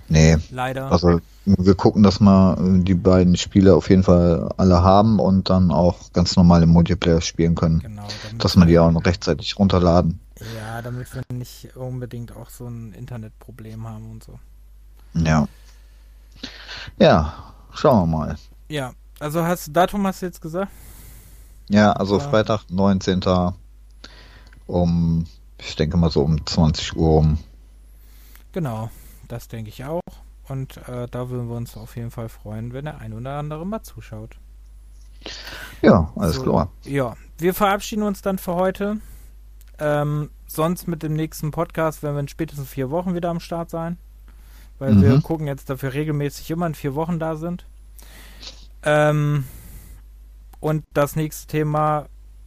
Nee. Leider. Also wir gucken, dass wir äh, die beiden Spiele auf jeden Fall alle haben und dann auch ganz normal im Multiplayer spielen können. genau. Dass wir die auch noch rechtzeitig runterladen. Ja, damit wir nicht unbedingt auch so ein Internetproblem haben und so. Ja. Ja, schauen wir mal. Ja, also hast Datum hast du jetzt gesagt? Ja, also. Freitag, 19. um, ich denke mal so um 20 Uhr rum. Genau, das denke ich auch. Und äh, da würden wir uns auf jeden Fall freuen, wenn der ein oder andere mal zuschaut. Ja, alles So, klar. Ja, wir verabschieden uns dann für heute. Ähm, sonst mit dem nächsten Podcast werden wir in spätestens vier Wochen wieder am Start sein. Weil Mhm. wir gucken jetzt, dass wir regelmäßig immer in vier Wochen da sind. Ähm, und das nächste Thema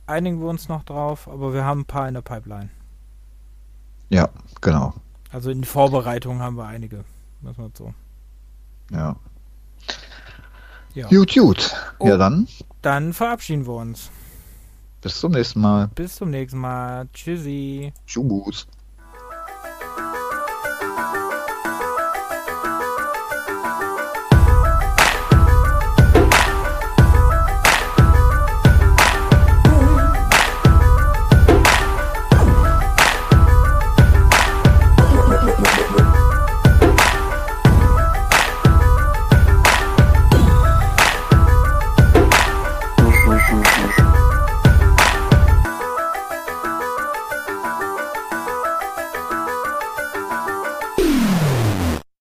einigen wir uns noch drauf, aber wir haben ein paar in der Pipeline. Ja, genau. Also in Vorbereitung haben wir einige. Muss man so. Ja. Ja. Gut, gut. Ja, Oh. dann Dann verabschieden wir uns. bis zum nächsten Mal. Bis zum nächsten Mal. Tschüssi. Tschüss.